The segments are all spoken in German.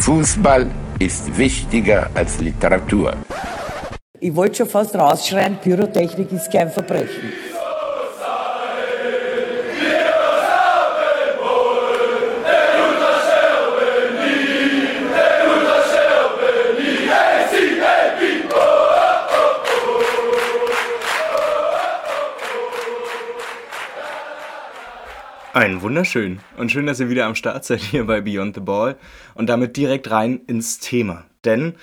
Fußball ist wichtiger als Literatur. Ich wollte schon fast rausschreien, Pyrotechnik ist kein Verbrechen. Einen wunderschön und schön, dass ihr wieder am Start seid hier bei Beyond the Ball und damit direkt rein ins Thema. Denn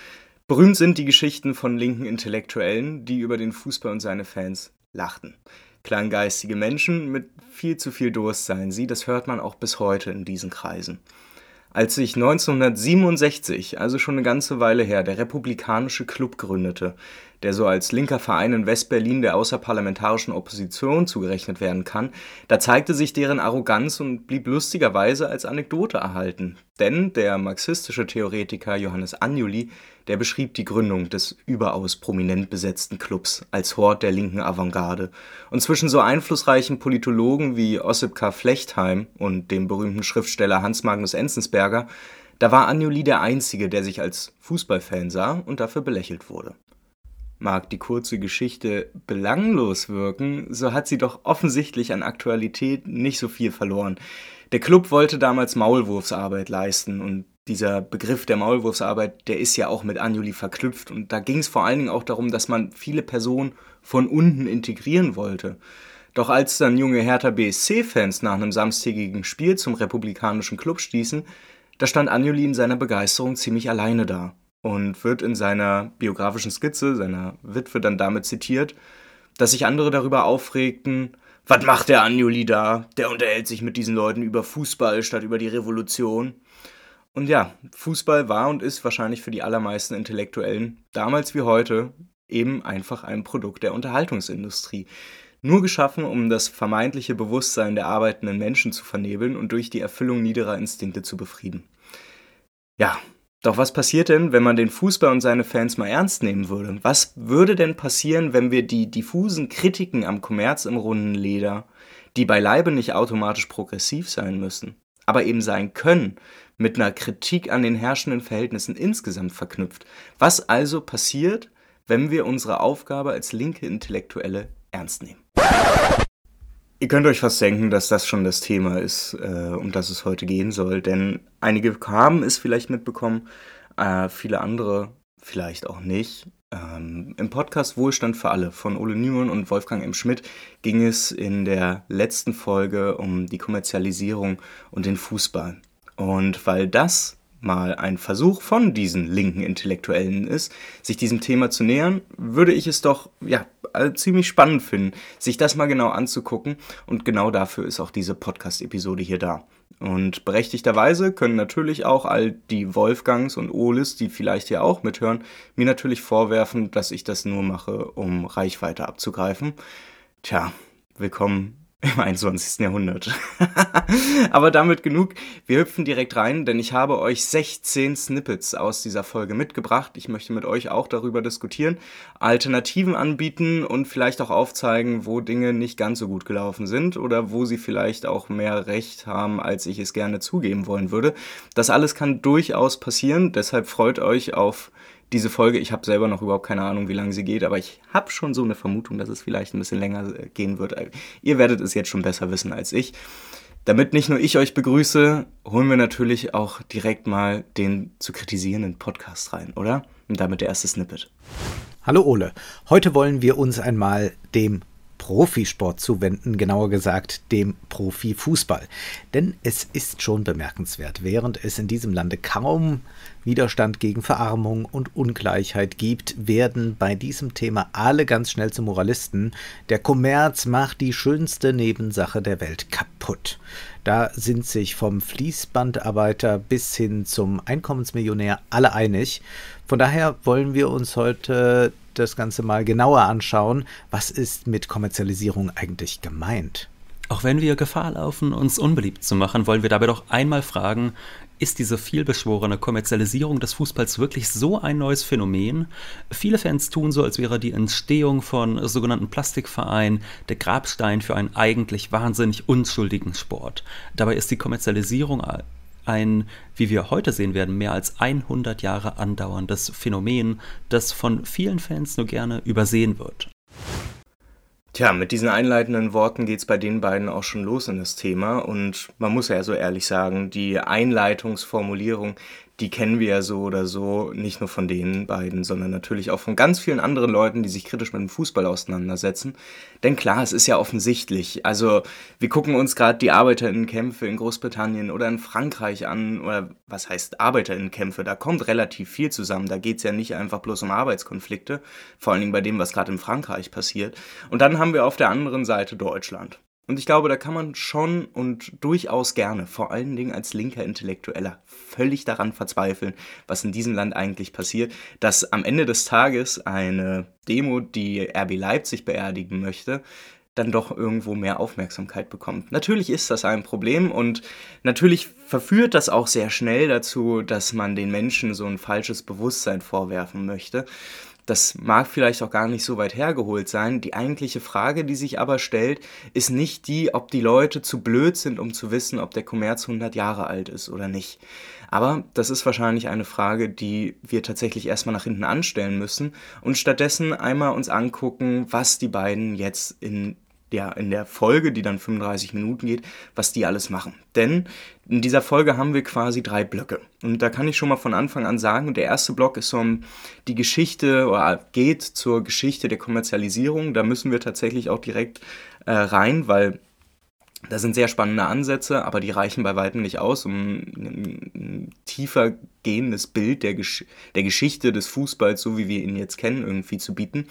berühmt sind die Geschichten von linken Intellektuellen, die über den Fußball und seine Fans lachten. Kleingeistige Menschen mit viel zu viel Durst seien sie, das hört man auch bis heute in diesen Kreisen. Als sich 1967, also schon eine ganze Weile her, der Republikanische Club gründete, der so als linker Verein in Westberlin der außerparlamentarischen Opposition zugerechnet werden kann, da zeigte sich deren Arroganz und blieb lustigerweise als Anekdote erhalten. Denn der marxistische Theoretiker Johannes Anjuli, der beschrieb die Gründung des überaus prominent besetzten Clubs als Hort der linken Avantgarde. Und zwischen so einflussreichen Politologen wie Ossip K. Flechtheim und dem berühmten Schriftsteller Hans Magnus Enzensberger, da war Anjuli der Einzige, der sich als Fußballfan sah und dafür belächelt wurde. Mag die kurze Geschichte belanglos wirken, so hat sie doch offensichtlich an Aktualität nicht so viel verloren. Der Club wollte damals Maulwurfsarbeit leisten und dieser Begriff der Maulwurfsarbeit, der ist ja auch mit Anjuli verknüpft und da ging es vor allen Dingen auch darum, dass man viele Personen von unten integrieren wollte. Doch als dann junge Hertha BSC-Fans nach einem samstägigen Spiel zum republikanischen Club stießen, da stand Anjuli in seiner Begeisterung ziemlich alleine da und wird in seiner biografischen Skizze seiner Witwe dann damit zitiert, dass sich andere darüber aufregten, was macht der Anjuli da? Der unterhält sich mit diesen Leuten über Fußball statt über die Revolution. Und ja, Fußball war und ist wahrscheinlich für die allermeisten Intellektuellen, damals wie heute, eben einfach ein Produkt der Unterhaltungsindustrie. Nur geschaffen, um das vermeintliche Bewusstsein der arbeitenden Menschen zu vernebeln und durch die Erfüllung niederer Instinkte zu befrieden. Ja, doch was passiert denn, wenn man den Fußball und seine Fans mal ernst nehmen würde? Was würde denn passieren, wenn wir die diffusen Kritiken am Kommerz im runden Leder, die beileibe nicht automatisch progressiv sein müssen, aber eben sein können, mit einer Kritik an den herrschenden Verhältnissen insgesamt verknüpft? Was also passiert, wenn wir unsere Aufgabe als linke Intellektuelle ernst nehmen? Ihr könnt euch fast denken, dass das schon das Thema ist, äh, um das es heute gehen soll. Denn einige haben es vielleicht mitbekommen, äh, viele andere vielleicht auch nicht. Ähm, Im Podcast Wohlstand für alle von Ole Newman und Wolfgang M. Schmidt ging es in der letzten Folge um die Kommerzialisierung und den Fußball. Und weil das mal ein Versuch von diesen linken Intellektuellen ist, sich diesem Thema zu nähern, würde ich es doch ja ziemlich spannend finden, sich das mal genau anzugucken und genau dafür ist auch diese Podcast-Episode hier da. Und berechtigterweise können natürlich auch all die Wolfgangs und Olis, die vielleicht hier auch mithören, mir natürlich vorwerfen, dass ich das nur mache, um Reichweite abzugreifen. Tja, willkommen im 21. Jahrhundert. Aber damit genug. Wir hüpfen direkt rein, denn ich habe euch 16 Snippets aus dieser Folge mitgebracht. Ich möchte mit euch auch darüber diskutieren, Alternativen anbieten und vielleicht auch aufzeigen, wo Dinge nicht ganz so gut gelaufen sind oder wo sie vielleicht auch mehr Recht haben, als ich es gerne zugeben wollen würde. Das alles kann durchaus passieren, deshalb freut euch auf diese Folge, ich habe selber noch überhaupt keine Ahnung, wie lange sie geht, aber ich habe schon so eine Vermutung, dass es vielleicht ein bisschen länger äh, gehen wird. Ihr werdet es jetzt schon besser wissen als ich. Damit nicht nur ich euch begrüße, holen wir natürlich auch direkt mal den zu kritisierenden Podcast rein, oder? Und damit der erste Snippet. Hallo Ole, heute wollen wir uns einmal dem Profisport zuwenden, genauer gesagt dem Profifußball. Denn es ist schon bemerkenswert, während es in diesem Lande kaum Widerstand gegen Verarmung und Ungleichheit gibt, werden bei diesem Thema alle ganz schnell zu Moralisten. Der Kommerz macht die schönste Nebensache der Welt kaputt. Da sind sich vom Fließbandarbeiter bis hin zum Einkommensmillionär alle einig. Von daher wollen wir uns heute das Ganze mal genauer anschauen. Was ist mit Kommerzialisierung eigentlich gemeint? Auch wenn wir Gefahr laufen, uns unbeliebt zu machen, wollen wir dabei doch einmal fragen, ist diese vielbeschworene Kommerzialisierung des Fußballs wirklich so ein neues Phänomen? Viele Fans tun so, als wäre die Entstehung von sogenannten Plastikvereinen der Grabstein für einen eigentlich wahnsinnig unschuldigen Sport. Dabei ist die Kommerzialisierung ein, wie wir heute sehen werden, mehr als 100 Jahre andauerndes Phänomen, das von vielen Fans nur gerne übersehen wird. Tja, mit diesen einleitenden Worten geht es bei den beiden auch schon los in das Thema. Und man muss ja so ehrlich sagen, die Einleitungsformulierung, die kennen wir ja so oder so, nicht nur von den beiden, sondern natürlich auch von ganz vielen anderen Leuten, die sich kritisch mit dem Fußball auseinandersetzen. Denn klar, es ist ja offensichtlich. Also wir gucken uns gerade die Arbeiterinnenkämpfe in Großbritannien oder in Frankreich an, oder was heißt Arbeiterinnenkämpfe? Da kommt relativ viel zusammen. Da geht es ja nicht einfach bloß um Arbeitskonflikte, vor allen Dingen bei dem, was gerade in Frankreich passiert. Und dann haben wir auf der anderen Seite Deutschland. Und ich glaube, da kann man schon und durchaus gerne, vor allen Dingen als linker Intellektueller, völlig daran verzweifeln, was in diesem Land eigentlich passiert, dass am Ende des Tages eine Demo, die RB Leipzig beerdigen möchte, dann doch irgendwo mehr Aufmerksamkeit bekommt. Natürlich ist das ein Problem und natürlich verführt das auch sehr schnell dazu, dass man den Menschen so ein falsches Bewusstsein vorwerfen möchte. Das mag vielleicht auch gar nicht so weit hergeholt sein. Die eigentliche Frage, die sich aber stellt, ist nicht die, ob die Leute zu blöd sind, um zu wissen, ob der Kommerz 100 Jahre alt ist oder nicht. Aber das ist wahrscheinlich eine Frage, die wir tatsächlich erstmal nach hinten anstellen müssen und stattdessen einmal uns angucken, was die beiden jetzt in ja, in der Folge, die dann 35 Minuten geht, was die alles machen. Denn in dieser Folge haben wir quasi drei Blöcke. Und da kann ich schon mal von Anfang an sagen, der erste Block ist so die Geschichte oder geht zur Geschichte der Kommerzialisierung. Da müssen wir tatsächlich auch direkt äh, rein, weil da sind sehr spannende Ansätze, aber die reichen bei weitem nicht aus, um ein tiefer gehendes Bild der, Gesch der Geschichte des Fußballs, so wie wir ihn jetzt kennen, irgendwie zu bieten.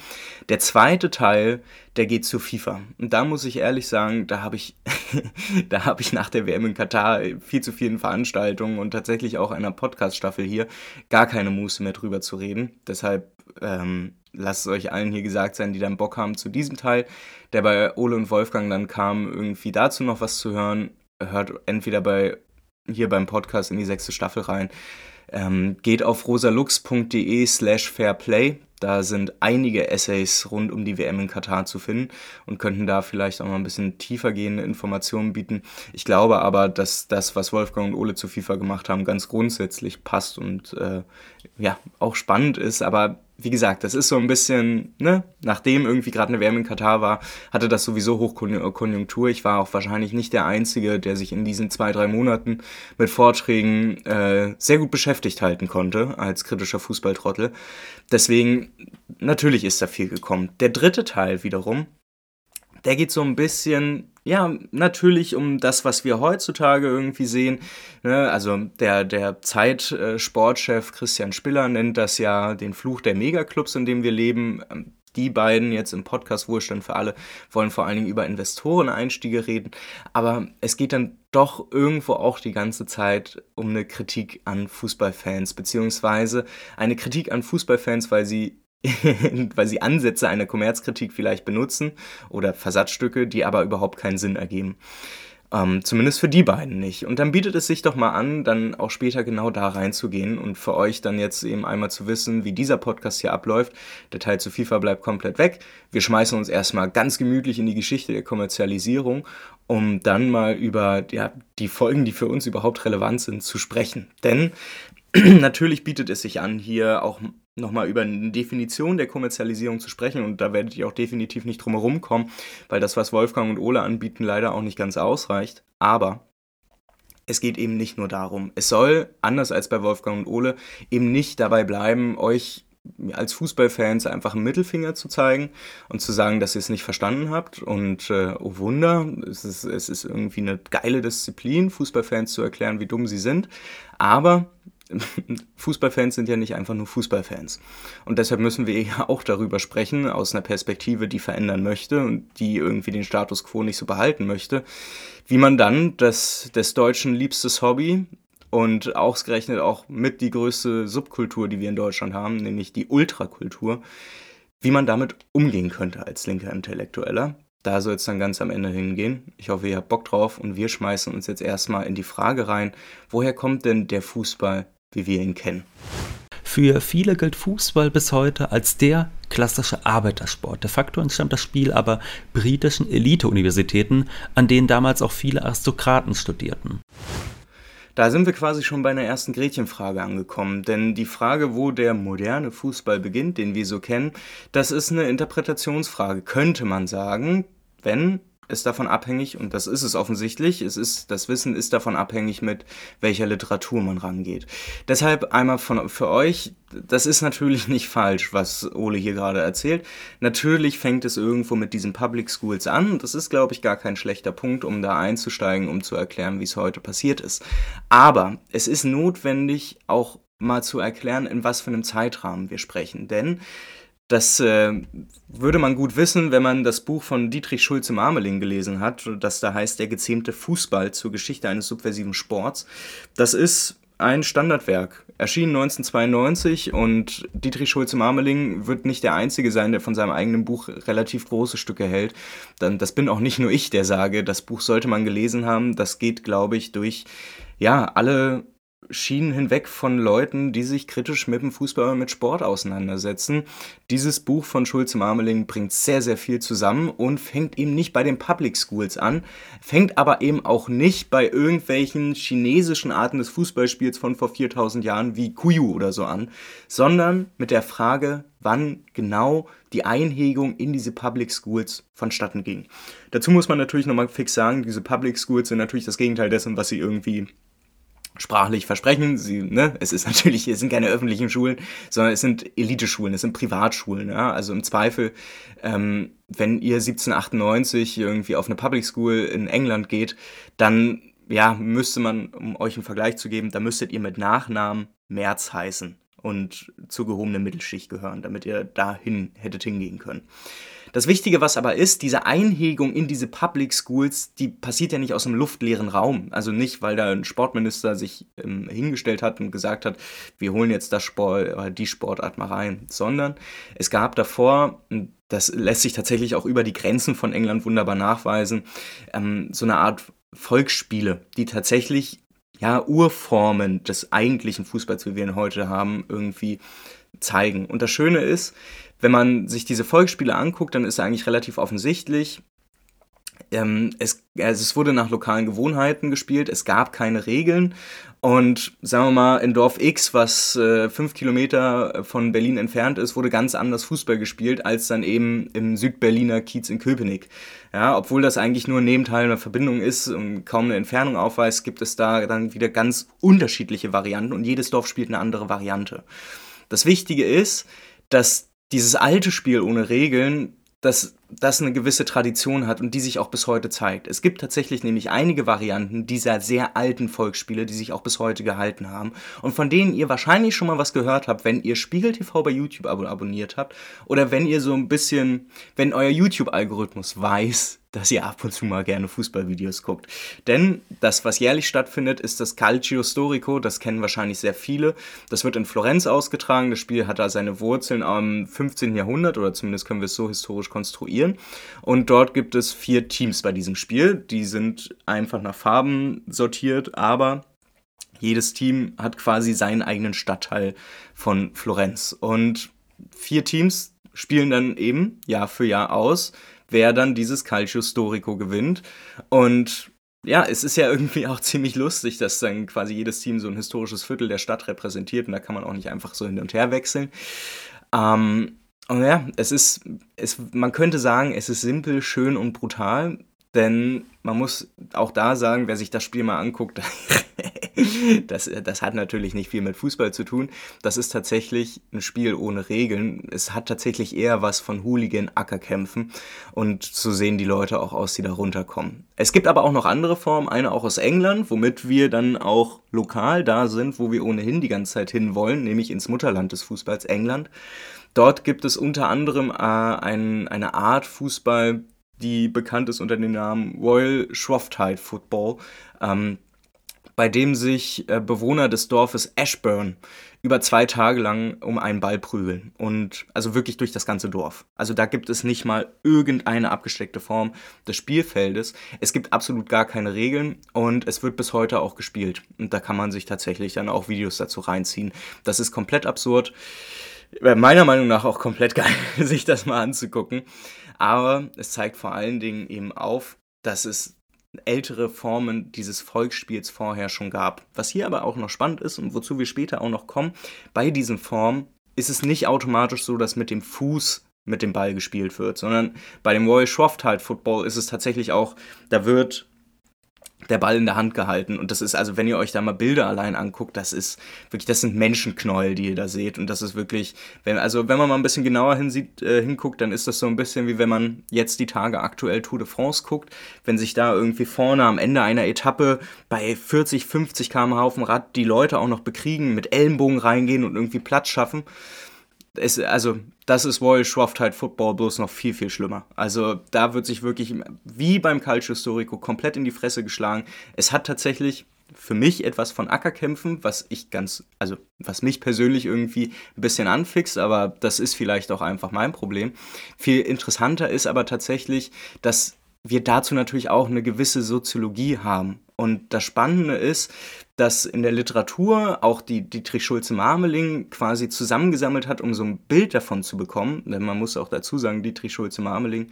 Der zweite Teil, der geht zu FIFA. Und da muss ich ehrlich sagen, da habe ich, da habe ich nach der WM in Katar viel zu vielen Veranstaltungen und tatsächlich auch einer Podcast-Staffel hier gar keine Muße mehr drüber zu reden. Deshalb ähm, lasst es euch allen hier gesagt sein, die dann Bock haben zu diesem Teil, der bei Ole und Wolfgang dann kam, irgendwie dazu noch was zu hören. Hört entweder bei hier beim Podcast in die sechste Staffel rein. Ähm, geht auf rosalux.de slash fairplay. Da sind einige Essays rund um die WM in Katar zu finden und könnten da vielleicht auch mal ein bisschen tiefer gehende Informationen bieten. Ich glaube aber, dass das, was Wolfgang und Ole zu FIFA gemacht haben, ganz grundsätzlich passt und äh, ja, auch spannend ist. Aber wie gesagt, das ist so ein bisschen, ne, nachdem irgendwie gerade eine Wärme in Katar war, hatte das sowieso Hochkonjunktur. Ich war auch wahrscheinlich nicht der Einzige, der sich in diesen zwei, drei Monaten mit Vorträgen äh, sehr gut beschäftigt halten konnte als kritischer Fußballtrottel. Deswegen, natürlich ist da viel gekommen. Der dritte Teil wiederum, der geht so ein bisschen ja, natürlich um das, was wir heutzutage irgendwie sehen. Ne? Also der, der Zeit-Sportchef Christian Spiller nennt das ja den Fluch der Megaclubs, in dem wir leben. Die beiden jetzt im Podcast Wohlstand für alle wollen vor allen Dingen über Investoreneinstiege reden. Aber es geht dann doch irgendwo auch die ganze Zeit um eine Kritik an Fußballfans, beziehungsweise eine Kritik an Fußballfans, weil sie weil sie Ansätze einer Kommerzkritik vielleicht benutzen oder Versatzstücke, die aber überhaupt keinen Sinn ergeben. Ähm, zumindest für die beiden nicht. Und dann bietet es sich doch mal an, dann auch später genau da reinzugehen und für euch dann jetzt eben einmal zu wissen, wie dieser Podcast hier abläuft. Der Teil zu FIFA bleibt komplett weg. Wir schmeißen uns erstmal ganz gemütlich in die Geschichte der Kommerzialisierung, um dann mal über ja, die Folgen, die für uns überhaupt relevant sind, zu sprechen. Denn natürlich bietet es sich an, hier auch nochmal über eine Definition der Kommerzialisierung zu sprechen und da werdet ihr auch definitiv nicht drum herum kommen, weil das, was Wolfgang und Ole anbieten, leider auch nicht ganz ausreicht. Aber es geht eben nicht nur darum. Es soll, anders als bei Wolfgang und Ole, eben nicht dabei bleiben, euch als Fußballfans einfach einen Mittelfinger zu zeigen und zu sagen, dass ihr es nicht verstanden habt. Und äh, oh Wunder, es ist, es ist irgendwie eine geile Disziplin, Fußballfans zu erklären, wie dumm sie sind. Aber Fußballfans sind ja nicht einfach nur Fußballfans. Und deshalb müssen wir ja auch darüber sprechen, aus einer Perspektive, die verändern möchte und die irgendwie den Status quo nicht so behalten möchte, wie man dann das des Deutschen liebstes Hobby und ausgerechnet auch mit die größte Subkultur, die wir in Deutschland haben, nämlich die Ultrakultur, wie man damit umgehen könnte als linker Intellektueller. Da soll es dann ganz am Ende hingehen. Ich hoffe, ihr habt Bock drauf und wir schmeißen uns jetzt erstmal in die Frage rein, woher kommt denn der Fußball wie wir ihn kennen. Für viele gilt Fußball bis heute als der klassische Arbeitersport. De facto entstammt das Spiel aber britischen Elite-Universitäten, an denen damals auch viele Aristokraten studierten. Da sind wir quasi schon bei einer ersten Gretchenfrage angekommen. Denn die Frage, wo der moderne Fußball beginnt, den wir so kennen, das ist eine Interpretationsfrage, könnte man sagen, wenn ist davon abhängig, und das ist es offensichtlich, es ist, das Wissen ist davon abhängig, mit welcher Literatur man rangeht. Deshalb einmal von, für euch, das ist natürlich nicht falsch, was Ole hier gerade erzählt. Natürlich fängt es irgendwo mit diesen Public Schools an. Das ist, glaube ich, gar kein schlechter Punkt, um da einzusteigen, um zu erklären, wie es heute passiert ist. Aber es ist notwendig, auch mal zu erklären, in was für einem Zeitrahmen wir sprechen. Denn das äh, würde man gut wissen, wenn man das Buch von Dietrich Schulze-Marmeling gelesen hat, das da heißt Der gezähmte Fußball zur Geschichte eines subversiven Sports. Das ist ein Standardwerk, erschien 1992 und Dietrich Schulze-Marmeling wird nicht der Einzige sein, der von seinem eigenen Buch relativ große Stücke hält. Dann, das bin auch nicht nur ich, der sage, das Buch sollte man gelesen haben. Das geht, glaube ich, durch ja, alle Schienen hinweg von Leuten, die sich kritisch mit dem Fußball und mit Sport auseinandersetzen. Dieses Buch von Schulze-Marmeling bringt sehr, sehr viel zusammen und fängt eben nicht bei den Public Schools an, fängt aber eben auch nicht bei irgendwelchen chinesischen Arten des Fußballspiels von vor 4000 Jahren wie Kuyu oder so an, sondern mit der Frage, wann genau die Einhegung in diese Public Schools vonstatten ging. Dazu muss man natürlich nochmal fix sagen, diese Public Schools sind natürlich das Gegenteil dessen, was sie irgendwie sprachlich versprechen. Sie, ne, es ist natürlich, es sind keine öffentlichen Schulen, sondern es sind Eliteschulen, es sind Privatschulen. Ja? Also im Zweifel, ähm, wenn ihr 1798 irgendwie auf eine Public School in England geht, dann ja, müsste man, um euch einen Vergleich zu geben, da müsstet ihr mit Nachnamen Merz heißen und zur gehobenen Mittelschicht gehören, damit ihr dahin hättet hingehen können. Das Wichtige, was aber ist, diese Einhegung in diese Public Schools, die passiert ja nicht aus einem luftleeren Raum. Also nicht, weil da ein Sportminister sich ähm, hingestellt hat und gesagt hat, wir holen jetzt das Sport, äh, die Sportart mal rein, sondern es gab davor, das lässt sich tatsächlich auch über die Grenzen von England wunderbar nachweisen, ähm, so eine Art Volksspiele, die tatsächlich ja, Urformen des eigentlichen Fußballs, wie wir ihn heute haben, irgendwie zeigen. Und das Schöne ist, wenn man sich diese Volksspiele anguckt, dann ist eigentlich relativ offensichtlich, ähm, es, also es wurde nach lokalen Gewohnheiten gespielt, es gab keine Regeln und sagen wir mal, in Dorf X, was äh, fünf Kilometer von Berlin entfernt ist, wurde ganz anders Fußball gespielt als dann eben im Südberliner Kiez in Köpenick. Ja, obwohl das eigentlich nur ein Nebenteil einer Verbindung ist und kaum eine Entfernung aufweist, gibt es da dann wieder ganz unterschiedliche Varianten und jedes Dorf spielt eine andere Variante. Das Wichtige ist, dass dieses alte Spiel ohne Regeln, dass das eine gewisse Tradition hat und die sich auch bis heute zeigt. Es gibt tatsächlich nämlich einige Varianten dieser sehr alten Volksspiele, die sich auch bis heute gehalten haben und von denen ihr wahrscheinlich schon mal was gehört habt, wenn ihr Spiegel TV bei YouTube abonniert habt oder wenn ihr so ein bisschen, wenn euer YouTube-Algorithmus weiß, dass ihr ab und zu mal gerne Fußballvideos guckt. Denn das, was jährlich stattfindet, ist das Calcio Storico. Das kennen wahrscheinlich sehr viele. Das wird in Florenz ausgetragen. Das Spiel hat da seine Wurzeln am 15. Jahrhundert oder zumindest können wir es so historisch konstruieren. Und dort gibt es vier Teams bei diesem Spiel. Die sind einfach nach Farben sortiert, aber jedes Team hat quasi seinen eigenen Stadtteil von Florenz. Und vier Teams spielen dann eben Jahr für Jahr aus wer dann dieses Calcio Storico gewinnt. Und ja, es ist ja irgendwie auch ziemlich lustig, dass dann quasi jedes Team so ein historisches Viertel der Stadt repräsentiert und da kann man auch nicht einfach so hin und her wechseln. Ähm, und ja, es ist, es, man könnte sagen, es ist simpel, schön und brutal, denn man muss auch da sagen, wer sich das Spiel mal anguckt, das, das hat natürlich nicht viel mit Fußball zu tun. Das ist tatsächlich ein Spiel ohne Regeln. Es hat tatsächlich eher was von Hooligan-Ackerkämpfen und so sehen die Leute auch aus, die da runterkommen. Es gibt aber auch noch andere Formen, eine auch aus England, womit wir dann auch lokal da sind, wo wir ohnehin die ganze Zeit hin wollen, nämlich ins Mutterland des Fußballs England. Dort gibt es unter anderem äh, ein, eine Art Fußball, die bekannt ist unter dem Namen Royal Shrovetide Football. Ähm, bei dem sich äh, Bewohner des Dorfes Ashburn über zwei Tage lang um einen Ball prügeln. Und also wirklich durch das ganze Dorf. Also da gibt es nicht mal irgendeine abgesteckte Form des Spielfeldes. Es gibt absolut gar keine Regeln und es wird bis heute auch gespielt. Und da kann man sich tatsächlich dann auch Videos dazu reinziehen. Das ist komplett absurd. Meiner Meinung nach auch komplett geil, sich das mal anzugucken. Aber es zeigt vor allen Dingen eben auf, dass es ältere Formen dieses Volksspiels vorher schon gab. Was hier aber auch noch spannend ist und wozu wir später auch noch kommen, bei diesen Formen ist es nicht automatisch so, dass mit dem Fuß mit dem Ball gespielt wird, sondern bei dem Royal Shrovetide Football ist es tatsächlich auch, da wird der Ball in der Hand gehalten. Und das ist, also wenn ihr euch da mal Bilder allein anguckt, das ist wirklich, das sind Menschenknäuel, die ihr da seht. Und das ist wirklich, wenn, also wenn man mal ein bisschen genauer hinsieht, äh, hinguckt, dann ist das so ein bisschen wie wenn man jetzt die Tage aktuell Tour de France guckt, wenn sich da irgendwie vorne am Ende einer Etappe bei 40, 50 km/h auf dem Rad die Leute auch noch bekriegen, mit Ellenbogen reingehen und irgendwie Platz schaffen es, also das ist Royal Shrovetide Football bloß noch viel, viel schlimmer. Also da wird sich wirklich, wie beim Calcio Storico, komplett in die Fresse geschlagen. Es hat tatsächlich für mich etwas von Ackerkämpfen, was ich ganz, also was mich persönlich irgendwie ein bisschen anfixt, aber das ist vielleicht auch einfach mein Problem. Viel interessanter ist aber tatsächlich, dass wir dazu natürlich auch eine gewisse Soziologie haben. Und das Spannende ist, dass in der Literatur auch die Dietrich Schulze-Marmeling quasi zusammengesammelt hat, um so ein Bild davon zu bekommen. Denn man muss auch dazu sagen, Dietrich Schulze-Marmeling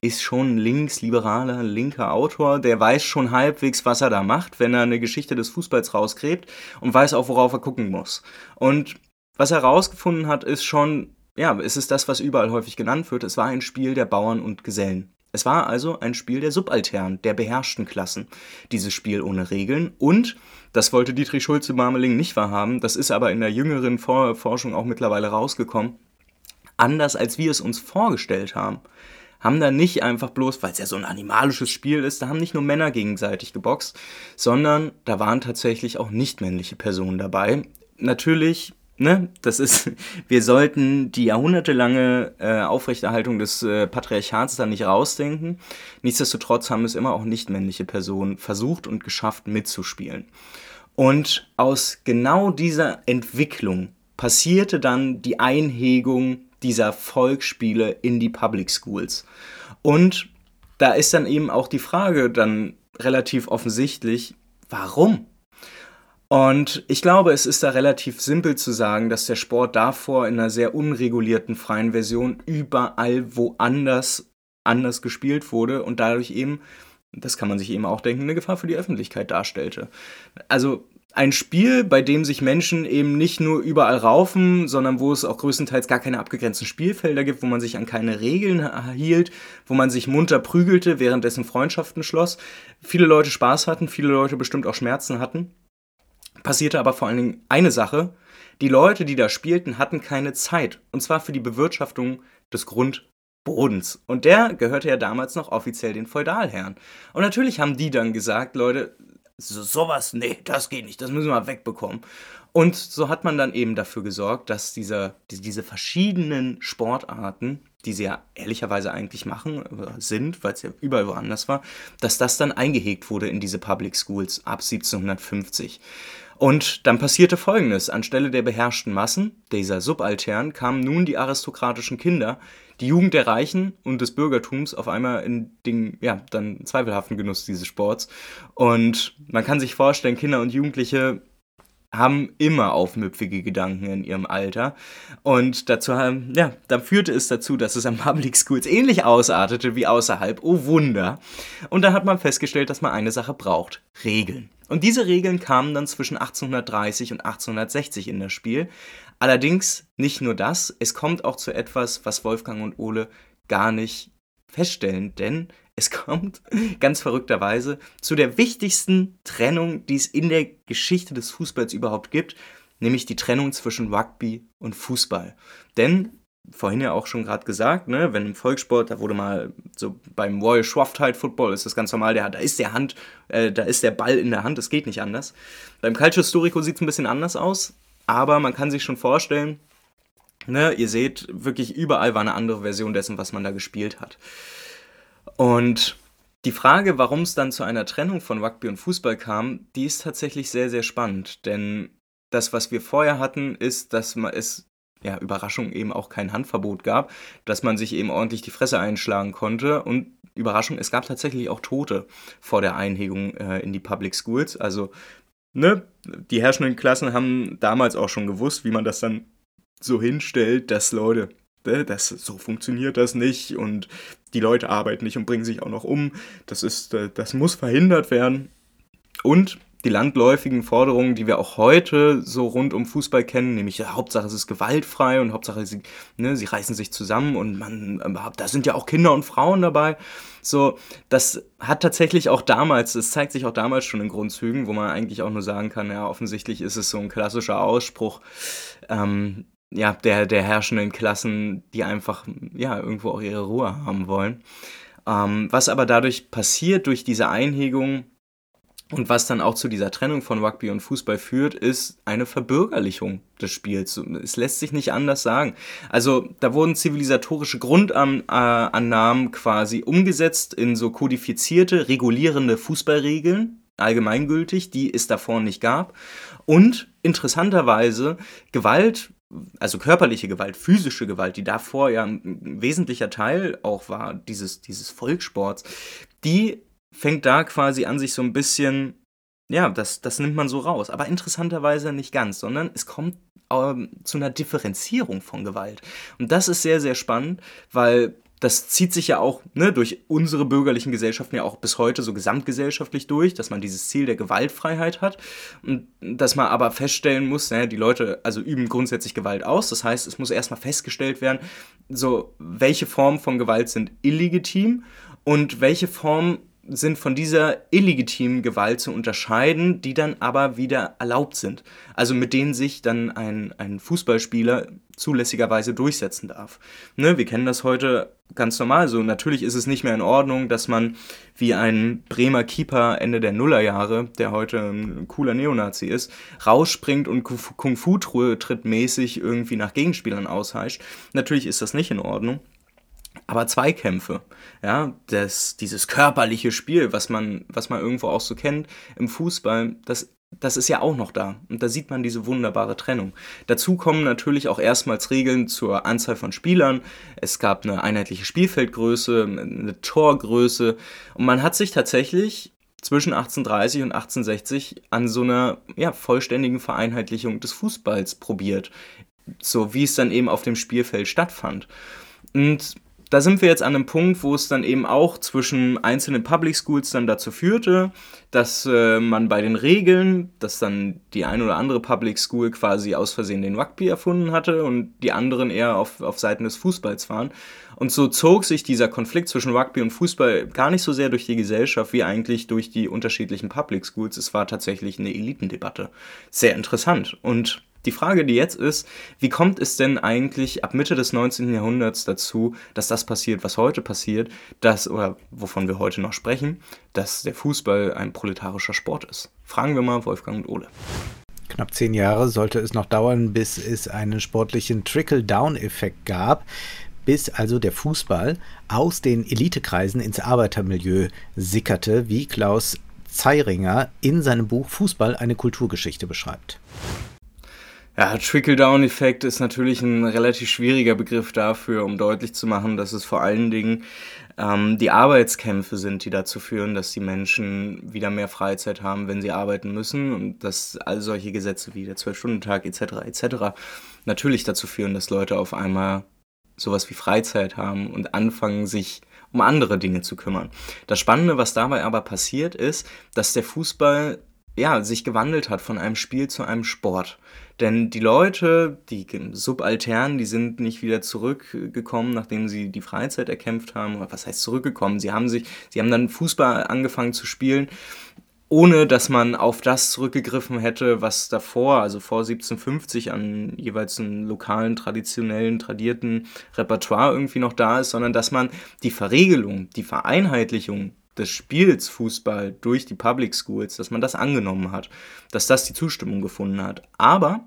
ist schon ein linksliberaler, linker Autor, der weiß schon halbwegs, was er da macht, wenn er eine Geschichte des Fußballs rausgräbt und weiß auch, worauf er gucken muss. Und was er herausgefunden hat, ist schon, ja, es ist das, was überall häufig genannt wird, es war ein Spiel der Bauern und Gesellen. Es war also ein Spiel der Subalternen, der beherrschten Klassen. Dieses Spiel ohne Regeln und, das wollte Dietrich Schulze-Marmeling nicht wahrhaben, das ist aber in der jüngeren Forschung auch mittlerweile rausgekommen, anders als wir es uns vorgestellt haben haben da nicht einfach bloß, weil es ja so ein animalisches Spiel ist, da haben nicht nur Männer gegenseitig geboxt, sondern da waren tatsächlich auch nicht-männliche Personen dabei. Natürlich ne, das ist, wir sollten die jahrhundertelange äh, Aufrechterhaltung des äh, Patriarchats da nicht rausdenken. Nichtsdestotrotz haben es immer auch nicht-männliche Personen versucht und geschafft mitzuspielen. Und aus genau dieser Entwicklung passierte dann die Einhegung dieser Volksspiele in die Public Schools. Und da ist dann eben auch die Frage dann relativ offensichtlich, warum? Und ich glaube, es ist da relativ simpel zu sagen, dass der Sport davor in einer sehr unregulierten freien Version überall woanders anders gespielt wurde und dadurch eben, das kann man sich eben auch denken, eine Gefahr für die Öffentlichkeit darstellte. Also ein Spiel, bei dem sich Menschen eben nicht nur überall raufen, sondern wo es auch größtenteils gar keine abgegrenzten Spielfelder gibt, wo man sich an keine Regeln hielt, wo man sich munter prügelte, währenddessen Freundschaften schloss, viele Leute Spaß hatten, viele Leute bestimmt auch Schmerzen hatten passierte aber vor allen Dingen eine Sache. Die Leute, die da spielten, hatten keine Zeit. Und zwar für die Bewirtschaftung des Grundbodens. Und der gehörte ja damals noch offiziell den Feudalherren. Und natürlich haben die dann gesagt, Leute, so, sowas, nee, das geht nicht, das müssen wir wegbekommen. Und so hat man dann eben dafür gesorgt, dass dieser, diese verschiedenen Sportarten, die sie ja ehrlicherweise eigentlich machen, äh, sind, weil es ja überall woanders war, dass das dann eingehegt wurde in diese Public Schools ab 1750. Und dann passierte Folgendes. Anstelle der beherrschten Massen, dieser Subaltern, kamen nun die aristokratischen Kinder, die Jugend der Reichen und des Bürgertums auf einmal in den, ja, dann zweifelhaften Genuss dieses Sports. Und man kann sich vorstellen, Kinder und Jugendliche haben immer aufmüpfige Gedanken in ihrem Alter. Und dazu haben, ja, dann führte es dazu, dass es an Public Schools ähnlich ausartete wie außerhalb. Oh Wunder. Und da hat man festgestellt, dass man eine Sache braucht. Regeln. Und diese Regeln kamen dann zwischen 1830 und 1860 in das Spiel. Allerdings nicht nur das, es kommt auch zu etwas, was Wolfgang und Ole gar nicht feststellen, denn es kommt ganz verrückterweise zu der wichtigsten Trennung, die es in der Geschichte des Fußballs überhaupt gibt, nämlich die Trennung zwischen Rugby und Fußball. Denn vorhin ja auch schon gerade gesagt, ne, wenn im Volkssport, da wurde mal so beim Royal Shrovetide Football ist das ganz normal, der, da ist der Hand, äh, da ist der Ball in der Hand, es geht nicht anders. Beim Calcio Storico sieht es ein bisschen anders aus, aber man kann sich schon vorstellen, ne, ihr seht, wirklich überall war eine andere Version dessen, was man da gespielt hat. Und die Frage, warum es dann zu einer Trennung von Rugby und Fußball kam, die ist tatsächlich sehr, sehr spannend. Denn das, was wir vorher hatten, ist, dass es, ja, Überraschung eben auch kein Handverbot gab, dass man sich eben ordentlich die Fresse einschlagen konnte und Überraschung, es gab tatsächlich auch Tote vor der Einhegung äh, in die Public Schools. Also, ne, die herrschenden Klassen haben damals auch schon gewusst, wie man das dann so hinstellt, dass Leute, ne, das, so funktioniert das nicht und die Leute arbeiten nicht und bringen sich auch noch um. Das ist, äh, das muss verhindert werden. Und die landläufigen Forderungen, die wir auch heute so rund um Fußball kennen, nämlich ja, Hauptsache es ist gewaltfrei und Hauptsache sie, ne, sie reißen sich zusammen und man, da sind ja auch Kinder und Frauen dabei. So, das hat tatsächlich auch damals, es zeigt sich auch damals schon in Grundzügen, wo man eigentlich auch nur sagen kann, ja, offensichtlich ist es so ein klassischer Ausspruch, ähm, ja, der, der herrschenden Klassen, die einfach, ja, irgendwo auch ihre Ruhe haben wollen. Ähm, was aber dadurch passiert, durch diese Einhegung, und was dann auch zu dieser Trennung von Rugby und Fußball führt, ist eine Verbürgerlichung des Spiels. Es lässt sich nicht anders sagen. Also da wurden zivilisatorische Grundannahmen quasi umgesetzt in so kodifizierte, regulierende Fußballregeln, allgemeingültig, die es davor nicht gab. Und interessanterweise Gewalt also körperliche Gewalt, physische Gewalt, die davor ja ein wesentlicher Teil auch war, dieses, dieses Volkssports, die fängt da quasi an, sich so ein bisschen, ja, das, das nimmt man so raus. Aber interessanterweise nicht ganz, sondern es kommt ähm, zu einer Differenzierung von Gewalt. Und das ist sehr, sehr spannend, weil das zieht sich ja auch ne, durch unsere bürgerlichen Gesellschaften ja auch bis heute so gesamtgesellschaftlich durch, dass man dieses Ziel der Gewaltfreiheit hat und dass man aber feststellen muss, ne, die Leute also üben grundsätzlich Gewalt aus. Das heißt, es muss erstmal festgestellt werden, so welche Formen von Gewalt sind illegitim und welche Formen sind von dieser illegitimen Gewalt zu unterscheiden, die dann aber wieder erlaubt sind. Also mit denen sich dann ein, ein Fußballspieler zulässigerweise durchsetzen darf. Ne, wir kennen das heute ganz normal so. Natürlich ist es nicht mehr in Ordnung, dass man wie ein Bremer Keeper Ende der Nullerjahre, der heute ein cooler Neonazi ist, rausspringt und Kung-Fu-Tritt mäßig irgendwie nach Gegenspielern ausheischt. Natürlich ist das nicht in Ordnung. Aber Zweikämpfe, ja, das, dieses körperliche Spiel, was man, was man irgendwo auch so kennt im Fußball, das, das ist ja auch noch da. Und da sieht man diese wunderbare Trennung. Dazu kommen natürlich auch erstmals Regeln zur Anzahl von Spielern. Es gab eine einheitliche Spielfeldgröße, eine Torgröße. Und man hat sich tatsächlich zwischen 1830 und 1860 an so einer ja, vollständigen Vereinheitlichung des Fußballs probiert. So wie es dann eben auf dem Spielfeld stattfand. Und da sind wir jetzt an einem Punkt, wo es dann eben auch zwischen einzelnen Public Schools dann dazu führte, dass äh, man bei den Regeln, dass dann die ein oder andere Public School quasi aus Versehen den Rugby erfunden hatte und die anderen eher auf, auf Seiten des Fußballs waren. Und so zog sich dieser Konflikt zwischen Rugby und Fußball gar nicht so sehr durch die Gesellschaft wie eigentlich durch die unterschiedlichen Public Schools. Es war tatsächlich eine Elitendebatte. Sehr interessant. Und die Frage, die jetzt ist, wie kommt es denn eigentlich ab Mitte des 19. Jahrhunderts dazu, dass das passiert, was heute passiert, dass, oder wovon wir heute noch sprechen, dass der Fußball ein proletarischer Sport ist? Fragen wir mal Wolfgang und Ole. Knapp zehn Jahre sollte es noch dauern, bis es einen sportlichen Trickle-Down-Effekt gab bis also der Fußball aus den Elitekreisen ins Arbeitermilieu sickerte, wie Klaus Zeiringer in seinem Buch Fußball eine Kulturgeschichte beschreibt. Ja, Trickle-Down-Effekt ist natürlich ein relativ schwieriger Begriff dafür, um deutlich zu machen, dass es vor allen Dingen ähm, die Arbeitskämpfe sind, die dazu führen, dass die Menschen wieder mehr Freizeit haben, wenn sie arbeiten müssen und dass all solche Gesetze wie der Zwölf-Stunden-Tag etc. etc. natürlich dazu führen, dass Leute auf einmal sowas wie Freizeit haben und anfangen, sich um andere Dinge zu kümmern. Das Spannende, was dabei aber passiert, ist, dass der Fußball ja, sich gewandelt hat von einem Spiel zu einem Sport. Denn die Leute, die Subalternen, die sind nicht wieder zurückgekommen, nachdem sie die Freizeit erkämpft haben. Was heißt zurückgekommen? Sie haben sich, sie haben dann Fußball angefangen zu spielen, ohne dass man auf das zurückgegriffen hätte, was davor, also vor 1750 an jeweils einem lokalen, traditionellen, tradierten Repertoire irgendwie noch da ist, sondern dass man die Verregelung, die Vereinheitlichung des Spiels Fußball durch die Public Schools, dass man das angenommen hat, dass das die Zustimmung gefunden hat. Aber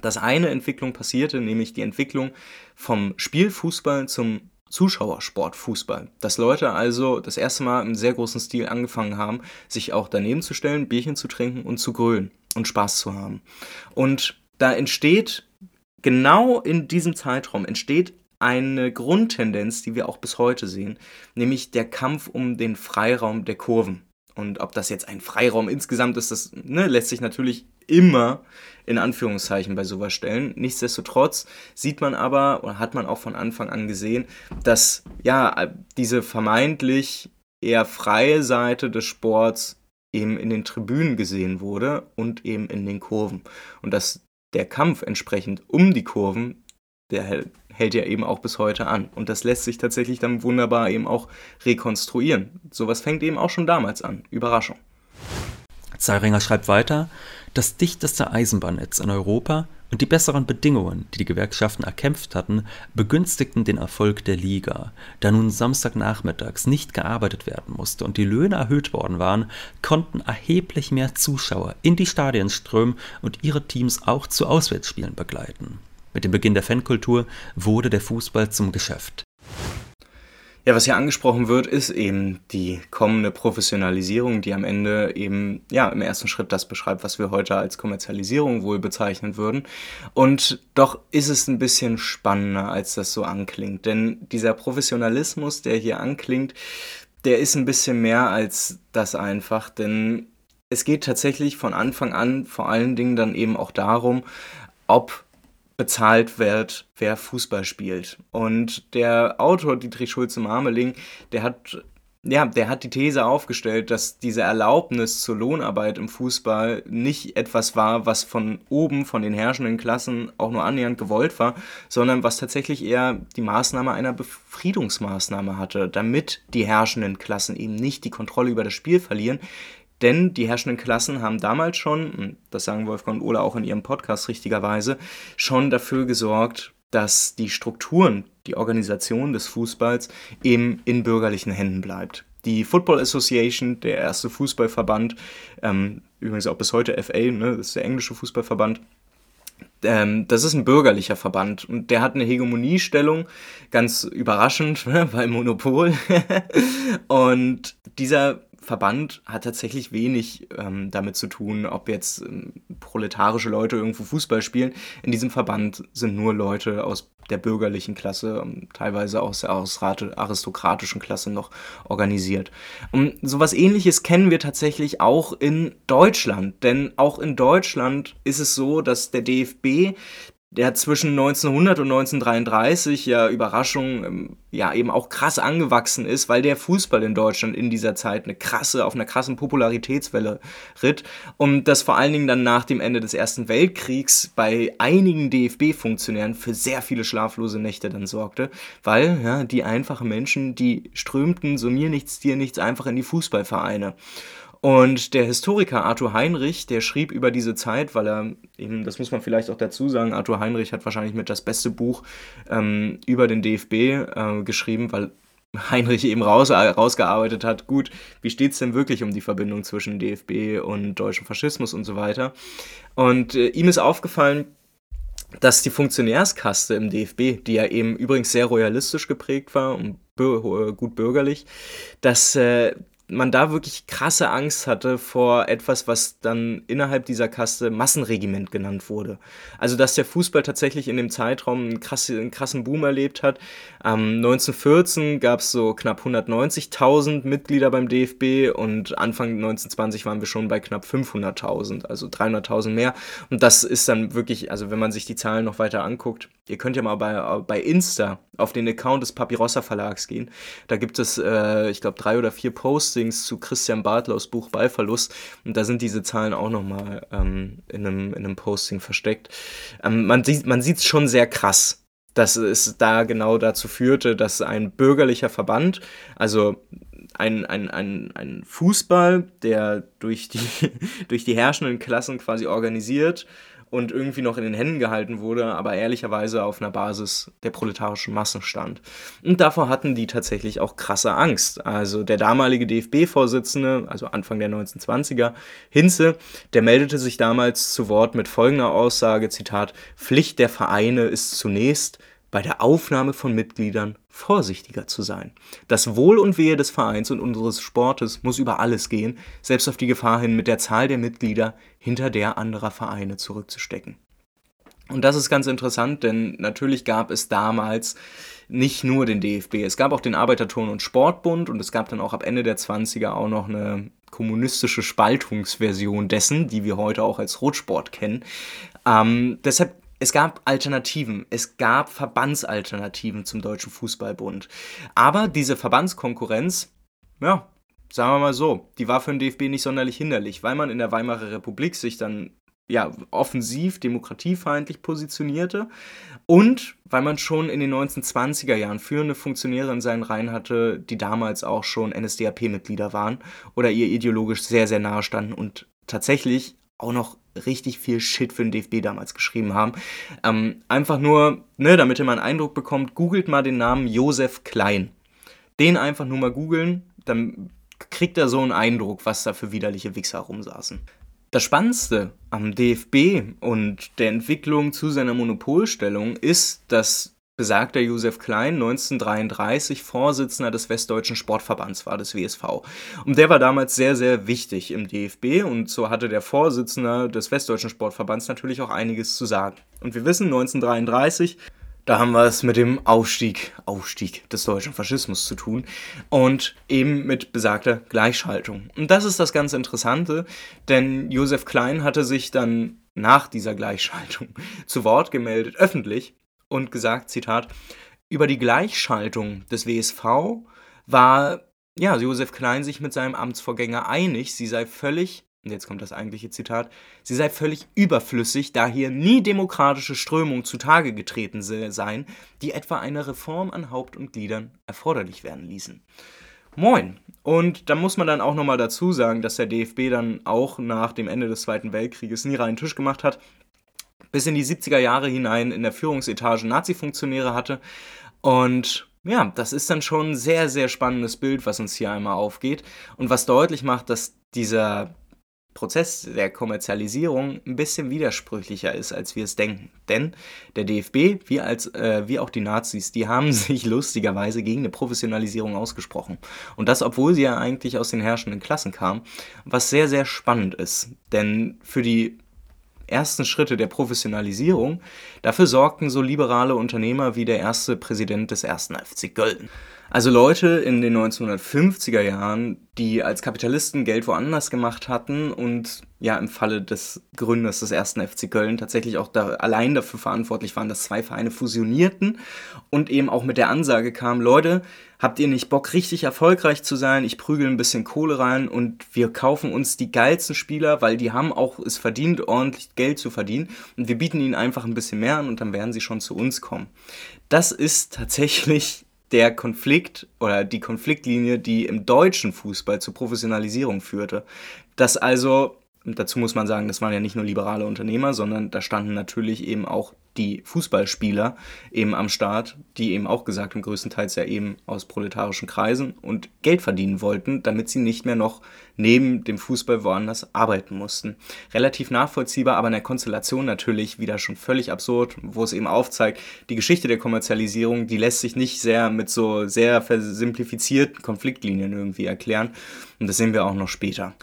dass eine Entwicklung passierte, nämlich die Entwicklung vom Spielfußball zum Zuschauersportfußball. Dass Leute also das erste Mal im sehr großen Stil angefangen haben, sich auch daneben zu stellen, Bierchen zu trinken und zu grölen und Spaß zu haben. Und da entsteht genau in diesem Zeitraum entsteht eine Grundtendenz, die wir auch bis heute sehen, nämlich der Kampf um den Freiraum der Kurven. Und ob das jetzt ein Freiraum insgesamt ist, das ne, lässt sich natürlich immer in Anführungszeichen bei sowas stellen. Nichtsdestotrotz sieht man aber oder hat man auch von Anfang an gesehen, dass ja diese vermeintlich eher freie Seite des Sports eben in den Tribünen gesehen wurde und eben in den Kurven. Und dass der Kampf entsprechend um die Kurven, der hält ja eben auch bis heute an. Und das lässt sich tatsächlich dann wunderbar eben auch rekonstruieren. Sowas fängt eben auch schon damals an. Überraschung. Zeiringer schreibt weiter, das dichteste Eisenbahnnetz in Europa und die besseren Bedingungen, die die Gewerkschaften erkämpft hatten, begünstigten den Erfolg der Liga. Da nun Samstagnachmittags nicht gearbeitet werden musste und die Löhne erhöht worden waren, konnten erheblich mehr Zuschauer in die Stadien strömen und ihre Teams auch zu Auswärtsspielen begleiten. Mit dem Beginn der Fankultur wurde der Fußball zum Geschäft. Ja, was hier angesprochen wird, ist eben die kommende Professionalisierung, die am Ende eben ja im ersten Schritt das beschreibt, was wir heute als Kommerzialisierung wohl bezeichnen würden. Und doch ist es ein bisschen spannender, als das so anklingt. Denn dieser Professionalismus, der hier anklingt, der ist ein bisschen mehr als das einfach, denn es geht tatsächlich von Anfang an vor allen Dingen dann eben auch darum, ob bezahlt wird, wer Fußball spielt. Und der Autor Dietrich Schulze-Marmeling, der hat ja, der hat die These aufgestellt, dass diese Erlaubnis zur Lohnarbeit im Fußball nicht etwas war, was von oben, von den herrschenden Klassen auch nur annähernd gewollt war, sondern was tatsächlich eher die Maßnahme einer Befriedungsmaßnahme hatte, damit die herrschenden Klassen eben nicht die Kontrolle über das Spiel verlieren, denn die herrschenden Klassen haben damals schon, das sagen Wolfgang und Ola auch in ihrem Podcast richtigerweise, schon dafür gesorgt, dass die Strukturen, die Organisation des Fußballs eben in bürgerlichen Händen bleibt. Die Football Association, der erste Fußballverband, ähm, übrigens auch bis heute FA, ne, das ist der englische Fußballverband, ähm, das ist ein bürgerlicher Verband und der hat eine Hegemoniestellung, ganz überraschend, ne, weil Monopol. und dieser Verband hat tatsächlich wenig ähm, damit zu tun, ob jetzt ähm, proletarische Leute irgendwo Fußball spielen. In diesem Verband sind nur Leute aus der bürgerlichen Klasse, ähm, teilweise aus der aristokratischen Klasse noch organisiert. Und sowas ähnliches kennen wir tatsächlich auch in Deutschland, denn auch in Deutschland ist es so, dass der DFB der zwischen 1900 und 1933 ja Überraschung ähm, ja eben auch krass angewachsen ist, weil der Fußball in Deutschland in dieser Zeit eine krasse auf einer krassen Popularitätswelle ritt und das vor allen Dingen dann nach dem Ende des Ersten Weltkriegs bei einigen DFB-Funktionären für sehr viele schlaflose Nächte dann sorgte, weil ja die einfachen Menschen, die strömten so mir nichts dir nichts einfach in die Fußballvereine und der Historiker Arthur Heinrich, der schrieb über diese Zeit, weil er eben, das muss man vielleicht auch dazu sagen, Arthur Heinrich hat wahrscheinlich mit das beste Buch ähm, über den DFB äh, geschrieben, weil Heinrich eben raus, äh, rausgearbeitet hat, gut, wie steht es denn wirklich um die Verbindung zwischen DFB und deutschem Faschismus und so weiter. Und äh, ihm ist aufgefallen, dass die Funktionärskaste im DFB, die ja eben übrigens sehr royalistisch geprägt war und gut bürgerlich, dass äh, man da wirklich krasse Angst hatte vor etwas, was dann innerhalb dieser Kaste Massenregiment genannt wurde. Also, dass der Fußball tatsächlich in dem Zeitraum einen, krasse, einen krassen Boom erlebt hat. Ähm, 1914 gab es so knapp 190.000 Mitglieder beim DFB und Anfang 1920 waren wir schon bei knapp 500.000, also 300.000 mehr. Und das ist dann wirklich, also wenn man sich die Zahlen noch weiter anguckt, ihr könnt ja mal bei, bei Insta auf den Account des Papirossa Verlags gehen. Da gibt es, äh, ich glaube, drei oder vier Postings zu Christian Bartlaus Buch Ballverlust und da sind diese Zahlen auch nochmal ähm, in, einem, in einem Posting versteckt. Ähm, man sieht man es schon sehr krass, dass es da genau dazu führte, dass ein bürgerlicher Verband, also ein, ein, ein, ein Fußball, der durch die, durch die herrschenden Klassen quasi organisiert und irgendwie noch in den Händen gehalten wurde, aber ehrlicherweise auf einer Basis der proletarischen Massen stand. Und davor hatten die tatsächlich auch krasse Angst. Also der damalige DFB-Vorsitzende, also Anfang der 1920er, Hinze, der meldete sich damals zu Wort mit folgender Aussage, Zitat, Pflicht der Vereine ist zunächst, bei der Aufnahme von Mitgliedern vorsichtiger zu sein. Das Wohl und Wehe des Vereins und unseres Sportes muss über alles gehen, selbst auf die Gefahr hin, mit der Zahl der Mitglieder hinter der anderer Vereine zurückzustecken. Und das ist ganz interessant, denn natürlich gab es damals nicht nur den DFB, es gab auch den Arbeiterturn- und Sportbund und es gab dann auch ab Ende der 20er auch noch eine kommunistische Spaltungsversion dessen, die wir heute auch als Rotsport kennen. Ähm, deshalb es gab Alternativen, es gab Verbandsalternativen zum Deutschen Fußballbund. Aber diese Verbandskonkurrenz, ja, sagen wir mal so, die war für den DFB nicht sonderlich hinderlich, weil man in der Weimarer Republik sich dann ja, offensiv, demokratiefeindlich positionierte und weil man schon in den 1920er Jahren führende Funktionäre in seinen Reihen hatte, die damals auch schon NSDAP-Mitglieder waren oder ihr ideologisch sehr, sehr nahe standen und tatsächlich auch noch richtig viel Shit für den DFB damals geschrieben haben. Ähm, einfach nur, ne, damit ihr mal einen Eindruck bekommt, googelt mal den Namen Josef Klein. Den einfach nur mal googeln, dann kriegt er so einen Eindruck, was da für widerliche Wichser rumsaßen. Das Spannendste am DFB und der Entwicklung zu seiner Monopolstellung ist, dass besagter Josef Klein 1933 Vorsitzender des Westdeutschen Sportverbands war, des WSV. Und der war damals sehr, sehr wichtig im DFB und so hatte der Vorsitzende des Westdeutschen Sportverbands natürlich auch einiges zu sagen. Und wir wissen, 1933 da haben wir es mit dem Aufstieg, Aufstieg des deutschen Faschismus zu tun und eben mit besagter Gleichschaltung. Und das ist das ganz Interessante, denn Josef Klein hatte sich dann nach dieser Gleichschaltung zu Wort gemeldet, öffentlich, und gesagt, Zitat, über die Gleichschaltung des WSV war ja, Josef Klein sich mit seinem Amtsvorgänger einig, sie sei völlig und jetzt kommt das eigentliche Zitat, sie sei völlig überflüssig, da hier nie demokratische Strömungen zutage getreten seien, die etwa eine Reform an Haupt und Gliedern erforderlich werden ließen. Moin. Und da muss man dann auch nochmal dazu sagen, dass der DFB dann auch nach dem Ende des Zweiten Weltkrieges nie reinen Tisch gemacht hat, bis in die 70er Jahre hinein in der Führungsetage Nazi-Funktionäre hatte. Und ja, das ist dann schon ein sehr, sehr spannendes Bild, was uns hier einmal aufgeht und was deutlich macht, dass dieser Prozess der Kommerzialisierung ein bisschen widersprüchlicher ist, als wir es denken. Denn der DFB, wie, als, äh, wie auch die Nazis, die haben sich lustigerweise gegen eine Professionalisierung ausgesprochen. Und das, obwohl sie ja eigentlich aus den herrschenden Klassen kamen, was sehr, sehr spannend ist. Denn für die ersten Schritte der Professionalisierung, dafür sorgten so liberale Unternehmer wie der erste Präsident des ersten FC Köln. Also Leute in den 1950er Jahren, die als Kapitalisten Geld woanders gemacht hatten und ja im Falle des Gründers des ersten FC Köln tatsächlich auch da allein dafür verantwortlich waren, dass zwei Vereine fusionierten und eben auch mit der Ansage kam, Leute, habt ihr nicht Bock richtig erfolgreich zu sein? Ich prügel ein bisschen Kohle rein und wir kaufen uns die geilsten Spieler, weil die haben auch es verdient, ordentlich Geld zu verdienen und wir bieten ihnen einfach ein bisschen mehr an und dann werden sie schon zu uns kommen. Das ist tatsächlich der Konflikt oder die Konfliktlinie, die im deutschen Fußball zur Professionalisierung führte. Dass also, dazu muss man sagen, das waren ja nicht nur liberale Unternehmer, sondern da standen natürlich eben auch die Fußballspieler eben am Start, die eben auch gesagt haben, größtenteils ja eben aus proletarischen Kreisen und Geld verdienen wollten, damit sie nicht mehr noch neben dem Fußball woanders arbeiten mussten. Relativ nachvollziehbar, aber in der Konstellation natürlich wieder schon völlig absurd, wo es eben aufzeigt, die Geschichte der Kommerzialisierung, die lässt sich nicht sehr mit so sehr versimplifizierten Konfliktlinien irgendwie erklären und das sehen wir auch noch später.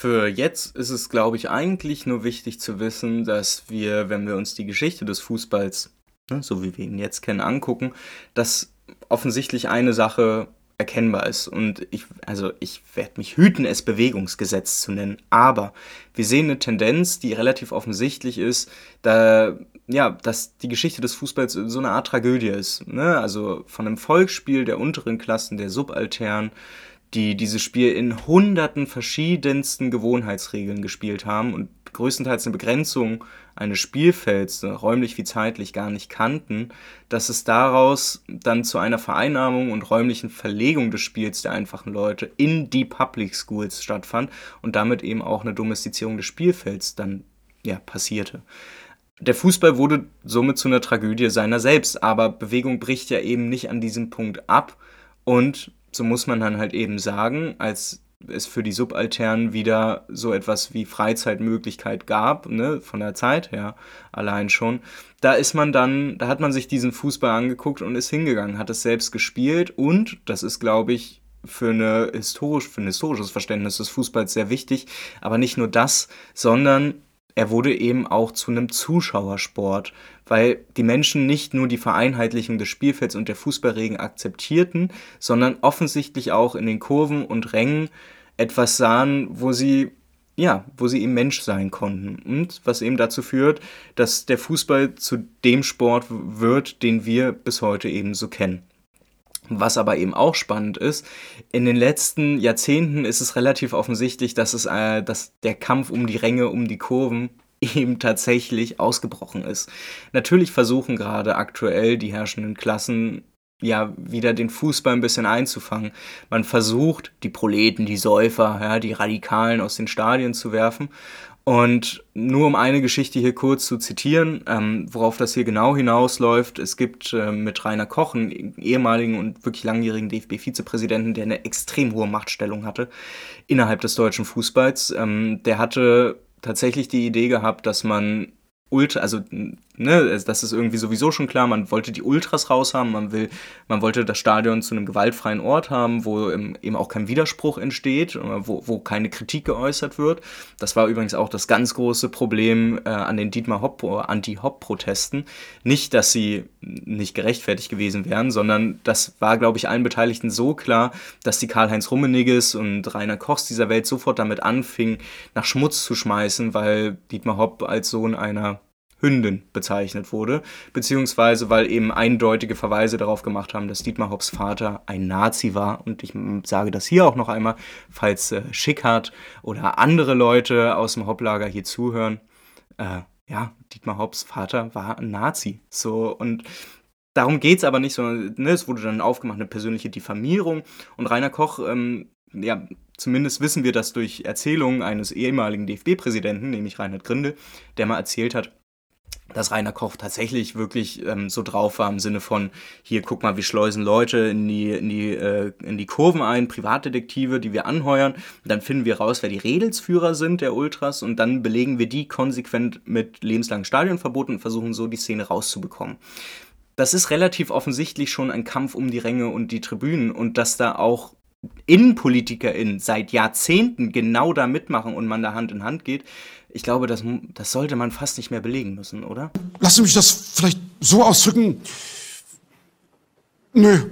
Für jetzt ist es, glaube ich, eigentlich nur wichtig zu wissen, dass wir, wenn wir uns die Geschichte des Fußballs, ne, so wie wir ihn jetzt kennen, angucken, dass offensichtlich eine Sache erkennbar ist. Und ich, also ich werde mich hüten, es Bewegungsgesetz zu nennen. Aber wir sehen eine Tendenz, die relativ offensichtlich ist, da, ja, dass die Geschichte des Fußballs so eine Art Tragödie ist. Ne? Also von einem Volksspiel der unteren Klassen, der Subaltern, die dieses Spiel in hunderten verschiedensten Gewohnheitsregeln gespielt haben und größtenteils eine Begrenzung eines Spielfelds, ne, räumlich wie zeitlich, gar nicht kannten, dass es daraus dann zu einer Vereinnahmung und räumlichen Verlegung des Spiels der einfachen Leute in die Public Schools stattfand und damit eben auch eine Domestizierung des Spielfelds dann ja, passierte. Der Fußball wurde somit zu einer Tragödie seiner selbst, aber Bewegung bricht ja eben nicht an diesem Punkt ab und so muss man dann halt eben sagen, als es für die Subalternen wieder so etwas wie Freizeitmöglichkeit gab, ne, von der Zeit her allein schon, da ist man dann, da hat man sich diesen Fußball angeguckt und ist hingegangen, hat es selbst gespielt und, das ist glaube ich für, eine historisch, für ein historisches Verständnis des Fußballs sehr wichtig, aber nicht nur das, sondern er wurde eben auch zu einem Zuschauersport, weil die Menschen nicht nur die Vereinheitlichung des Spielfelds und der Fußballregeln akzeptierten, sondern offensichtlich auch in den Kurven und Rängen etwas sahen, wo sie ja, wo sie eben Mensch sein konnten. Und was eben dazu führt, dass der Fußball zu dem Sport wird, den wir bis heute eben so kennen. Was aber eben auch spannend ist, in den letzten Jahrzehnten ist es relativ offensichtlich, dass, es, äh, dass der Kampf um die Ränge, um die Kurven eben tatsächlich ausgebrochen ist. Natürlich versuchen gerade aktuell die herrschenden Klassen ja wieder den Fußball ein bisschen einzufangen. Man versucht, die Proleten, die Säufer, ja, die Radikalen aus den Stadien zu werfen. Und nur um eine Geschichte hier kurz zu zitieren, ähm, worauf das hier genau hinausläuft, es gibt äh, mit Rainer Koch, einen ehemaligen und wirklich langjährigen DFB-Vizepräsidenten, der eine extrem hohe Machtstellung hatte innerhalb des deutschen Fußballs. Ähm, der hatte tatsächlich die Idee gehabt, dass man Ultra, also ne, das ist irgendwie sowieso schon klar, man wollte die Ultras raushaben, man will, man wollte das Stadion zu einem gewaltfreien Ort haben, wo eben auch kein Widerspruch entsteht, wo, wo keine Kritik geäußert wird. Das war übrigens auch das ganz große Problem äh, an den Dietmar Hopp Anti-Hopp-Protesten. Nicht, dass sie nicht gerechtfertigt gewesen wären, sondern das war, glaube ich, allen Beteiligten so klar, dass die Karl-Heinz Rummeniges und Rainer Kochs dieser Welt sofort damit anfingen, nach Schmutz zu schmeißen, weil Dietmar Hopp als Sohn einer Hündin bezeichnet wurde, beziehungsweise weil eben eindeutige Verweise darauf gemacht haben, dass Dietmar Hopps Vater ein Nazi war. Und ich sage das hier auch noch einmal, falls äh, Schickhardt oder andere Leute aus dem Hopplager hier zuhören. Äh, ja, Dietmar Hopps Vater war ein Nazi. So, und darum geht es aber nicht, sondern ne, es wurde dann aufgemacht, eine persönliche Diffamierung. Und Rainer Koch, ähm, ja, zumindest wissen wir das durch Erzählungen eines ehemaligen DFB-Präsidenten, nämlich Reinhard Grindel, der mal erzählt hat, dass Rainer Koch tatsächlich wirklich ähm, so drauf war im Sinne von, hier guck mal, wir schleusen Leute in die, in die, äh, in die Kurven ein, Privatdetektive, die wir anheuern. Dann finden wir raus, wer die Redelsführer sind der Ultras und dann belegen wir die konsequent mit lebenslangen Stadionverboten und versuchen so die Szene rauszubekommen. Das ist relativ offensichtlich schon ein Kampf um die Ränge und die Tribünen und dass da auch InnenpolitikerInnen seit Jahrzehnten genau da mitmachen und man da Hand in Hand geht, ich glaube, das, das sollte man fast nicht mehr belegen müssen, oder? Sie mich das vielleicht so ausdrücken. Nö.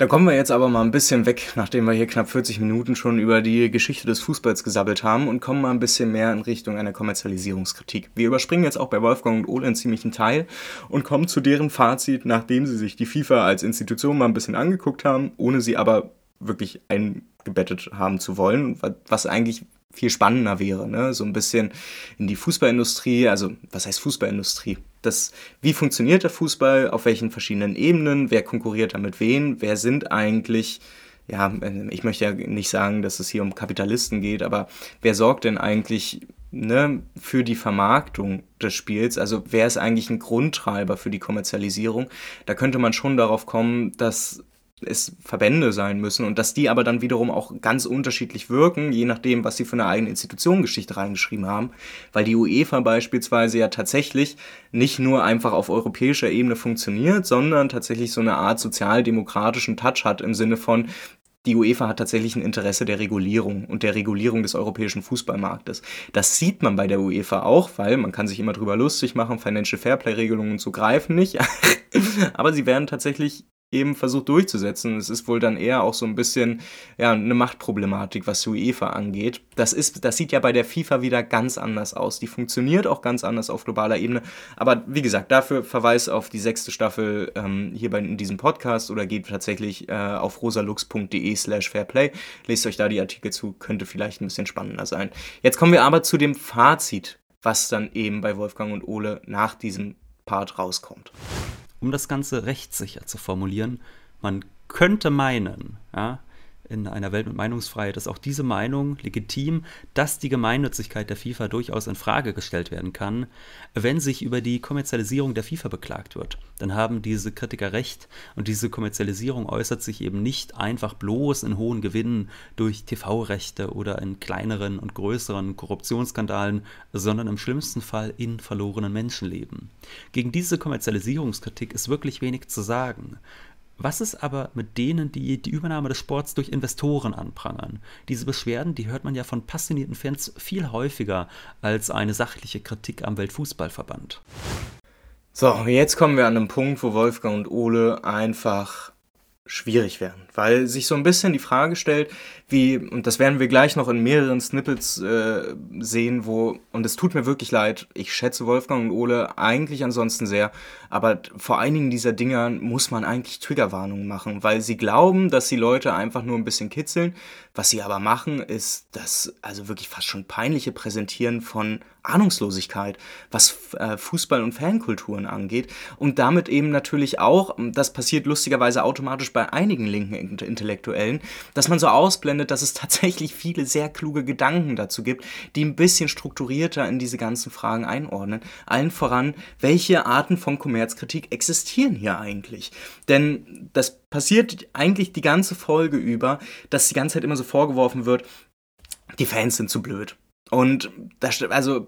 Da kommen wir jetzt aber mal ein bisschen weg, nachdem wir hier knapp 40 Minuten schon über die Geschichte des Fußballs gesabbelt haben und kommen mal ein bisschen mehr in Richtung einer Kommerzialisierungskritik. Wir überspringen jetzt auch bei Wolfgang und Ole einen ziemlichen Teil und kommen zu deren Fazit, nachdem sie sich die FIFA als Institution mal ein bisschen angeguckt haben, ohne sie aber wirklich eingebettet haben zu wollen, was eigentlich viel spannender wäre, ne? so ein bisschen in die Fußballindustrie, also was heißt Fußballindustrie? Das, wie funktioniert der Fußball, auf welchen verschiedenen Ebenen, wer konkurriert da mit wen, wer sind eigentlich, ja, ich möchte ja nicht sagen, dass es hier um Kapitalisten geht, aber wer sorgt denn eigentlich ne, für die Vermarktung des Spiels? Also wer ist eigentlich ein Grundtreiber für die Kommerzialisierung? Da könnte man schon darauf kommen, dass es Verbände sein müssen und dass die aber dann wiederum auch ganz unterschiedlich wirken, je nachdem, was sie für eine eigene Institutionengeschichte reingeschrieben haben, weil die UEFA beispielsweise ja tatsächlich nicht nur einfach auf europäischer Ebene funktioniert, sondern tatsächlich so eine Art sozialdemokratischen Touch hat im Sinne von, die UEFA hat tatsächlich ein Interesse der Regulierung und der Regulierung des europäischen Fußballmarktes. Das sieht man bei der UEFA auch, weil man kann sich immer drüber lustig machen, Financial Fairplay Regelungen zu greifen nicht, aber sie werden tatsächlich eben versucht durchzusetzen. Es ist wohl dann eher auch so ein bisschen ja, eine Machtproblematik, was UEFA angeht. Das, ist, das sieht ja bei der FIFA wieder ganz anders aus. Die funktioniert auch ganz anders auf globaler Ebene. Aber wie gesagt, dafür Verweis auf die sechste Staffel ähm, hier bei, in diesem Podcast oder geht tatsächlich äh, auf rosalux.de slash fairplay. Lest euch da die Artikel zu, könnte vielleicht ein bisschen spannender sein. Jetzt kommen wir aber zu dem Fazit, was dann eben bei Wolfgang und Ole nach diesem Part rauskommt um das Ganze rechtssicher zu formulieren, man könnte meinen, ja, in einer Welt mit Meinungsfreiheit ist auch diese Meinung legitim, dass die Gemeinnützigkeit der FIFA durchaus in Frage gestellt werden kann, wenn sich über die Kommerzialisierung der FIFA beklagt wird. Dann haben diese Kritiker recht und diese Kommerzialisierung äußert sich eben nicht einfach bloß in hohen Gewinnen durch TV-Rechte oder in kleineren und größeren Korruptionsskandalen, sondern im schlimmsten Fall in verlorenen Menschenleben. Gegen diese Kommerzialisierungskritik ist wirklich wenig zu sagen. Was ist aber mit denen, die die Übernahme des Sports durch Investoren anprangern? Diese Beschwerden, die hört man ja von passionierten Fans viel häufiger als eine sachliche Kritik am Weltfußballverband. So, jetzt kommen wir an einen Punkt, wo Wolfgang und Ole einfach schwierig werden, weil sich so ein bisschen die Frage stellt, wie, und das werden wir gleich noch in mehreren Snippets äh, sehen, wo, und es tut mir wirklich leid, ich schätze Wolfgang und Ole eigentlich ansonsten sehr, aber vor einigen dieser Dinger muss man eigentlich Triggerwarnungen machen, weil sie glauben, dass die Leute einfach nur ein bisschen kitzeln. Was sie aber machen, ist das also wirklich fast schon peinliche Präsentieren von Ahnungslosigkeit, was äh, Fußball und Fankulturen angeht. Und damit eben natürlich auch, das passiert lustigerweise automatisch bei einigen linken Intellektuellen, dass man so ausblendet, dass es tatsächlich viele sehr kluge Gedanken dazu gibt, die ein bisschen strukturierter in diese ganzen Fragen einordnen. Allen voran, welche Arten von Kommerzkritik existieren hier eigentlich? Denn das passiert eigentlich die ganze Folge über, dass die ganze Zeit immer so vorgeworfen wird, die Fans sind zu blöd. Und das, also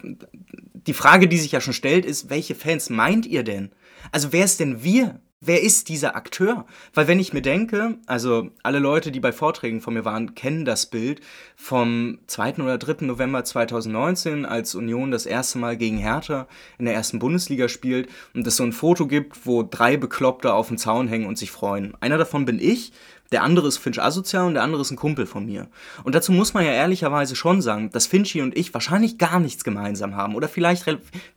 die Frage, die sich ja schon stellt, ist, welche Fans meint ihr denn? Also wer ist denn wir? Wer ist dieser Akteur? Weil wenn ich mir denke, also alle Leute, die bei Vorträgen von mir waren, kennen das Bild vom 2. oder 3. November 2019, als Union das erste Mal gegen Hertha in der ersten Bundesliga spielt und es so ein Foto gibt, wo drei Bekloppte auf dem Zaun hängen und sich freuen. Einer davon bin ich, der andere ist Finch asozial und der andere ist ein Kumpel von mir. Und dazu muss man ja ehrlicherweise schon sagen, dass Finchi und ich wahrscheinlich gar nichts gemeinsam haben. Oder vielleicht,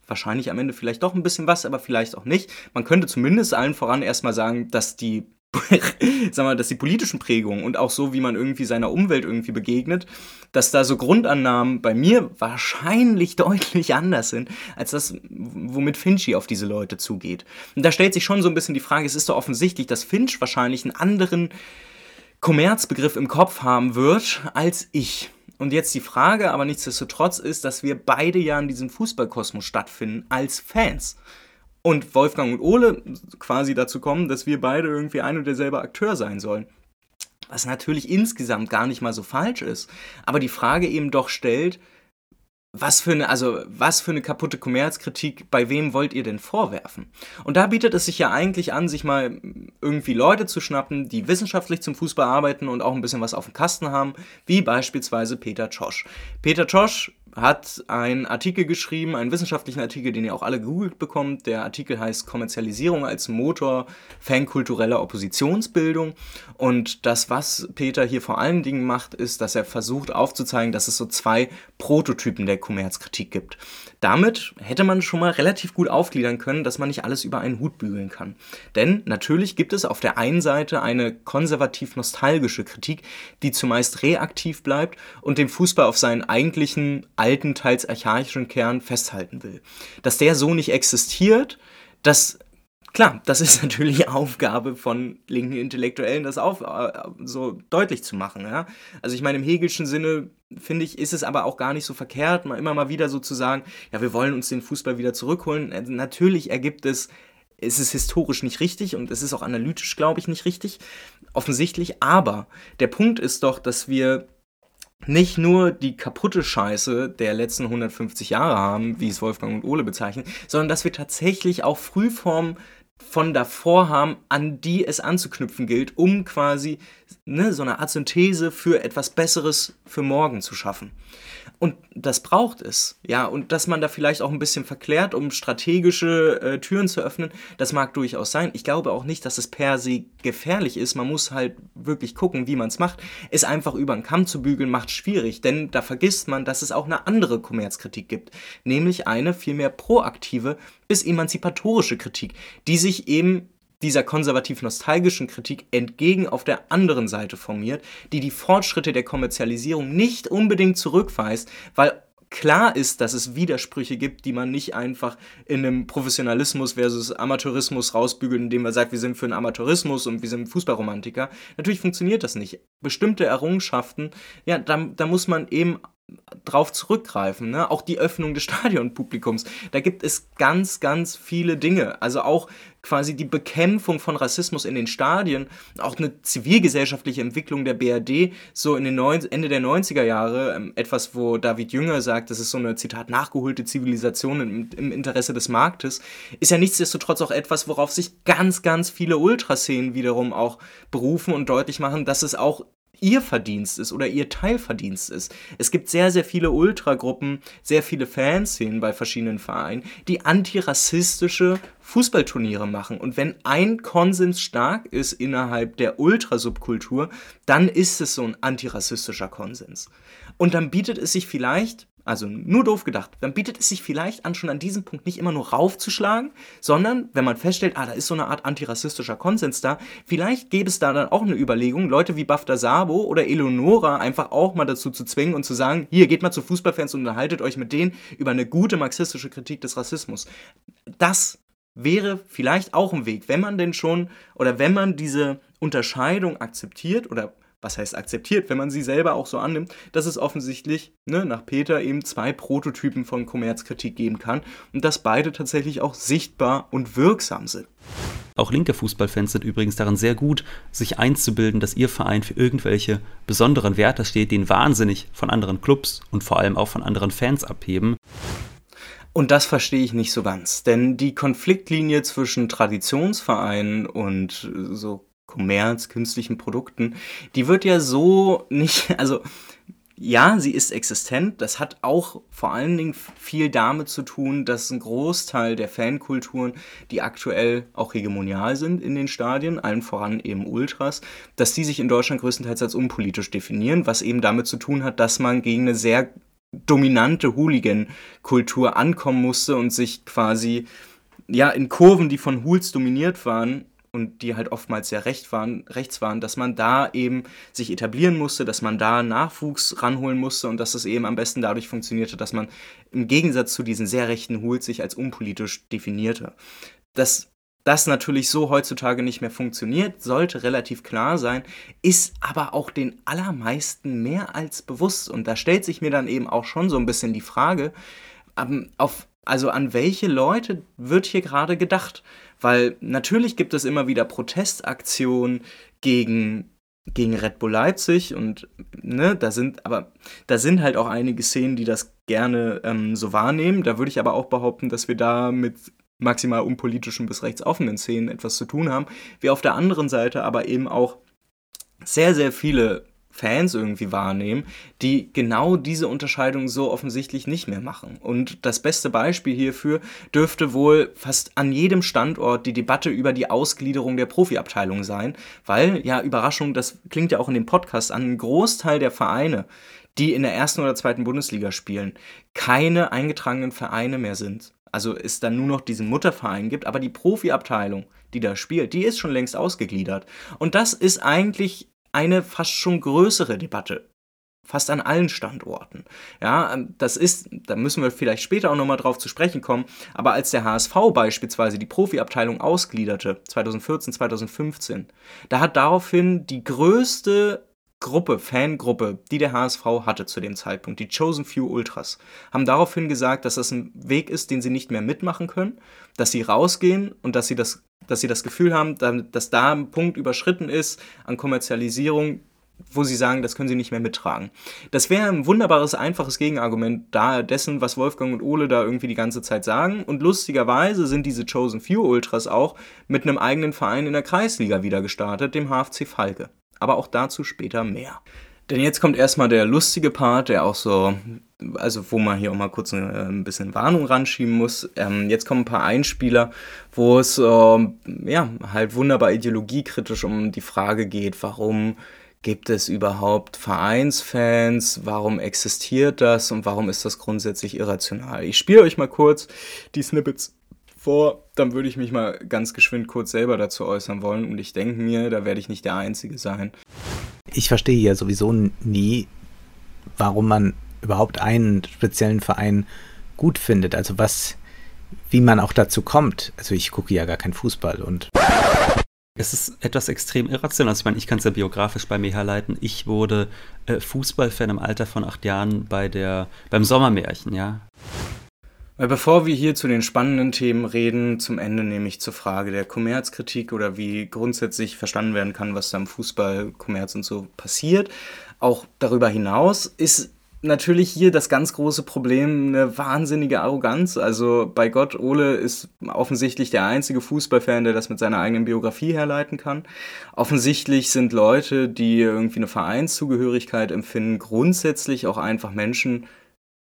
wahrscheinlich am Ende vielleicht doch ein bisschen was, aber vielleicht auch nicht. Man könnte zumindest allen voran erstmal sagen, dass die sag mal, dass die politischen Prägungen und auch so, wie man irgendwie seiner Umwelt irgendwie begegnet, dass da so Grundannahmen bei mir wahrscheinlich deutlich anders sind, als das, womit Finchi auf diese Leute zugeht. Und da stellt sich schon so ein bisschen die Frage, es ist doch offensichtlich, dass Finch wahrscheinlich einen anderen Kommerzbegriff im Kopf haben wird als ich. Und jetzt die Frage, aber nichtsdestotrotz ist, dass wir beide ja in diesem Fußballkosmos stattfinden als Fans. Und Wolfgang und Ole quasi dazu kommen, dass wir beide irgendwie ein und derselbe Akteur sein sollen. Was natürlich insgesamt gar nicht mal so falsch ist. Aber die Frage eben doch stellt, was für eine, also was für eine kaputte Kommerzkritik, bei wem wollt ihr denn vorwerfen? Und da bietet es sich ja eigentlich an, sich mal irgendwie Leute zu schnappen, die wissenschaftlich zum Fußball arbeiten und auch ein bisschen was auf dem Kasten haben, wie beispielsweise Peter Tschosch. Peter Tschosch hat einen Artikel geschrieben, einen wissenschaftlichen Artikel, den ihr auch alle gegoogelt bekommt. Der Artikel heißt Kommerzialisierung als Motor fankultureller Oppositionsbildung. Und das, was Peter hier vor allen Dingen macht, ist, dass er versucht aufzuzeigen, dass es so zwei Prototypen der Kommerzkritik gibt. Damit hätte man schon mal relativ gut aufgliedern können, dass man nicht alles über einen Hut bügeln kann. Denn natürlich gibt es auf der einen Seite eine konservativ-nostalgische Kritik, die zumeist reaktiv bleibt und den Fußball auf seinen eigentlichen alten, teils archaischen Kern festhalten will. Dass der so nicht existiert, das Klar, das ist natürlich Aufgabe von linken Intellektuellen, das auf, äh, so deutlich zu machen. Ja? Also ich meine, im Hegelschen Sinne, finde ich, ist es aber auch gar nicht so verkehrt, mal immer mal wieder so zu sagen, ja, wir wollen uns den Fußball wieder zurückholen. Also natürlich ergibt es, es ist historisch nicht richtig und es ist auch analytisch, glaube ich, nicht richtig, offensichtlich. Aber der Punkt ist doch, dass wir nicht nur die kaputte Scheiße der letzten 150 Jahre haben, wie es Wolfgang und Ole bezeichnen, sondern dass wir tatsächlich auch Frühformen von davor haben, an die es anzuknüpfen gilt, um quasi ne, so eine Art Synthese für etwas Besseres für morgen zu schaffen. Und das braucht es, ja, und dass man da vielleicht auch ein bisschen verklärt, um strategische äh, Türen zu öffnen, das mag durchaus sein. Ich glaube auch nicht, dass es per se gefährlich ist. Man muss halt wirklich gucken, wie man es macht. Es einfach über den Kamm zu bügeln, macht schwierig, denn da vergisst man, dass es auch eine andere Kommerzkritik gibt, nämlich eine vielmehr proaktive bis emanzipatorische Kritik, die sich eben dieser konservativ-nostalgischen Kritik entgegen auf der anderen Seite formiert, die die Fortschritte der Kommerzialisierung nicht unbedingt zurückweist, weil klar ist, dass es Widersprüche gibt, die man nicht einfach in einem Professionalismus versus Amateurismus rausbügelt, indem man sagt, wir sind für einen Amateurismus und wir sind Fußballromantiker. Natürlich funktioniert das nicht. Bestimmte Errungenschaften, ja, da, da muss man eben drauf zurückgreifen. Ne? Auch die Öffnung des Stadionpublikums. Da gibt es ganz, ganz viele Dinge. Also auch quasi die Bekämpfung von Rassismus in den Stadien, auch eine zivilgesellschaftliche Entwicklung der BRD, so in den Neun Ende der 90er Jahre, ähm, etwas, wo David Jünger sagt, das ist so eine, Zitat, nachgeholte Zivilisation im, im Interesse des Marktes, ist ja nichtsdestotrotz auch etwas, worauf sich ganz, ganz viele Ultraszenen wiederum auch berufen und deutlich machen, dass es auch ihr Verdienst ist oder ihr Teilverdienst ist. Es gibt sehr, sehr viele Ultragruppen, sehr viele Fanszenen bei verschiedenen Vereinen, die antirassistische Fußballturniere machen. Und wenn ein Konsens stark ist innerhalb der Ultrasubkultur, dann ist es so ein antirassistischer Konsens. Und dann bietet es sich vielleicht also nur doof gedacht. Dann bietet es sich vielleicht an, schon an diesem Punkt nicht immer nur raufzuschlagen, sondern wenn man feststellt, ah, da ist so eine Art antirassistischer Konsens da, vielleicht gäbe es da dann auch eine Überlegung, Leute wie Bafta Sabo oder Eleonora einfach auch mal dazu zu zwingen und zu sagen, hier geht mal zu Fußballfans und unterhaltet euch mit denen über eine gute marxistische Kritik des Rassismus. Das wäre vielleicht auch ein Weg, wenn man denn schon oder wenn man diese Unterscheidung akzeptiert oder was heißt akzeptiert, wenn man sie selber auch so annimmt, dass es offensichtlich ne, nach Peter eben zwei Prototypen von Kommerzkritik geben kann und dass beide tatsächlich auch sichtbar und wirksam sind. Auch linke Fußballfans sind übrigens daran sehr gut, sich einzubilden, dass ihr Verein für irgendwelche besonderen Werte steht, den wahnsinnig von anderen Clubs und vor allem auch von anderen Fans abheben. Und das verstehe ich nicht so ganz, denn die Konfliktlinie zwischen Traditionsvereinen und so Kommerz, künstlichen Produkten, die wird ja so nicht, also ja, sie ist existent. Das hat auch vor allen Dingen viel damit zu tun, dass ein Großteil der Fankulturen, die aktuell auch hegemonial sind in den Stadien, allen voran eben Ultras, dass die sich in Deutschland größtenteils als unpolitisch definieren, was eben damit zu tun hat, dass man gegen eine sehr dominante Hooligan-Kultur ankommen musste und sich quasi ja in Kurven, die von Hools dominiert waren, und die halt oftmals sehr recht waren, rechts waren, dass man da eben sich etablieren musste, dass man da Nachwuchs ranholen musste und dass es eben am besten dadurch funktionierte, dass man im Gegensatz zu diesen sehr rechten Hools sich als unpolitisch definierte. Dass das natürlich so heutzutage nicht mehr funktioniert, sollte relativ klar sein, ist aber auch den allermeisten mehr als bewusst. Und da stellt sich mir dann eben auch schon so ein bisschen die Frage, ähm, auf, also an welche Leute wird hier gerade gedacht? Weil natürlich gibt es immer wieder Protestaktionen gegen gegen Red Bull Leipzig und ne, da sind aber da sind halt auch einige Szenen, die das gerne ähm, so wahrnehmen. Da würde ich aber auch behaupten, dass wir da mit maximal unpolitischen bis rechtsoffenen Szenen etwas zu tun haben. Wie auf der anderen Seite aber eben auch sehr, sehr viele Fans irgendwie wahrnehmen, die genau diese Unterscheidung so offensichtlich nicht mehr machen. Und das beste Beispiel hierfür dürfte wohl fast an jedem Standort die Debatte über die Ausgliederung der Profiabteilung sein, weil, ja, Überraschung, das klingt ja auch in dem Podcast an, ein Großteil der Vereine, die in der ersten oder zweiten Bundesliga spielen, keine eingetragenen Vereine mehr sind. Also es dann nur noch diesen Mutterverein gibt, aber die Profiabteilung, die da spielt, die ist schon längst ausgegliedert. Und das ist eigentlich eine fast schon größere Debatte. Fast an allen Standorten. Ja, ähm, das ist, da müssen wir vielleicht später auch nochmal drauf zu sprechen kommen, aber als der HSV beispielsweise die Profiabteilung ausgliederte, 2014, 2015, da hat daraufhin die größte Gruppe, Fangruppe, die der HSV hatte zu dem Zeitpunkt, die Chosen Few Ultras, haben daraufhin gesagt, dass das ein Weg ist, den sie nicht mehr mitmachen können, dass sie rausgehen und dass sie das dass sie das Gefühl haben, dass da ein Punkt überschritten ist an Kommerzialisierung, wo sie sagen, das können sie nicht mehr mittragen. Das wäre ein wunderbares, einfaches Gegenargument da dessen, was Wolfgang und Ole da irgendwie die ganze Zeit sagen. Und lustigerweise sind diese Chosen Few Ultras auch mit einem eigenen Verein in der Kreisliga wieder gestartet, dem HFC Falke. Aber auch dazu später mehr. Denn jetzt kommt erstmal der lustige Part, der auch so, also wo man hier auch mal kurz ein, ein bisschen Warnung ranschieben muss. Ähm, jetzt kommen ein paar Einspieler, wo es äh, ja halt wunderbar ideologiekritisch um die Frage geht, warum gibt es überhaupt Vereinsfans, warum existiert das und warum ist das grundsätzlich irrational. Ich spiele euch mal kurz die Snippets vor, dann würde ich mich mal ganz geschwind kurz selber dazu äußern wollen und ich denke mir, da werde ich nicht der Einzige sein ich verstehe ja sowieso nie, warum man überhaupt einen speziellen Verein gut findet. Also was, wie man auch dazu kommt. Also ich gucke ja gar keinen Fußball und. Es ist etwas extrem irrational. Also ich meine, ich kann es ja biografisch bei mir herleiten. Ich wurde äh, Fußballfan im Alter von acht Jahren bei der, beim Sommermärchen, ja. Weil bevor wir hier zu den spannenden Themen reden, zum Ende nämlich zur Frage der Kommerzkritik oder wie grundsätzlich verstanden werden kann, was da im Fußball, Kommerz und so passiert. Auch darüber hinaus ist natürlich hier das ganz große Problem, eine wahnsinnige Arroganz. Also bei Gott, Ole ist offensichtlich der einzige Fußballfan, der das mit seiner eigenen Biografie herleiten kann. Offensichtlich sind Leute, die irgendwie eine Vereinszugehörigkeit empfinden, grundsätzlich auch einfach Menschen,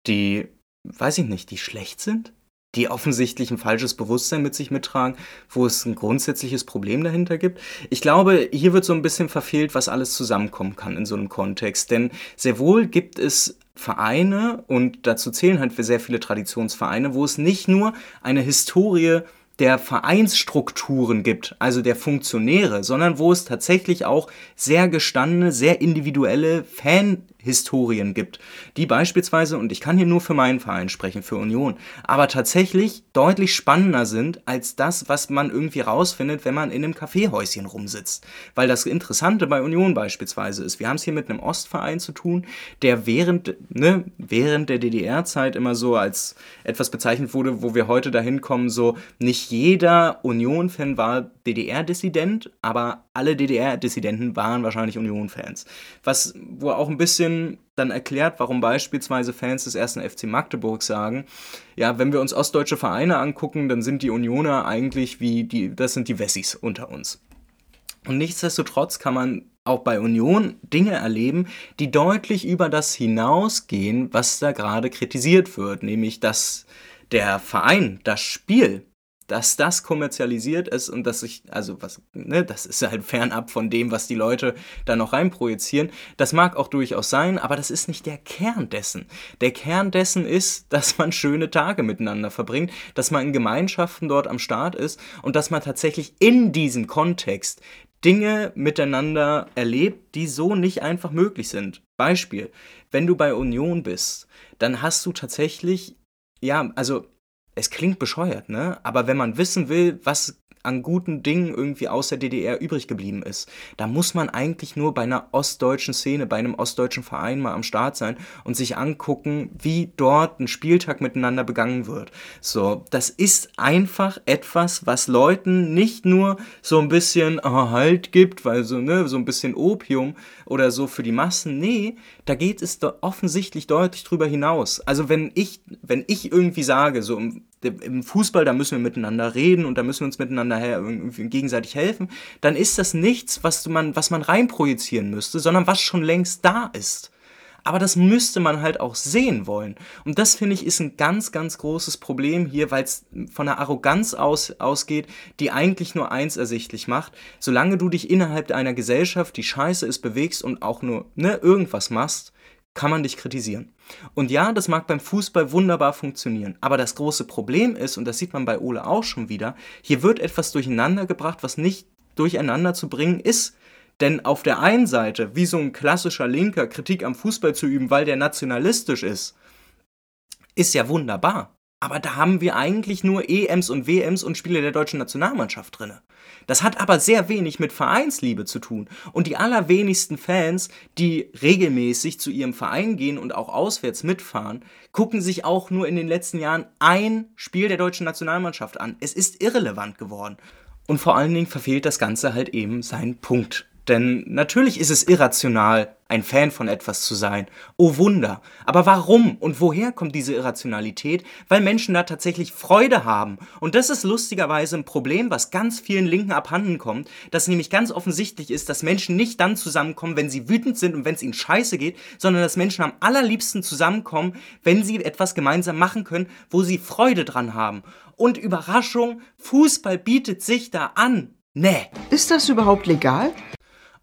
die, weiß ich nicht, die schlecht sind, die offensichtlich ein falsches Bewusstsein mit sich mittragen, wo es ein grundsätzliches Problem dahinter gibt. Ich glaube, hier wird so ein bisschen verfehlt, was alles zusammenkommen kann in so einem Kontext. Denn sehr wohl gibt es Vereine und dazu zählen halt sehr viele Traditionsvereine, wo es nicht nur eine Historie der Vereinsstrukturen gibt, also der Funktionäre, sondern wo es tatsächlich auch sehr gestandene, sehr individuelle Fan Historien gibt, die beispielsweise, und ich kann hier nur für meinen Verein sprechen, für Union, aber tatsächlich deutlich spannender sind als das, was man irgendwie rausfindet, wenn man in einem Kaffeehäuschen rumsitzt. Weil das Interessante bei Union beispielsweise ist, wir haben es hier mit einem Ostverein zu tun, der während, ne, während der DDR-Zeit immer so als etwas bezeichnet wurde, wo wir heute dahin kommen, so nicht jeder Union-Fan war DDR-Dissident, aber alle DDR-Dissidenten waren wahrscheinlich Union-Fans. Was, wo auch ein bisschen dann erklärt, warum beispielsweise Fans des ersten FC Magdeburg sagen, ja, wenn wir uns ostdeutsche Vereine angucken, dann sind die Unioner eigentlich wie die, das sind die Wessis unter uns. Und nichtsdestotrotz kann man auch bei Union Dinge erleben, die deutlich über das hinausgehen, was da gerade kritisiert wird, nämlich dass der Verein, das Spiel dass das kommerzialisiert ist und dass ich, also was, ne, das ist halt fernab von dem, was die Leute da noch reinprojizieren. Das mag auch durchaus sein, aber das ist nicht der Kern dessen. Der Kern dessen ist, dass man schöne Tage miteinander verbringt, dass man in Gemeinschaften dort am Start ist und dass man tatsächlich in diesem Kontext Dinge miteinander erlebt, die so nicht einfach möglich sind. Beispiel, wenn du bei Union bist, dann hast du tatsächlich, ja, also es klingt bescheuert, ne? Aber wenn man wissen will, was an guten Dingen irgendwie aus der DDR übrig geblieben ist. Da muss man eigentlich nur bei einer ostdeutschen Szene, bei einem ostdeutschen Verein mal am Start sein und sich angucken, wie dort ein Spieltag miteinander begangen wird. So, das ist einfach etwas, was Leuten nicht nur so ein bisschen oh, Halt gibt, weil so, ne, so ein bisschen Opium oder so für die Massen. Nee, da geht es da offensichtlich deutlich drüber hinaus. Also wenn ich, wenn ich irgendwie sage, so im, im Fußball, da müssen wir miteinander reden und da müssen wir uns miteinander gegenseitig helfen, dann ist das nichts, was man, was man reinprojizieren müsste, sondern was schon längst da ist. Aber das müsste man halt auch sehen wollen. Und das finde ich ist ein ganz, ganz großes Problem hier, weil es von einer Arroganz aus, ausgeht, die eigentlich nur eins ersichtlich macht. Solange du dich innerhalb einer Gesellschaft, die scheiße ist, bewegst und auch nur ne, irgendwas machst, kann man dich kritisieren. Und ja, das mag beim Fußball wunderbar funktionieren. Aber das große Problem ist, und das sieht man bei Ole auch schon wieder, hier wird etwas durcheinander gebracht, was nicht durcheinander zu bringen ist. Denn auf der einen Seite, wie so ein klassischer Linker Kritik am Fußball zu üben, weil der nationalistisch ist, ist ja wunderbar. Aber da haben wir eigentlich nur EMs und WMs und Spiele der deutschen Nationalmannschaft drin. Das hat aber sehr wenig mit Vereinsliebe zu tun. Und die allerwenigsten Fans, die regelmäßig zu ihrem Verein gehen und auch auswärts mitfahren, gucken sich auch nur in den letzten Jahren ein Spiel der deutschen Nationalmannschaft an. Es ist irrelevant geworden. Und vor allen Dingen verfehlt das Ganze halt eben seinen Punkt. Denn natürlich ist es irrational, ein Fan von etwas zu sein. Oh Wunder. Aber warum und woher kommt diese Irrationalität? Weil Menschen da tatsächlich Freude haben. Und das ist lustigerweise ein Problem, was ganz vielen Linken abhanden kommt, dass nämlich ganz offensichtlich ist, dass Menschen nicht dann zusammenkommen, wenn sie wütend sind und wenn es ihnen scheiße geht, sondern dass Menschen am allerliebsten zusammenkommen, wenn sie etwas gemeinsam machen können, wo sie Freude dran haben. Und Überraschung, Fußball bietet sich da an. Nee. Ist das überhaupt legal?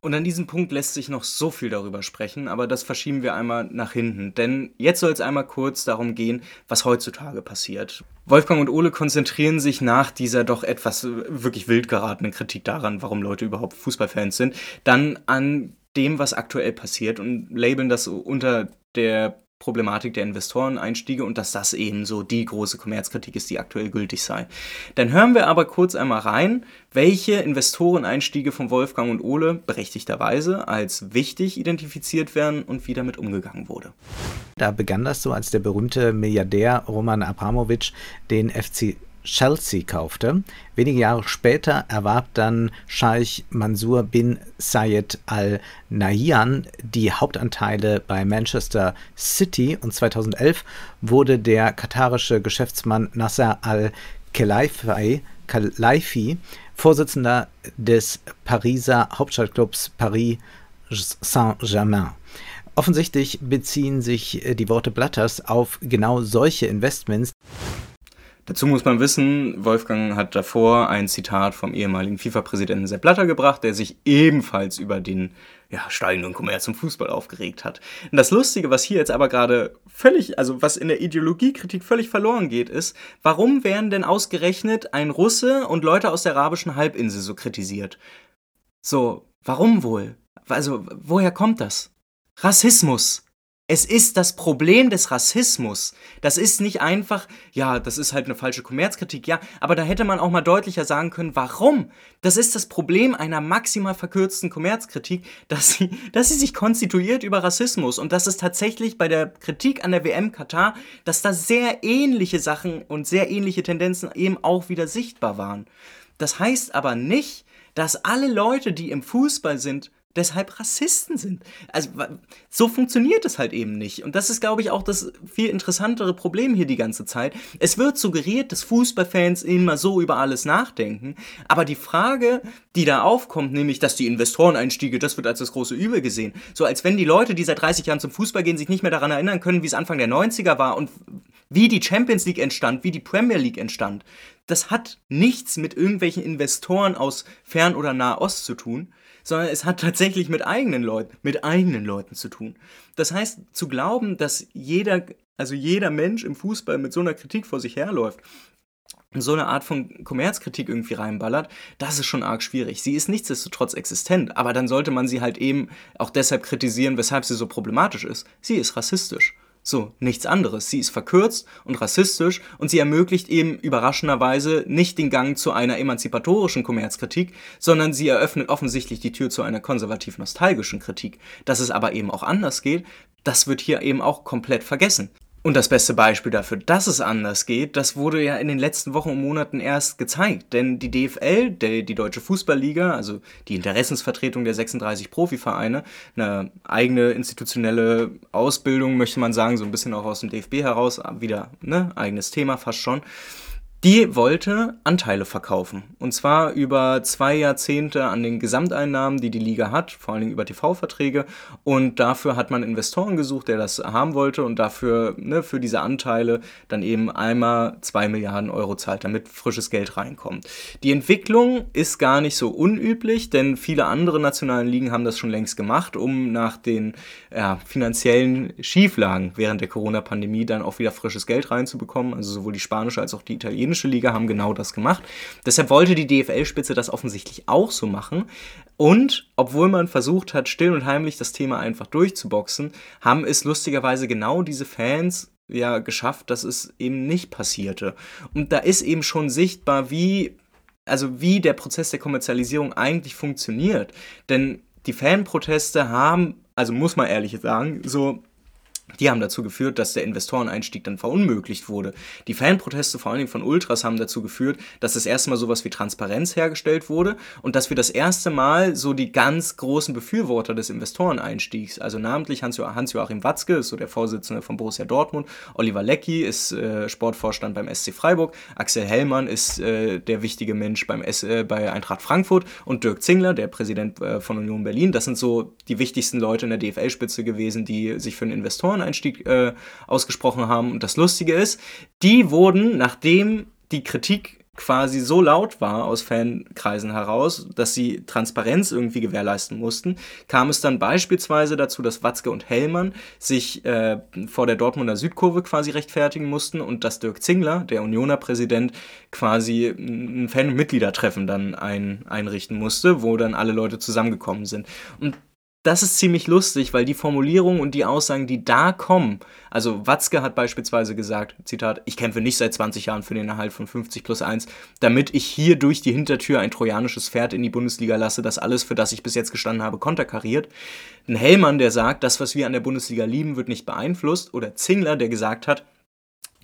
Und an diesem Punkt lässt sich noch so viel darüber sprechen, aber das verschieben wir einmal nach hinten. Denn jetzt soll es einmal kurz darum gehen, was heutzutage passiert. Wolfgang und Ole konzentrieren sich nach dieser doch etwas äh, wirklich wild geratenen Kritik daran, warum Leute überhaupt Fußballfans sind, dann an dem, was aktuell passiert und labeln das unter der Problematik der Investoreneinstiege und dass das eben so die große Kommerzkritik ist, die aktuell gültig sei. Dann hören wir aber kurz einmal rein, welche Investoreneinstiege von Wolfgang und Ole berechtigterweise als wichtig identifiziert werden und wie damit umgegangen wurde. Da begann das so, als der berühmte Milliardär Roman Abramowitsch den FC Chelsea kaufte. Wenige Jahre später erwarb dann Scheich Mansur bin Zayed Al Nahyan die Hauptanteile bei Manchester City und 2011 wurde der katarische Geschäftsmann Nasser Al Khelaifi Vorsitzender des Pariser Hauptstadtclubs Paris Saint-Germain. Offensichtlich beziehen sich die Worte Blatters auf genau solche Investments. Dazu muss man wissen, Wolfgang hat davor ein Zitat vom ehemaligen FIFA-Präsidenten Sepp Blatter gebracht, der sich ebenfalls über den ja, steigenden Kommerz zum Fußball aufgeregt hat. Und das Lustige, was hier jetzt aber gerade völlig, also was in der Ideologiekritik völlig verloren geht, ist, warum werden denn ausgerechnet ein Russe und Leute aus der arabischen Halbinsel so kritisiert? So, warum wohl? Also, woher kommt das? Rassismus. Es ist das Problem des Rassismus. Das ist nicht einfach, ja, das ist halt eine falsche Kommerzkritik, ja, aber da hätte man auch mal deutlicher sagen können, warum. Das ist das Problem einer maximal verkürzten Kommerzkritik, dass sie, dass sie sich konstituiert über Rassismus und dass es tatsächlich bei der Kritik an der WM Katar, dass da sehr ähnliche Sachen und sehr ähnliche Tendenzen eben auch wieder sichtbar waren. Das heißt aber nicht, dass alle Leute, die im Fußball sind, deshalb Rassisten sind. Also so funktioniert es halt eben nicht. Und das ist, glaube ich, auch das viel interessantere Problem hier die ganze Zeit. Es wird suggeriert, dass Fußballfans immer so über alles nachdenken. Aber die Frage, die da aufkommt, nämlich, dass die Investoreneinstiege, das wird als das große Übel gesehen. So als wenn die Leute, die seit 30 Jahren zum Fußball gehen, sich nicht mehr daran erinnern können, wie es Anfang der 90er war und wie die Champions League entstand, wie die Premier League entstand. Das hat nichts mit irgendwelchen Investoren aus Fern- oder Nahost zu tun, sondern es hat tatsächlich mit eigenen Leuten, mit eigenen Leuten zu tun. Das heißt, zu glauben, dass jeder, also jeder Mensch im Fußball mit so einer Kritik vor sich herläuft, so eine Art von Kommerzkritik irgendwie reinballert, das ist schon arg schwierig. Sie ist nichtsdestotrotz existent, aber dann sollte man sie halt eben auch deshalb kritisieren, weshalb sie so problematisch ist. Sie ist rassistisch. So, nichts anderes. Sie ist verkürzt und rassistisch und sie ermöglicht eben überraschenderweise nicht den Gang zu einer emanzipatorischen Kommerzkritik, sondern sie eröffnet offensichtlich die Tür zu einer konservativ-nostalgischen Kritik. Dass es aber eben auch anders geht, das wird hier eben auch komplett vergessen. Und das beste Beispiel dafür, dass es anders geht, das wurde ja in den letzten Wochen und Monaten erst gezeigt. Denn die DFL, die Deutsche Fußballliga, also die Interessensvertretung der 36 Profivereine, eine eigene institutionelle Ausbildung, möchte man sagen, so ein bisschen auch aus dem DFB heraus, wieder ne, eigenes Thema fast schon die wollte Anteile verkaufen. Und zwar über zwei Jahrzehnte an den Gesamteinnahmen, die die Liga hat, vor allen Dingen über TV-Verträge. Und dafür hat man Investoren gesucht, der das haben wollte und dafür, ne, für diese Anteile dann eben einmal zwei Milliarden Euro zahlt, damit frisches Geld reinkommt. Die Entwicklung ist gar nicht so unüblich, denn viele andere nationalen Ligen haben das schon längst gemacht, um nach den ja, finanziellen Schieflagen während der Corona-Pandemie dann auch wieder frisches Geld reinzubekommen. Also sowohl die spanische als auch die italienische italienische Liga haben genau das gemacht. Deshalb wollte die DFL-Spitze das offensichtlich auch so machen. Und obwohl man versucht hat, still und heimlich das Thema einfach durchzuboxen, haben es lustigerweise genau diese Fans ja geschafft, dass es eben nicht passierte. Und da ist eben schon sichtbar, wie also wie der Prozess der Kommerzialisierung eigentlich funktioniert. Denn die Fanproteste haben, also muss man ehrlich sagen, so die haben dazu geführt, dass der Investoreneinstieg dann verunmöglicht wurde. Die Fanproteste, vor allen Dingen von Ultras, haben dazu geführt, dass das erste Mal sowas wie Transparenz hergestellt wurde und dass wir das erste Mal so die ganz großen Befürworter des Investoreneinstiegs, also namentlich Hans-Joachim Watzke, ist so der Vorsitzende von Borussia Dortmund, Oliver Leckie ist äh, Sportvorstand beim SC Freiburg, Axel Hellmann ist äh, der wichtige Mensch beim S äh, bei Eintracht Frankfurt und Dirk Zingler, der Präsident äh, von Union Berlin. Das sind so die wichtigsten Leute in der DFL-Spitze gewesen, die sich für einen Investoren Autoreneinstieg äh, ausgesprochen haben. Und das Lustige ist, die wurden, nachdem die Kritik quasi so laut war aus Fankreisen heraus, dass sie Transparenz irgendwie gewährleisten mussten, kam es dann beispielsweise dazu, dass Watzke und Hellmann sich äh, vor der Dortmunder Südkurve quasi rechtfertigen mussten und dass Dirk Zingler, der Unioner Präsident, quasi ein Fan- und Mitgliedertreffen dann ein, einrichten musste, wo dann alle Leute zusammengekommen sind. Und das ist ziemlich lustig, weil die Formulierungen und die Aussagen, die da kommen, also Watzke hat beispielsweise gesagt, Zitat, ich kämpfe nicht seit 20 Jahren für den Erhalt von 50 plus 1, damit ich hier durch die Hintertür ein trojanisches Pferd in die Bundesliga lasse, das alles, für das ich bis jetzt gestanden habe, konterkariert. Ein Hellmann, der sagt, das, was wir an der Bundesliga lieben, wird nicht beeinflusst. Oder Zingler, der gesagt hat,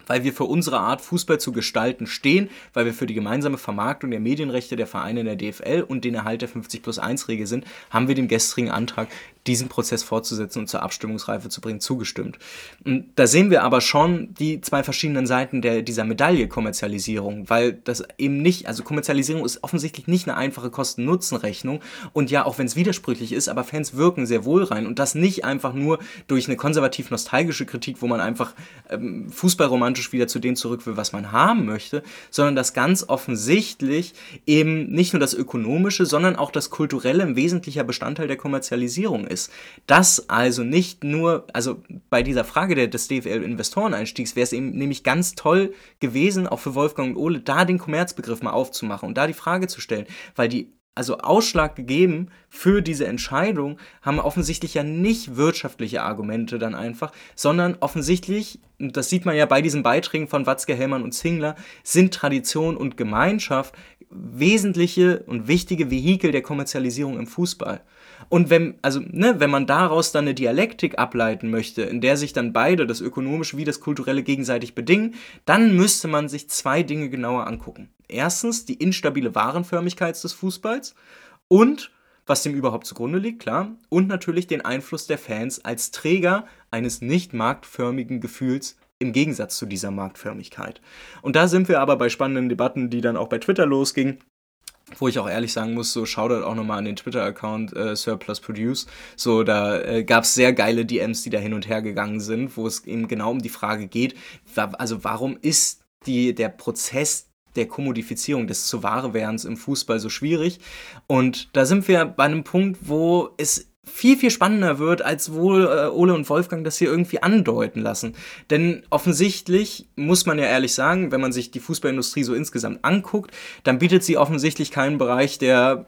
weil wir für unsere Art Fußball zu gestalten stehen, weil wir für die gemeinsame Vermarktung der Medienrechte der Vereine in der DFL und den Erhalt der 50 plus 1 Regel sind, haben wir dem gestrigen Antrag diesen Prozess fortzusetzen und zur Abstimmungsreife zu bringen, zugestimmt. Da sehen wir aber schon die zwei verschiedenen Seiten der, dieser Medaille Kommerzialisierung, weil das eben nicht, also Kommerzialisierung ist offensichtlich nicht eine einfache Kosten-Nutzen-Rechnung und ja, auch wenn es widersprüchlich ist, aber Fans wirken sehr wohl rein und das nicht einfach nur durch eine konservativ-nostalgische Kritik, wo man einfach ähm, fußballromantisch wieder zu dem zurück will, was man haben möchte, sondern das ganz offensichtlich eben nicht nur das Ökonomische, sondern auch das Kulturelle ein wesentlicher Bestandteil der Kommerzialisierung ist ist. Das also nicht nur, also bei dieser Frage des DFL-Investoreneinstiegs wäre es eben nämlich ganz toll gewesen, auch für Wolfgang und Ole, da den Kommerzbegriff mal aufzumachen und da die Frage zu stellen, weil die also Ausschlag gegeben für diese Entscheidung haben offensichtlich ja nicht wirtschaftliche Argumente dann einfach, sondern offensichtlich, und das sieht man ja bei diesen Beiträgen von Watzke, Hellmann und Zingler, sind Tradition und Gemeinschaft wesentliche und wichtige Vehikel der Kommerzialisierung im Fußball. Und wenn, also, ne, wenn man daraus dann eine Dialektik ableiten möchte, in der sich dann beide, das Ökonomische wie das Kulturelle, gegenseitig bedingen, dann müsste man sich zwei Dinge genauer angucken. Erstens die instabile Warenförmigkeit des Fußballs und was dem überhaupt zugrunde liegt, klar, und natürlich den Einfluss der Fans als Träger eines nicht marktförmigen Gefühls im Gegensatz zu dieser Marktförmigkeit. Und da sind wir aber bei spannenden Debatten, die dann auch bei Twitter losgingen wo ich auch ehrlich sagen muss, so Shoutout auch nochmal an den Twitter-Account äh, Surplus Produce. So, da äh, gab es sehr geile DMs, die da hin und her gegangen sind, wo es eben genau um die Frage geht, also warum ist die, der Prozess der Kommodifizierung des zu Ware-Werdens im Fußball so schwierig? Und da sind wir bei einem Punkt, wo es viel, viel spannender wird, als wohl äh, Ole und Wolfgang das hier irgendwie andeuten lassen. Denn offensichtlich muss man ja ehrlich sagen, wenn man sich die Fußballindustrie so insgesamt anguckt, dann bietet sie offensichtlich keinen Bereich, der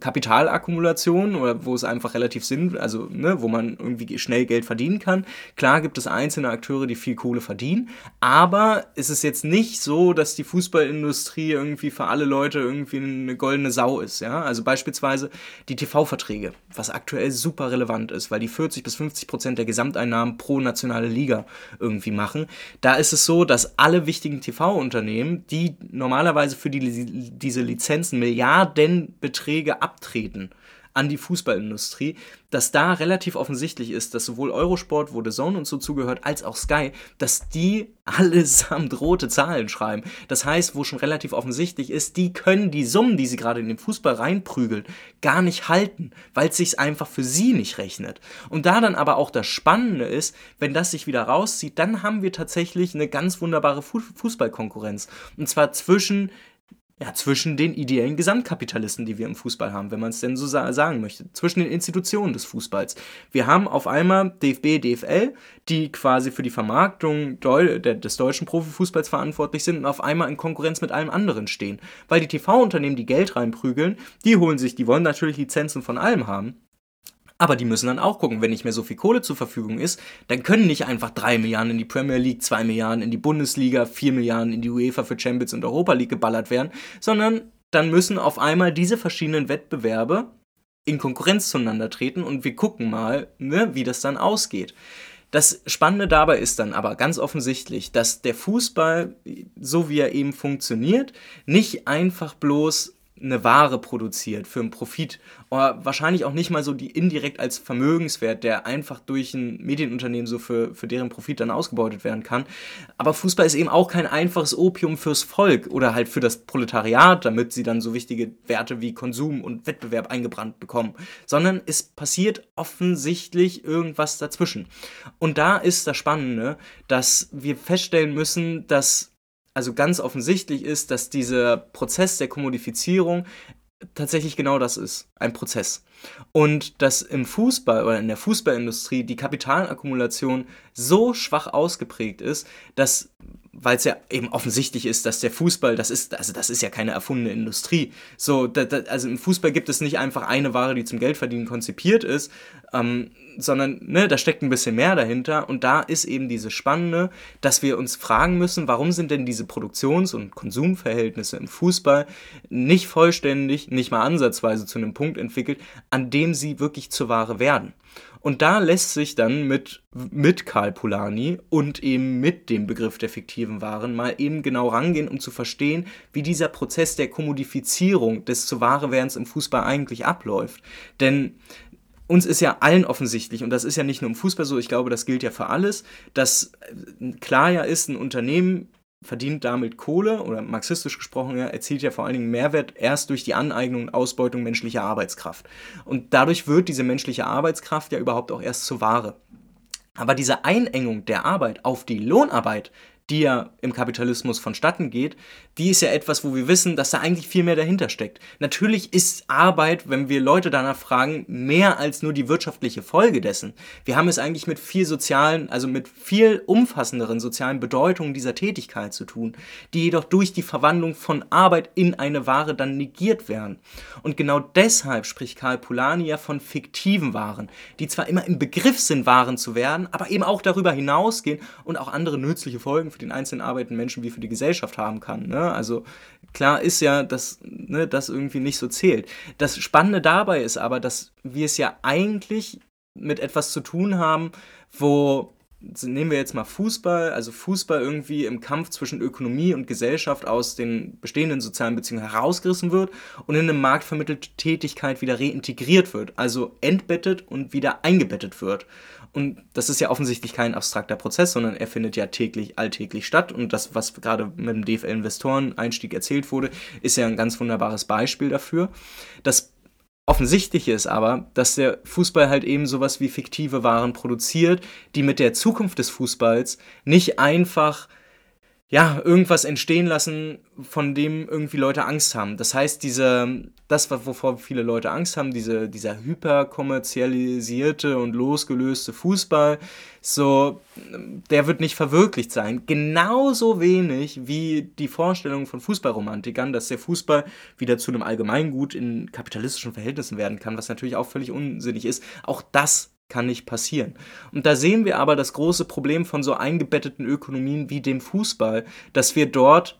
Kapitalakkumulation oder wo es einfach relativ Sinn, also ne, wo man irgendwie schnell Geld verdienen kann. Klar gibt es einzelne Akteure, die viel Kohle verdienen, aber es ist jetzt nicht so, dass die Fußballindustrie irgendwie für alle Leute irgendwie eine goldene Sau ist. Ja? Also beispielsweise die TV-Verträge, was aktuell super relevant ist, weil die 40 bis 50 Prozent der Gesamteinnahmen pro nationale Liga irgendwie machen. Da ist es so, dass alle wichtigen TV-Unternehmen, die normalerweise für die, diese Lizenzen Milliardenbeträge Beträge abtreten an die Fußballindustrie, dass da relativ offensichtlich ist, dass sowohl Eurosport, wo The Zone und so zugehört, als auch Sky, dass die allesamt rote Zahlen schreiben. Das heißt, wo schon relativ offensichtlich ist, die können die Summen, die sie gerade in den Fußball reinprügeln, gar nicht halten, weil es sich einfach für sie nicht rechnet. Und da dann aber auch das Spannende ist, wenn das sich wieder rauszieht, dann haben wir tatsächlich eine ganz wunderbare Fußballkonkurrenz. Und zwar zwischen ja, zwischen den ideellen Gesamtkapitalisten, die wir im Fußball haben, wenn man es denn so sa sagen möchte, zwischen den Institutionen des Fußballs. Wir haben auf einmal DFB, DFL, die quasi für die Vermarktung des deutschen Profifußballs verantwortlich sind und auf einmal in Konkurrenz mit allem anderen stehen. Weil die TV-Unternehmen, die Geld reinprügeln, die holen sich, die wollen natürlich Lizenzen von allem haben. Aber die müssen dann auch gucken, wenn nicht mehr so viel Kohle zur Verfügung ist, dann können nicht einfach 3 Milliarden in die Premier League, 2 Milliarden in die Bundesliga, 4 Milliarden in die UEFA für Champions und Europa League geballert werden, sondern dann müssen auf einmal diese verschiedenen Wettbewerbe in Konkurrenz zueinander treten und wir gucken mal, ne, wie das dann ausgeht. Das Spannende dabei ist dann aber ganz offensichtlich, dass der Fußball, so wie er eben funktioniert, nicht einfach bloß eine Ware produziert für einen Profit. Oder wahrscheinlich auch nicht mal so die indirekt als Vermögenswert, der einfach durch ein Medienunternehmen so für, für deren Profit dann ausgebeutet werden kann. Aber Fußball ist eben auch kein einfaches Opium fürs Volk oder halt für das Proletariat, damit sie dann so wichtige Werte wie Konsum und Wettbewerb eingebrannt bekommen, sondern es passiert offensichtlich irgendwas dazwischen. Und da ist das Spannende, dass wir feststellen müssen, dass also ganz offensichtlich ist, dass dieser Prozess der Kommodifizierung tatsächlich genau das ist, ein Prozess. Und dass im Fußball oder in der Fußballindustrie die Kapitalakkumulation so schwach ausgeprägt ist, dass weil es ja eben offensichtlich ist, dass der Fußball, das ist, also das ist ja keine erfundene Industrie. So, da, da, also im Fußball gibt es nicht einfach eine Ware, die zum Geldverdienen konzipiert ist, ähm, sondern ne, da steckt ein bisschen mehr dahinter. Und da ist eben diese Spannende, dass wir uns fragen müssen, warum sind denn diese Produktions- und Konsumverhältnisse im Fußball nicht vollständig, nicht mal ansatzweise zu einem Punkt entwickelt, an dem sie wirklich zur Ware werden. Und da lässt sich dann mit, mit Karl Polanyi und eben mit dem Begriff der fiktiven Waren mal eben genau rangehen, um zu verstehen, wie dieser Prozess der Kommodifizierung des zu Warewerdens im Fußball eigentlich abläuft. Denn uns ist ja allen offensichtlich, und das ist ja nicht nur im Fußball so, ich glaube, das gilt ja für alles, dass äh, klar ja ist, ein Unternehmen verdient damit Kohle oder marxistisch gesprochen ja, erzielt ja vor allen Dingen Mehrwert erst durch die Aneignung und Ausbeutung menschlicher Arbeitskraft. Und dadurch wird diese menschliche Arbeitskraft ja überhaupt auch erst zur Ware. Aber diese Einengung der Arbeit auf die Lohnarbeit, die ja im Kapitalismus vonstatten geht, die ist ja etwas, wo wir wissen, dass da eigentlich viel mehr dahinter steckt. Natürlich ist Arbeit, wenn wir Leute danach fragen, mehr als nur die wirtschaftliche Folge dessen. Wir haben es eigentlich mit viel sozialen, also mit viel umfassenderen sozialen Bedeutungen dieser Tätigkeit zu tun, die jedoch durch die Verwandlung von Arbeit in eine Ware dann negiert werden. Und genau deshalb spricht Karl Polanyi ja von fiktiven Waren, die zwar immer im Begriff sind, Waren zu werden, aber eben auch darüber hinausgehen und auch andere nützliche Folgen für den einzelnen arbeitenden Menschen wie für die Gesellschaft haben kann. Ne? Also klar ist ja, dass ne, das irgendwie nicht so zählt. Das Spannende dabei ist aber, dass wir es ja eigentlich mit etwas zu tun haben, wo nehmen wir jetzt mal Fußball, also Fußball irgendwie im Kampf zwischen Ökonomie und Gesellschaft aus den bestehenden sozialen Beziehungen herausgerissen wird und in eine marktvermittelte Tätigkeit wieder reintegriert wird, also entbettet und wieder eingebettet wird. Und das ist ja offensichtlich kein abstrakter Prozess, sondern er findet ja täglich, alltäglich statt. Und das, was gerade mit dem DFL-Investoren-Einstieg erzählt wurde, ist ja ein ganz wunderbares Beispiel dafür. Das Offensichtliche ist aber, dass der Fußball halt eben sowas wie fiktive Waren produziert, die mit der Zukunft des Fußballs nicht einfach ja, irgendwas entstehen lassen, von dem irgendwie Leute Angst haben. Das heißt, diese, das, wovor viele Leute Angst haben, diese, dieser hyperkommerzialisierte und losgelöste Fußball, so, der wird nicht verwirklicht sein. Genauso wenig wie die Vorstellung von Fußballromantikern, dass der Fußball wieder zu einem Allgemeingut in kapitalistischen Verhältnissen werden kann, was natürlich auch völlig unsinnig ist. Auch das kann nicht passieren. Und da sehen wir aber das große Problem von so eingebetteten Ökonomien wie dem Fußball, dass wir dort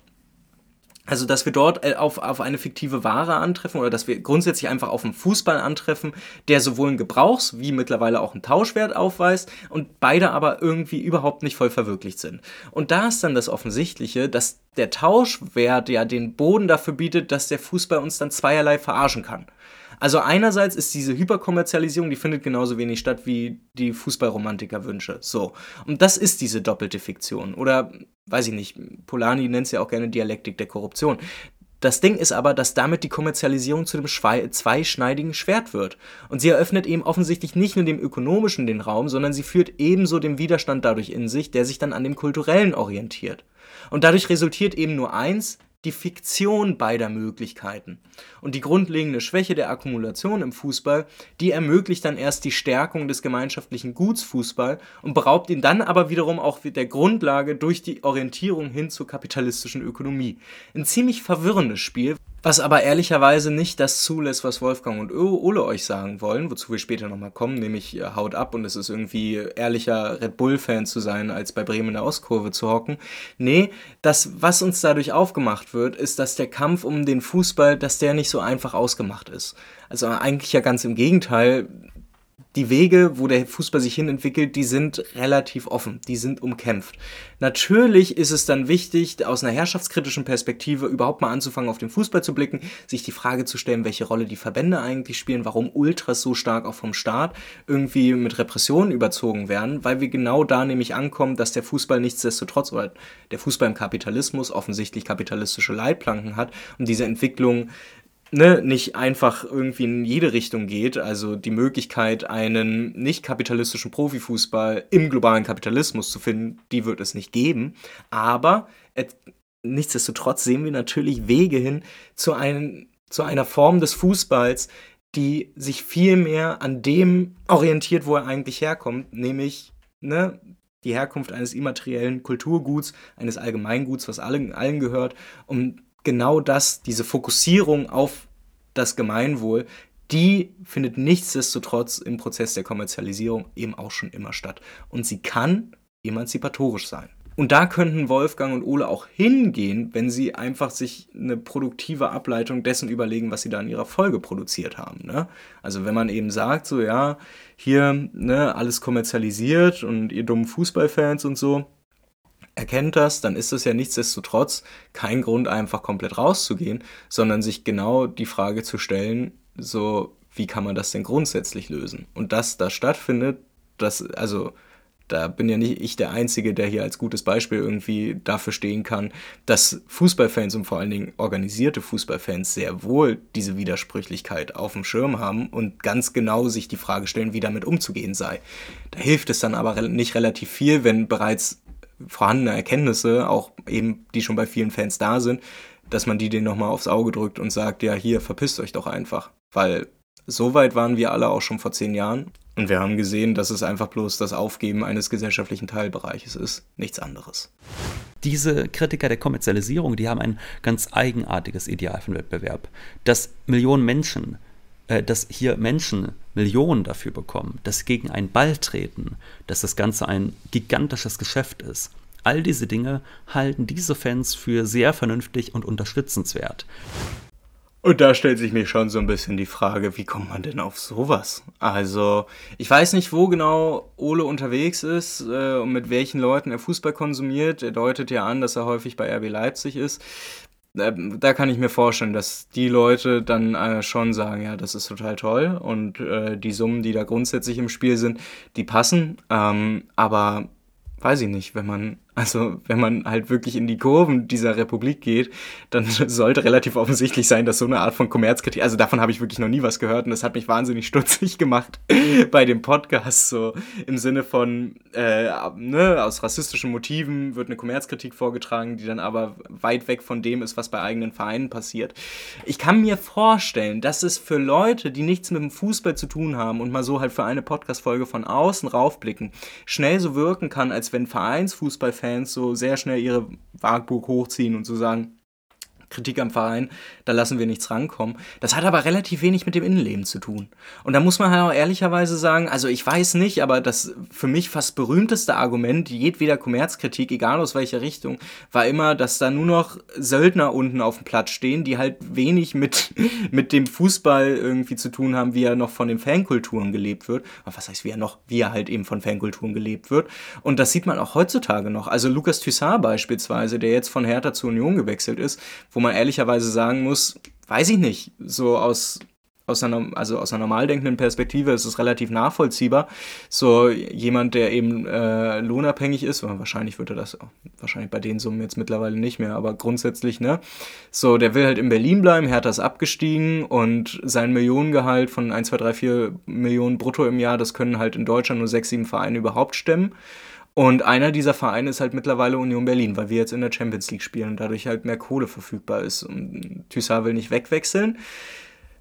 also, dass wir dort äh, auf, auf eine fiktive Ware antreffen oder dass wir grundsätzlich einfach auf einen Fußball antreffen, der sowohl einen Gebrauchs- wie mittlerweile auch einen Tauschwert aufweist und beide aber irgendwie überhaupt nicht voll verwirklicht sind. Und da ist dann das Offensichtliche, dass der Tauschwert ja den Boden dafür bietet, dass der Fußball uns dann zweierlei verarschen kann. Also einerseits ist diese Hyperkommerzialisierung, die findet genauso wenig statt wie die Fußballromantiker-Wünsche. So. Und das ist diese doppelte Fiktion. Oder, weiß ich nicht, Polanyi nennt es ja auch gerne Dialektik der Korruption. Das Ding ist aber, dass damit die Kommerzialisierung zu dem zweischneidigen Schwert wird. Und sie eröffnet eben offensichtlich nicht nur dem Ökonomischen den Raum, sondern sie führt ebenso den Widerstand dadurch in sich, der sich dann an dem Kulturellen orientiert. Und dadurch resultiert eben nur eins, die Fiktion beider Möglichkeiten. Und die grundlegende Schwäche der Akkumulation im Fußball, die ermöglicht dann erst die Stärkung des gemeinschaftlichen Guts Fußball und beraubt ihn dann aber wiederum auch der Grundlage durch die Orientierung hin zur kapitalistischen Ökonomie. Ein ziemlich verwirrendes Spiel, was aber ehrlicherweise nicht das zulässt, was Wolfgang und Ole euch sagen wollen, wozu wir später nochmal kommen, nämlich äh, haut ab und es ist irgendwie ehrlicher Red Bull-Fan zu sein, als bei Bremen in der Ostkurve zu hocken. Nee, das, was uns dadurch aufgemacht wird, ist, dass der Kampf um den Fußball, dass der nicht so einfach ausgemacht ist. Also eigentlich ja ganz im Gegenteil, die Wege, wo der Fußball sich hin entwickelt, die sind relativ offen, die sind umkämpft. Natürlich ist es dann wichtig, aus einer herrschaftskritischen Perspektive überhaupt mal anzufangen, auf den Fußball zu blicken, sich die Frage zu stellen, welche Rolle die Verbände eigentlich spielen, warum Ultras so stark auch vom Staat irgendwie mit Repressionen überzogen werden, weil wir genau da nämlich ankommen, dass der Fußball nichtsdestotrotz oder der Fußball im Kapitalismus offensichtlich kapitalistische Leitplanken hat und diese Entwicklung ne, nicht einfach irgendwie in jede Richtung geht. Also die Möglichkeit, einen nicht kapitalistischen Profifußball im globalen Kapitalismus zu finden, die wird es nicht geben. Aber et, nichtsdestotrotz sehen wir natürlich Wege hin zu, ein, zu einer Form des Fußballs, die sich viel mehr an dem orientiert, wo er eigentlich herkommt, nämlich ne, die Herkunft eines immateriellen Kulturguts, eines Allgemeinguts, was allen, allen gehört, um genau das, diese Fokussierung auf das Gemeinwohl, die findet nichtsdestotrotz im Prozess der Kommerzialisierung eben auch schon immer statt. Und sie kann emanzipatorisch sein. Und da könnten Wolfgang und Ole auch hingehen, wenn sie einfach sich eine produktive Ableitung dessen überlegen, was sie da in ihrer Folge produziert haben. Ne? Also wenn man eben sagt, so ja, hier ne, alles kommerzialisiert und ihr dummen Fußballfans und so, erkennt das, dann ist das ja nichtsdestotrotz kein Grund, einfach komplett rauszugehen, sondern sich genau die Frage zu stellen, so wie kann man das denn grundsätzlich lösen? Und dass das stattfindet, das, also da bin ja nicht ich der Einzige, der hier als gutes Beispiel irgendwie dafür stehen kann, dass Fußballfans und vor allen Dingen organisierte Fußballfans sehr wohl diese Widersprüchlichkeit auf dem Schirm haben und ganz genau sich die Frage stellen, wie damit umzugehen sei. Da hilft es dann aber nicht relativ viel, wenn bereits vorhandene Erkenntnisse, auch eben die schon bei vielen Fans da sind, dass man die denen nochmal aufs Auge drückt und sagt, ja, hier, verpisst euch doch einfach. Weil so weit waren wir alle auch schon vor zehn Jahren. Und wir haben gesehen, dass es einfach bloß das Aufgeben eines gesellschaftlichen Teilbereiches ist, nichts anderes. Diese Kritiker der Kommerzialisierung, die haben ein ganz eigenartiges Ideal von Wettbewerb. Dass Millionen Menschen, dass hier Menschen Millionen dafür bekommen, dass sie gegen einen Ball treten, dass das Ganze ein gigantisches Geschäft ist. All diese Dinge halten diese Fans für sehr vernünftig und unterstützenswert. Und da stellt sich mir schon so ein bisschen die Frage, wie kommt man denn auf sowas? Also, ich weiß nicht, wo genau Ole unterwegs ist äh, und mit welchen Leuten er Fußball konsumiert. Er deutet ja an, dass er häufig bei RB Leipzig ist. Da kann ich mir vorstellen, dass die Leute dann äh, schon sagen, ja, das ist total toll und äh, die Summen, die da grundsätzlich im Spiel sind, die passen. Ähm, aber weiß ich nicht, wenn man also wenn man halt wirklich in die Kurven dieser Republik geht, dann sollte relativ offensichtlich sein, dass so eine Art von Kommerzkritik, also davon habe ich wirklich noch nie was gehört und das hat mich wahnsinnig stutzig gemacht bei dem Podcast, so im Sinne von, äh, ne, aus rassistischen Motiven wird eine Kommerzkritik vorgetragen, die dann aber weit weg von dem ist, was bei eigenen Vereinen passiert. Ich kann mir vorstellen, dass es für Leute, die nichts mit dem Fußball zu tun haben und mal so halt für eine Podcast-Folge von außen raufblicken, schnell so wirken kann, als wenn Vereinsfußball Fans so sehr schnell ihre Waagburg hochziehen und so sagen, Kritik am Verein, da lassen wir nichts rankommen. Das hat aber relativ wenig mit dem Innenleben zu tun. Und da muss man halt auch ehrlicherweise sagen, also ich weiß nicht, aber das für mich fast berühmteste Argument jedweder Kommerzkritik, egal aus welcher Richtung, war immer, dass da nur noch Söldner unten auf dem Platz stehen, die halt wenig mit, mit dem Fußball irgendwie zu tun haben, wie er noch von den Fankulturen gelebt wird. Aber was heißt, wie er noch, wie er halt eben von Fankulturen gelebt wird. Und das sieht man auch heutzutage noch. Also Lukas Thyssard beispielsweise, der jetzt von Hertha zur Union gewechselt ist, wo man ehrlicherweise sagen muss, weiß ich nicht, so aus aus einer, also aus einer normal denkenden Perspektive ist es relativ nachvollziehbar. So jemand, der eben äh, lohnabhängig ist, wahrscheinlich würde das, wahrscheinlich bei den Summen jetzt mittlerweile nicht mehr, aber grundsätzlich, ne? So, der will halt in Berlin bleiben, Hertha ist abgestiegen und sein Millionengehalt von 1, 2, 3, 4 Millionen brutto im Jahr, das können halt in Deutschland nur 6, 7 Vereine überhaupt stemmen. Und einer dieser Vereine ist halt mittlerweile Union Berlin, weil wir jetzt in der Champions League spielen und dadurch halt mehr Kohle verfügbar ist. Und Thyssard will nicht wegwechseln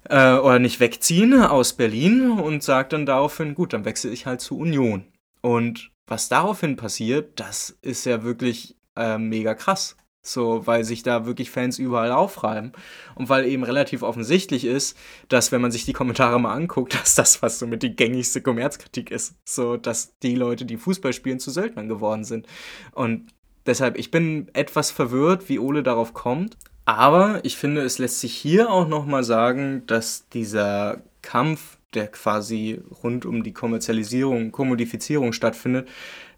äh, oder nicht wegziehen aus Berlin und sagt dann daraufhin, gut, dann wechsle ich halt zu Union. Und was daraufhin passiert, das ist ja wirklich äh, mega krass. So, weil sich da wirklich Fans überall aufreiben. Und weil eben relativ offensichtlich ist, dass, wenn man sich die Kommentare mal anguckt, dass das, was so mit die gängigste Kommerzkritik ist. So, dass die Leute, die Fußball spielen, zu Söldnern geworden sind. Und deshalb, ich bin etwas verwirrt, wie Ole darauf kommt. Aber ich finde, es lässt sich hier auch nochmal sagen, dass dieser Kampf, der quasi rund um die Kommerzialisierung, Kommodifizierung stattfindet,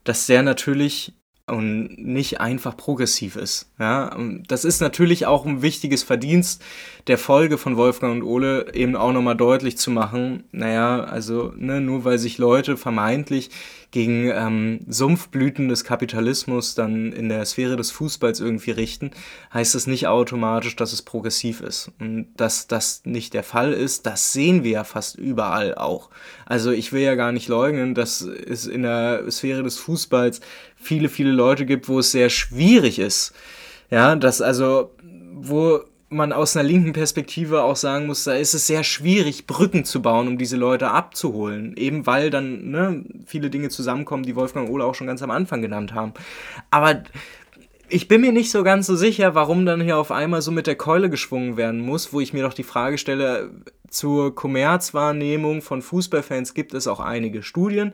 dass der natürlich und nicht einfach progressiv ist. Ja, das ist natürlich auch ein wichtiges Verdienst der Folge von Wolfgang und Ole, eben auch nochmal deutlich zu machen, naja, also ne, nur weil sich Leute vermeintlich gegen ähm, Sumpfblüten des Kapitalismus dann in der Sphäre des Fußballs irgendwie richten, heißt es nicht automatisch, dass es progressiv ist. Und dass das nicht der Fall ist, das sehen wir ja fast überall auch. Also ich will ja gar nicht leugnen, dass es in der Sphäre des Fußballs viele, viele Leute gibt, wo es sehr schwierig ist. Ja, dass also, wo man aus einer linken Perspektive auch sagen muss, da ist es sehr schwierig, Brücken zu bauen, um diese Leute abzuholen. Eben weil dann ne, viele Dinge zusammenkommen, die Wolfgang Ohle auch schon ganz am Anfang genannt haben. Aber ich bin mir nicht so ganz so sicher, warum dann hier auf einmal so mit der Keule geschwungen werden muss, wo ich mir doch die Frage stelle, zur Kommerzwahrnehmung von Fußballfans gibt es auch einige Studien.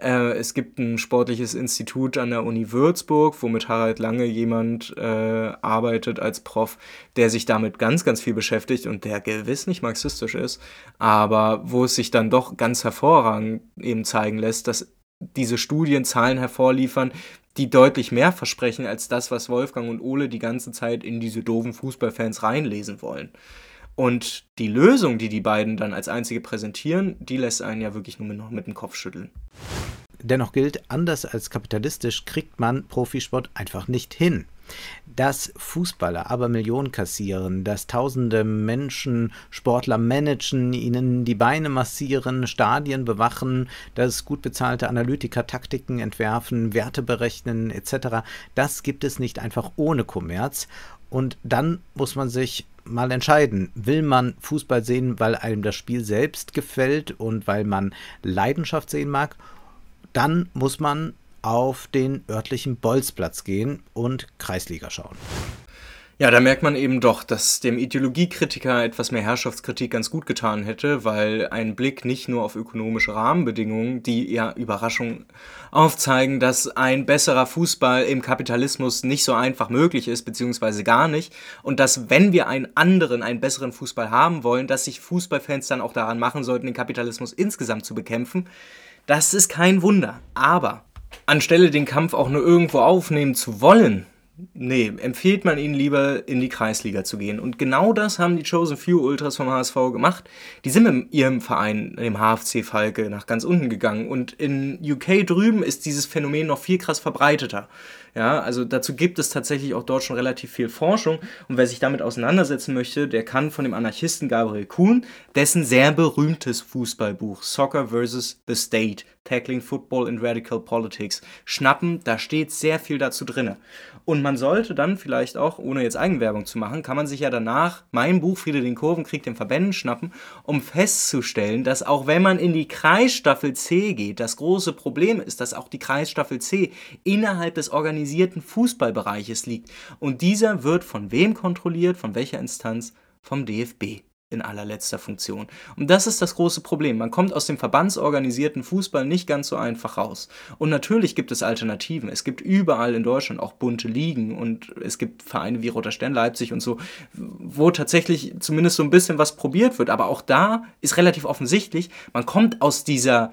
Äh, es gibt ein sportliches Institut an der Uni Würzburg, womit Harald Lange jemand äh, arbeitet als Prof, der sich damit ganz, ganz viel beschäftigt und der gewiss nicht marxistisch ist, aber wo es sich dann doch ganz hervorragend eben zeigen lässt, dass diese Studien Zahlen hervorliefern, die deutlich mehr versprechen als das, was Wolfgang und Ole die ganze Zeit in diese doofen Fußballfans reinlesen wollen. Und die Lösung, die die beiden dann als einzige präsentieren, die lässt einen ja wirklich nur noch mit dem Kopf schütteln. Dennoch gilt, anders als kapitalistisch kriegt man Profisport einfach nicht hin. Dass Fußballer aber Millionen kassieren, dass tausende Menschen Sportler managen, ihnen die Beine massieren, Stadien bewachen, dass gut bezahlte Analytiker Taktiken entwerfen, Werte berechnen etc., das gibt es nicht einfach ohne Kommerz. Und dann muss man sich mal entscheiden, will man Fußball sehen, weil einem das Spiel selbst gefällt und weil man Leidenschaft sehen mag, dann muss man auf den örtlichen Bolzplatz gehen und Kreisliga schauen. Ja, da merkt man eben doch, dass dem Ideologiekritiker etwas mehr Herrschaftskritik ganz gut getan hätte, weil ein Blick nicht nur auf ökonomische Rahmenbedingungen, die ja Überraschung aufzeigen, dass ein besserer Fußball im Kapitalismus nicht so einfach möglich ist, beziehungsweise gar nicht, und dass wenn wir einen anderen, einen besseren Fußball haben wollen, dass sich Fußballfans dann auch daran machen sollten, den Kapitalismus insgesamt zu bekämpfen, das ist kein Wunder. Aber anstelle den Kampf auch nur irgendwo aufnehmen zu wollen, nee, empfiehlt man ihnen lieber in die Kreisliga zu gehen. Und genau das haben die Chosen Few Ultras vom HSV gemacht. Die sind mit ihrem Verein, dem HFC Falke, nach ganz unten gegangen. Und in UK drüben ist dieses Phänomen noch viel krass verbreiteter. Ja, also dazu gibt es tatsächlich auch dort schon relativ viel Forschung. Und wer sich damit auseinandersetzen möchte, der kann von dem Anarchisten Gabriel Kuhn dessen sehr berühmtes Fußballbuch Soccer vs. the State, Tackling Football and Radical Politics schnappen. Da steht sehr viel dazu drin. Und man sollte dann vielleicht auch, ohne jetzt Eigenwerbung zu machen, kann man sich ja danach mein Buch Friede den Kurvenkrieg den Verbänden schnappen, um festzustellen, dass auch wenn man in die Kreisstaffel C geht, das große Problem ist, dass auch die Kreisstaffel C innerhalb des organisierten Fußballbereiches liegt. Und dieser wird von wem kontrolliert, von welcher Instanz? Vom DFB in allerletzter Funktion. Und das ist das große Problem. Man kommt aus dem verbandsorganisierten Fußball nicht ganz so einfach raus. Und natürlich gibt es Alternativen. Es gibt überall in Deutschland auch bunte Ligen und es gibt Vereine wie Roter Stern Leipzig und so, wo tatsächlich zumindest so ein bisschen was probiert wird. Aber auch da ist relativ offensichtlich, man kommt aus dieser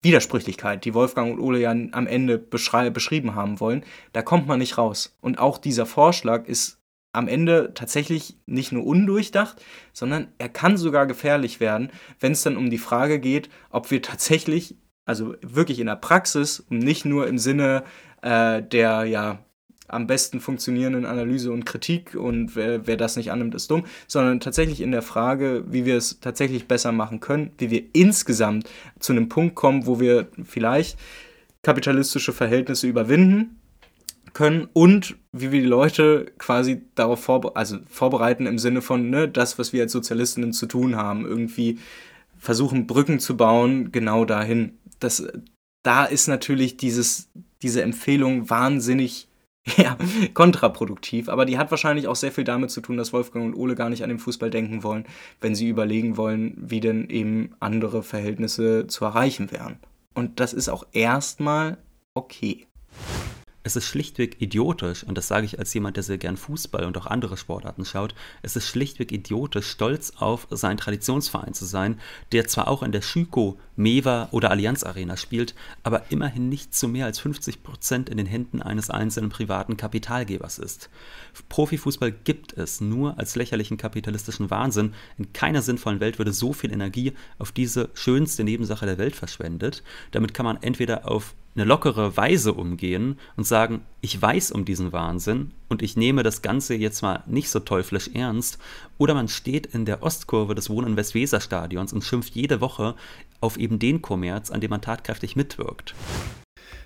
Widersprüchlichkeit, die Wolfgang und Ole ja am Ende beschrieben haben wollen, da kommt man nicht raus. Und auch dieser Vorschlag ist am Ende tatsächlich nicht nur undurchdacht, sondern er kann sogar gefährlich werden, wenn es dann um die Frage geht, ob wir tatsächlich, also wirklich in der Praxis und nicht nur im Sinne äh, der ja am besten funktionierenden Analyse und Kritik und wer, wer das nicht annimmt, ist dumm, sondern tatsächlich in der Frage, wie wir es tatsächlich besser machen können, wie wir insgesamt zu einem Punkt kommen, wo wir vielleicht kapitalistische Verhältnisse überwinden können und wie wir die Leute quasi darauf vorbe also vorbereiten im Sinne von ne, das, was wir als Sozialistinnen zu tun haben, irgendwie versuchen Brücken zu bauen, genau dahin. Das, da ist natürlich dieses, diese Empfehlung wahnsinnig ja, kontraproduktiv, aber die hat wahrscheinlich auch sehr viel damit zu tun, dass Wolfgang und Ole gar nicht an den Fußball denken wollen, wenn sie überlegen wollen, wie denn eben andere Verhältnisse zu erreichen wären. Und das ist auch erstmal okay. Es ist schlichtweg idiotisch, und das sage ich als jemand, der sehr gern Fußball und auch andere Sportarten schaut, es ist schlichtweg idiotisch, stolz auf seinen Traditionsverein zu sein, der zwar auch in der Schüko, Mewa oder Allianz Arena spielt, aber immerhin nicht zu mehr als 50 Prozent in den Händen eines einzelnen privaten Kapitalgebers ist. Profifußball gibt es nur als lächerlichen kapitalistischen Wahnsinn. In keiner sinnvollen Welt würde so viel Energie auf diese schönste Nebensache der Welt verschwendet. Damit kann man entweder auf eine lockere Weise umgehen und sagen, ich weiß um diesen Wahnsinn und ich nehme das Ganze jetzt mal nicht so teuflisch ernst. Oder man steht in der Ostkurve des Wohn- und Westweser-Stadions und schimpft jede Woche auf eben den Kommerz, an dem man tatkräftig mitwirkt.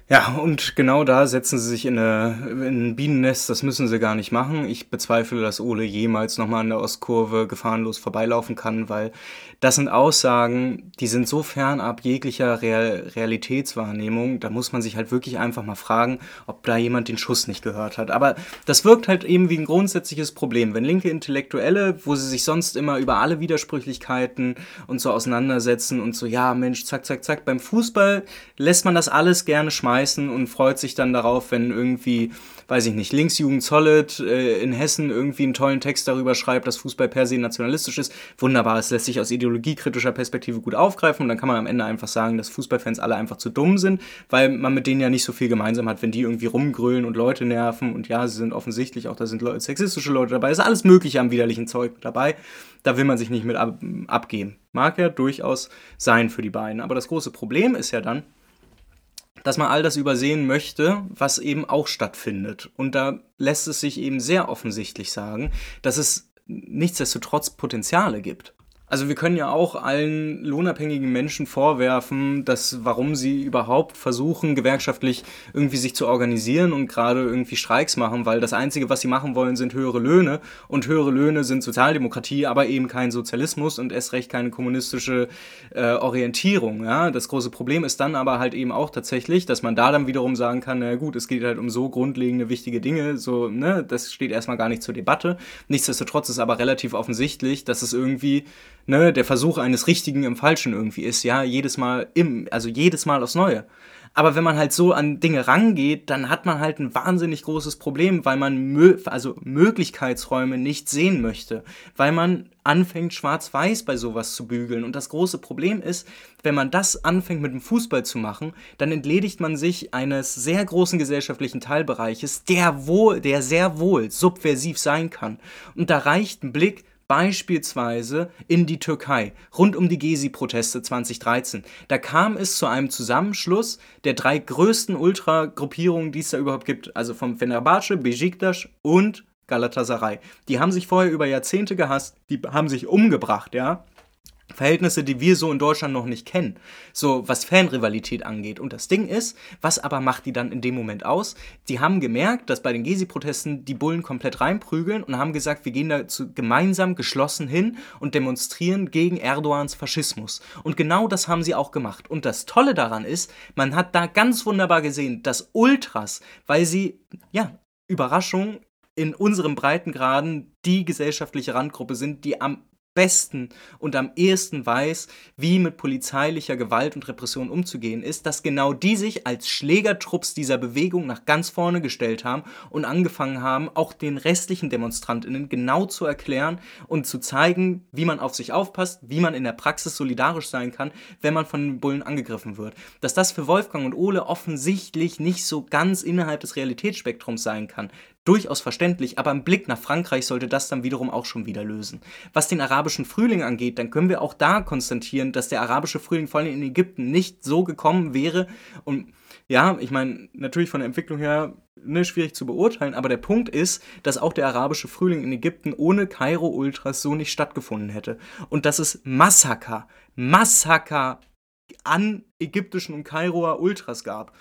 Ja, und genau da setzen sie sich in, eine, in ein Bienennest, das müssen sie gar nicht machen. Ich bezweifle, dass Ole jemals nochmal an der Ostkurve gefahrenlos vorbeilaufen kann, weil das sind Aussagen, die sind so fernab jeglicher Real Realitätswahrnehmung, da muss man sich halt wirklich einfach mal fragen, ob da jemand den Schuss nicht gehört hat. Aber das wirkt halt eben wie ein grundsätzliches Problem. Wenn linke Intellektuelle, wo sie sich sonst immer über alle Widersprüchlichkeiten und so auseinandersetzen und so, ja Mensch, zack, zack, zack, beim Fußball lässt man das alles gerne schmeißen und freut sich dann darauf, wenn irgendwie weiß ich nicht, Linksjugend Solid äh, in Hessen irgendwie einen tollen Text darüber schreibt, dass Fußball per se nationalistisch ist. Wunderbar, es lässt sich aus ideologiekritischer Perspektive gut aufgreifen und dann kann man am Ende einfach sagen, dass Fußballfans alle einfach zu dumm sind, weil man mit denen ja nicht so viel gemeinsam hat, wenn die irgendwie rumgrölen und Leute nerven und ja, sie sind offensichtlich auch, da sind Leute, sexistische Leute dabei, ist alles mögliche am widerlichen Zeug dabei. Da will man sich nicht mit ab abgeben. Mag ja durchaus sein für die beiden. Aber das große Problem ist ja dann, dass man all das übersehen möchte, was eben auch stattfindet. Und da lässt es sich eben sehr offensichtlich sagen, dass es nichtsdestotrotz Potenziale gibt. Also wir können ja auch allen lohnabhängigen Menschen vorwerfen, dass warum sie überhaupt versuchen, gewerkschaftlich irgendwie sich zu organisieren und gerade irgendwie Streiks machen, weil das Einzige, was sie machen wollen, sind höhere Löhne und höhere Löhne sind Sozialdemokratie, aber eben kein Sozialismus und erst recht keine kommunistische äh, Orientierung. Ja? Das große Problem ist dann aber halt eben auch tatsächlich, dass man da dann wiederum sagen kann, na gut, es geht halt um so grundlegende, wichtige Dinge, so, ne, das steht erstmal gar nicht zur Debatte. Nichtsdestotrotz ist aber relativ offensichtlich, dass es irgendwie ne, der Versuch eines Richtigen im Falschen irgendwie ist, ja, jedes Mal im, also jedes Mal aufs Neue. Aber wenn man halt so an Dinge rangeht, dann hat man halt ein wahnsinnig großes Problem, weil man mö also Möglichkeitsräume nicht sehen möchte, weil man anfängt schwarz-weiß bei sowas zu bügeln. Und das große Problem ist, wenn man das anfängt mit dem Fußball zu machen, dann entledigt man sich eines sehr großen gesellschaftlichen Teilbereiches, der wohl, der sehr wohl subversiv sein kann. Und da reicht ein Blick beispielsweise in die Türkei rund um die Gezi-Proteste 2013. Da kam es zu einem Zusammenschluss der drei größten Ultra-Gruppierungen, die es da überhaupt gibt, also vom Fenerbahce, Besiktas und Galatasaray. Die haben sich vorher über Jahrzehnte gehasst, die haben sich umgebracht, ja. Verhältnisse, die wir so in Deutschland noch nicht kennen, so was Fanrivalität angeht. Und das Ding ist, was aber macht die dann in dem Moment aus? Die haben gemerkt, dass bei den Gezi-Protesten die Bullen komplett reinprügeln und haben gesagt, wir gehen dazu gemeinsam geschlossen hin und demonstrieren gegen Erdogans Faschismus. Und genau das haben sie auch gemacht. Und das Tolle daran ist, man hat da ganz wunderbar gesehen, dass Ultras, weil sie, ja, Überraschung, in unserem Breitengraden die gesellschaftliche Randgruppe sind, die am besten und am ehesten weiß, wie mit polizeilicher Gewalt und Repression umzugehen ist, dass genau die sich als Schlägertrupps dieser Bewegung nach ganz vorne gestellt haben und angefangen haben, auch den restlichen Demonstrantinnen genau zu erklären und zu zeigen, wie man auf sich aufpasst, wie man in der Praxis solidarisch sein kann, wenn man von den Bullen angegriffen wird. Dass das für Wolfgang und Ole offensichtlich nicht so ganz innerhalb des Realitätsspektrums sein kann, durchaus verständlich, aber im Blick nach Frankreich sollte das dann wiederum auch schon wieder lösen. Was den arabischen Frühling angeht, dann können wir auch da konstatieren, dass der arabische Frühling vor allem in Ägypten nicht so gekommen wäre und ja, ich meine, natürlich von der Entwicklung her ne, schwierig zu beurteilen, aber der Punkt ist, dass auch der arabische Frühling in Ägypten ohne Kairo-Ultras so nicht stattgefunden hätte. Und dass es Massaker, Massaker an ägyptischen und Kairoer Ultras gab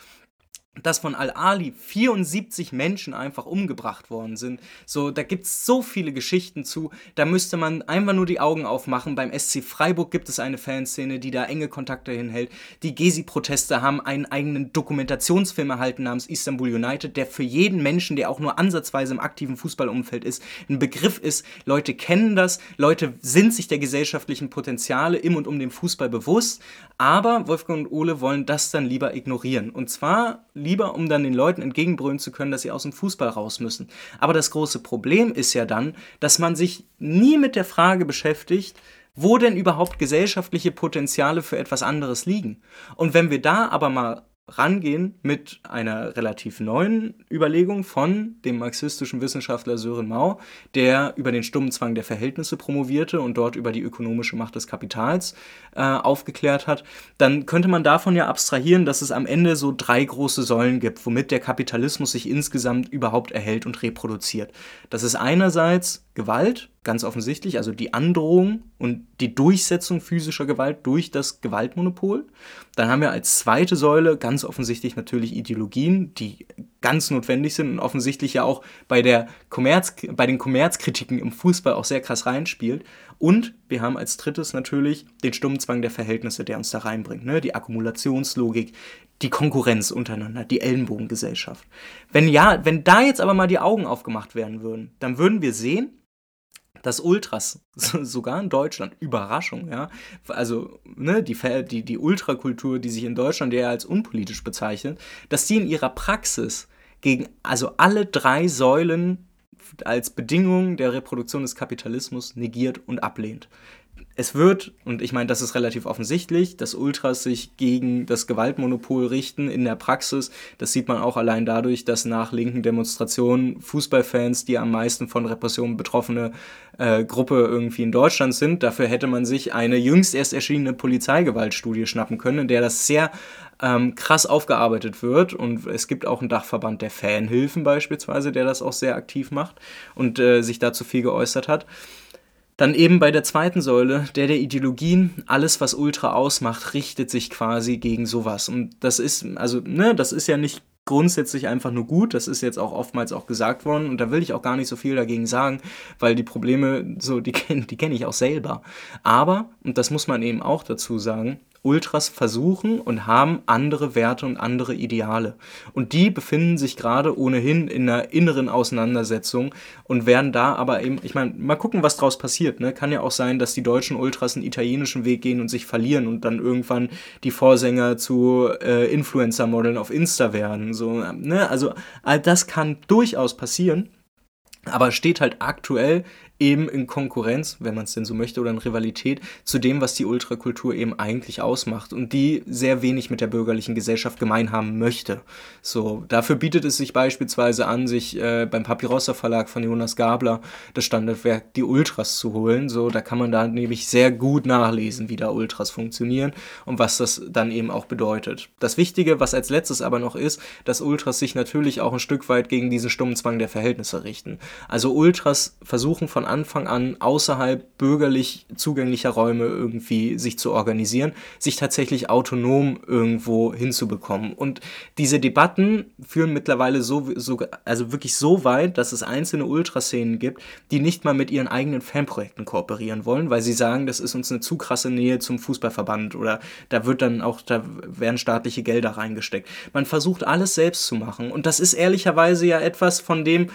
dass von Al-Ali 74 Menschen einfach umgebracht worden sind. So, da gibt es so viele Geschichten zu, da müsste man einfach nur die Augen aufmachen. Beim SC Freiburg gibt es eine Fanszene, die da enge Kontakte hinhält. Die Gezi-Proteste haben einen eigenen Dokumentationsfilm erhalten namens Istanbul United, der für jeden Menschen, der auch nur ansatzweise im aktiven Fußballumfeld ist, ein Begriff ist. Leute kennen das, Leute sind sich der gesellschaftlichen Potenziale im und um den Fußball bewusst, aber Wolfgang und Ole wollen das dann lieber ignorieren. Und zwar lieber, um dann den Leuten entgegenbrüllen zu können, dass sie aus dem Fußball raus müssen. Aber das große Problem ist ja dann, dass man sich nie mit der Frage beschäftigt, wo denn überhaupt gesellschaftliche Potenziale für etwas anderes liegen. Und wenn wir da aber mal rangehen mit einer relativ neuen Überlegung von dem marxistischen Wissenschaftler Sören Mau, der über den stummen Zwang der Verhältnisse promovierte und dort über die ökonomische Macht des Kapitals äh, aufgeklärt hat, dann könnte man davon ja abstrahieren, dass es am Ende so drei große Säulen gibt, womit der Kapitalismus sich insgesamt überhaupt erhält und reproduziert. Das ist einerseits Gewalt, ganz offensichtlich, also die Androhung und die Durchsetzung physischer Gewalt durch das Gewaltmonopol. Dann haben wir als zweite Säule ganz offensichtlich natürlich Ideologien, die ganz notwendig sind und offensichtlich ja auch bei, der Kommerz, bei den Kommerzkritiken im Fußball auch sehr krass reinspielt. Und wir haben als drittes natürlich den Stummzwang der Verhältnisse, der uns da reinbringt. Ne? Die Akkumulationslogik, die Konkurrenz untereinander, die Ellenbogengesellschaft. Wenn ja, wenn da jetzt aber mal die Augen aufgemacht werden würden, dann würden wir sehen, dass Ultras, sogar in Deutschland, Überraschung, ja, also ne, die, die, die Ultrakultur, die sich in Deutschland eher als unpolitisch bezeichnet, dass die in ihrer Praxis gegen also alle drei Säulen als Bedingung der Reproduktion des Kapitalismus negiert und ablehnt es wird, und ich meine, das ist relativ offensichtlich, dass Ultras sich gegen das Gewaltmonopol richten in der Praxis. Das sieht man auch allein dadurch, dass nach linken Demonstrationen Fußballfans die am meisten von Repressionen betroffene äh, Gruppe irgendwie in Deutschland sind. Dafür hätte man sich eine jüngst erst erschienene Polizeigewaltstudie schnappen können, in der das sehr ähm, krass aufgearbeitet wird. Und es gibt auch einen Dachverband der Fanhilfen beispielsweise, der das auch sehr aktiv macht und äh, sich dazu viel geäußert hat. Dann eben bei der zweiten Säule, der der Ideologien, alles was Ultra ausmacht, richtet sich quasi gegen sowas. Und das ist, also, ne, das ist ja nicht grundsätzlich einfach nur gut. Das ist jetzt auch oftmals auch gesagt worden und da will ich auch gar nicht so viel dagegen sagen, weil die Probleme, so, die kenne die kenn ich auch selber. Aber, und das muss man eben auch dazu sagen, Ultras versuchen und haben andere Werte und andere Ideale. Und die befinden sich gerade ohnehin in einer inneren Auseinandersetzung und werden da aber eben, ich meine, mal gucken, was draus passiert. Ne? Kann ja auch sein, dass die deutschen Ultras einen italienischen Weg gehen und sich verlieren und dann irgendwann die Vorsänger zu äh, Influencer-Modeln auf Insta werden. So, ne? Also all das kann durchaus passieren. Aber steht halt aktuell eben in Konkurrenz, wenn man es denn so möchte, oder in Rivalität zu dem, was die Ultrakultur eben eigentlich ausmacht und die sehr wenig mit der bürgerlichen Gesellschaft gemein haben möchte. So, dafür bietet es sich beispielsweise an, sich äh, beim Papyrossa Verlag von Jonas Gabler das Standardwerk Die Ultras zu holen. So, da kann man da nämlich sehr gut nachlesen, wie da Ultras funktionieren und was das dann eben auch bedeutet. Das Wichtige, was als letztes aber noch ist, dass Ultras sich natürlich auch ein Stück weit gegen diesen stummen Zwang der Verhältnisse richten. Also Ultras versuchen von Anfang an außerhalb bürgerlich zugänglicher Räume irgendwie sich zu organisieren, sich tatsächlich autonom irgendwo hinzubekommen. Und diese Debatten führen mittlerweile so, so also wirklich so weit, dass es einzelne Ultraszenen gibt, die nicht mal mit ihren eigenen Fanprojekten kooperieren wollen, weil sie sagen, das ist uns eine zu krasse Nähe zum Fußballverband oder da wird dann auch, da werden staatliche Gelder reingesteckt. Man versucht alles selbst zu machen und das ist ehrlicherweise ja etwas, von dem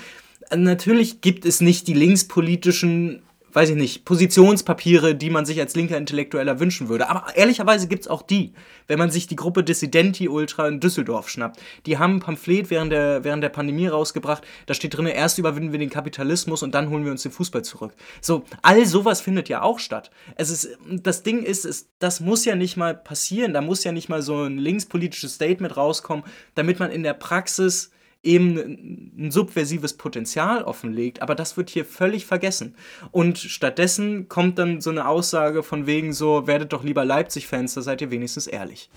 natürlich gibt es nicht die linkspolitischen weiß ich nicht, Positionspapiere, die man sich als linker Intellektueller wünschen würde. Aber ehrlicherweise gibt es auch die. Wenn man sich die Gruppe Dissidenti Ultra in Düsseldorf schnappt, die haben ein Pamphlet während der, während der Pandemie rausgebracht, da steht drin, erst überwinden wir den Kapitalismus und dann holen wir uns den Fußball zurück. So, all sowas findet ja auch statt. Es ist, das Ding ist, es, das muss ja nicht mal passieren, da muss ja nicht mal so ein linkspolitisches Statement rauskommen, damit man in der Praxis eben ein subversives Potenzial offenlegt, aber das wird hier völlig vergessen. Und stattdessen kommt dann so eine Aussage von wegen so, werdet doch lieber Leipzig-Fans, da seid ihr wenigstens ehrlich.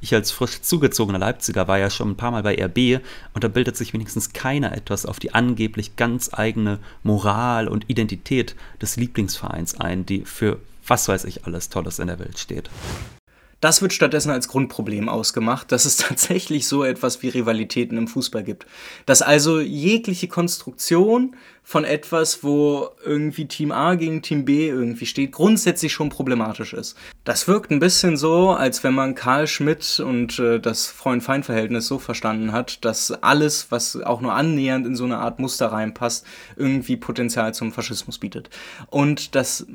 Ich als frisch zugezogener Leipziger war ja schon ein paar Mal bei RB und da bildet sich wenigstens keiner etwas auf die angeblich ganz eigene Moral und Identität des Lieblingsvereins ein, die für was weiß ich alles Tolles in der Welt steht. Das wird stattdessen als Grundproblem ausgemacht, dass es tatsächlich so etwas wie Rivalitäten im Fußball gibt. Dass also jegliche Konstruktion von etwas, wo irgendwie Team A gegen Team B irgendwie steht, grundsätzlich schon problematisch ist. Das wirkt ein bisschen so, als wenn man Karl Schmidt und äh, das Freund-Feind-Verhältnis so verstanden hat, dass alles, was auch nur annähernd in so eine Art Muster reinpasst, irgendwie Potenzial zum Faschismus bietet. Und das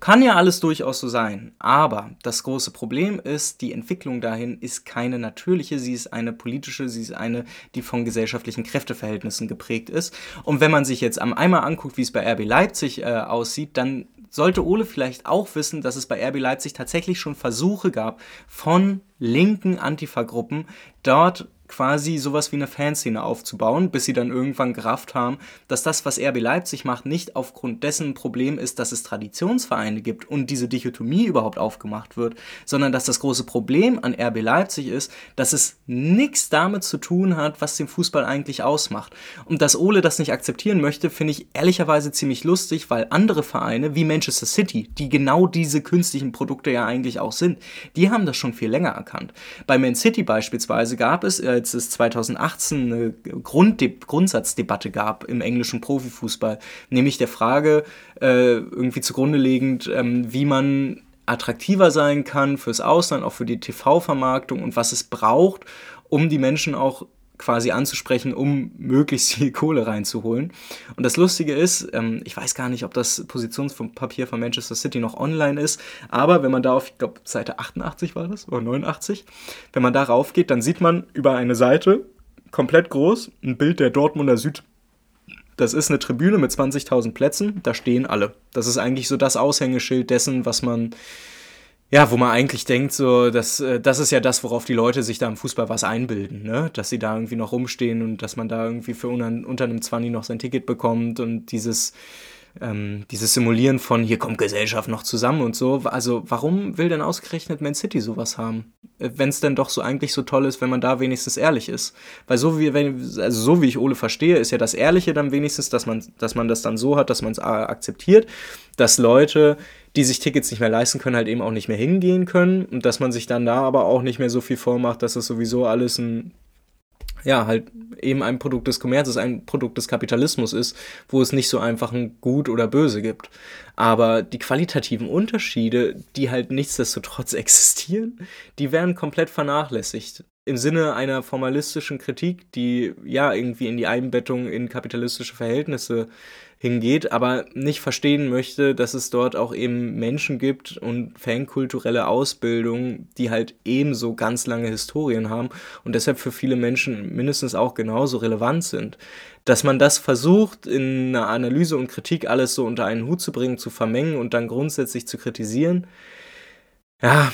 kann ja alles durchaus so sein. Aber das große Problem ist, die Entwicklung dahin ist keine natürliche, sie ist eine politische, sie ist eine, die von gesellschaftlichen Kräfteverhältnissen geprägt ist. Und wenn man sich jetzt einmal anguckt, wie es bei RB Leipzig äh, aussieht, dann sollte Ole vielleicht auch wissen, dass es bei RB Leipzig tatsächlich schon Versuche gab von linken Antifa-Gruppen, dort quasi sowas wie eine Fanszene aufzubauen, bis sie dann irgendwann gerafft haben, dass das, was RB Leipzig macht, nicht aufgrund dessen ein Problem ist, dass es Traditionsvereine gibt und diese Dichotomie überhaupt aufgemacht wird, sondern dass das große Problem an RB Leipzig ist, dass es nichts damit zu tun hat, was den Fußball eigentlich ausmacht. Und dass Ole das nicht akzeptieren möchte, finde ich ehrlicherweise ziemlich lustig, weil andere Vereine wie Manchester City, die genau diese künstlichen Produkte ja eigentlich auch sind, die haben das schon viel länger erkannt. Bei Man City beispielsweise gab es äh, als es 2018 eine Grundde Grundsatzdebatte gab im englischen Profifußball, nämlich der Frage äh, irgendwie zugrunde legend, ähm, wie man attraktiver sein kann fürs Ausland, auch für die TV-Vermarktung und was es braucht, um die Menschen auch quasi anzusprechen, um möglichst viel Kohle reinzuholen. Und das Lustige ist, ähm, ich weiß gar nicht, ob das Positionspapier von Manchester City noch online ist, aber wenn man da auf, ich glaube, Seite 88 war das, oder 89, wenn man darauf geht, dann sieht man über eine Seite, komplett groß, ein Bild der Dortmunder Süd. Das ist eine Tribüne mit 20.000 Plätzen, da stehen alle. Das ist eigentlich so das Aushängeschild dessen, was man ja, wo man eigentlich denkt, so, dass, äh, das ist ja das, worauf die Leute sich da im Fußball was einbilden, ne? Dass sie da irgendwie noch rumstehen und dass man da irgendwie für unter, unter einem 20 noch sein Ticket bekommt und dieses, ähm, dieses Simulieren von hier kommt Gesellschaft noch zusammen und so. Also warum will denn ausgerechnet Man City sowas haben? Äh, wenn es denn doch so eigentlich so toll ist, wenn man da wenigstens ehrlich ist. Weil so wie, wenn, also so wie ich Ole verstehe, ist ja das Ehrliche dann wenigstens, dass man, dass man das dann so hat, dass man es akzeptiert, dass Leute die sich Tickets nicht mehr leisten können, halt eben auch nicht mehr hingehen können und dass man sich dann da aber auch nicht mehr so viel vormacht, dass das sowieso alles ein ja, halt eben ein Produkt des Kommerzes, ein Produkt des Kapitalismus ist, wo es nicht so einfach ein Gut oder Böse gibt. Aber die qualitativen Unterschiede, die halt nichtsdestotrotz existieren, die werden komplett vernachlässigt. Im Sinne einer formalistischen Kritik, die ja irgendwie in die Einbettung in kapitalistische Verhältnisse hingeht, aber nicht verstehen möchte, dass es dort auch eben Menschen gibt und fankulturelle Ausbildung, die halt ebenso ganz lange Historien haben und deshalb für viele Menschen mindestens auch genauso relevant sind. Dass man das versucht, in einer Analyse und Kritik alles so unter einen Hut zu bringen, zu vermengen und dann grundsätzlich zu kritisieren, ja,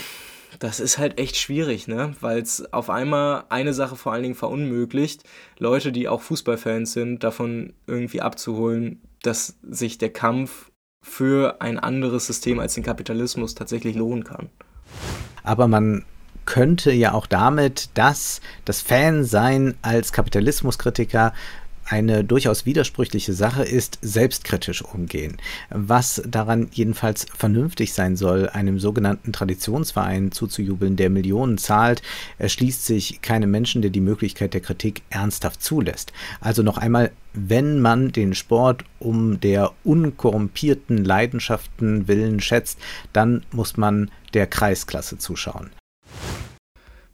das ist halt echt schwierig, ne? Weil es auf einmal eine Sache vor allen Dingen verunmöglicht, Leute, die auch Fußballfans sind, davon irgendwie abzuholen, dass sich der Kampf für ein anderes System als den Kapitalismus tatsächlich lohnen kann. Aber man könnte ja auch damit, dass das Fansein als Kapitalismuskritiker eine durchaus widersprüchliche Sache ist, selbstkritisch umgehen. Was daran jedenfalls vernünftig sein soll, einem sogenannten Traditionsverein zuzujubeln, der Millionen zahlt, erschließt sich keinem Menschen, der die Möglichkeit der Kritik ernsthaft zulässt. Also noch einmal, wenn man den Sport um der unkorrumpierten Leidenschaften willen schätzt, dann muss man der Kreisklasse zuschauen.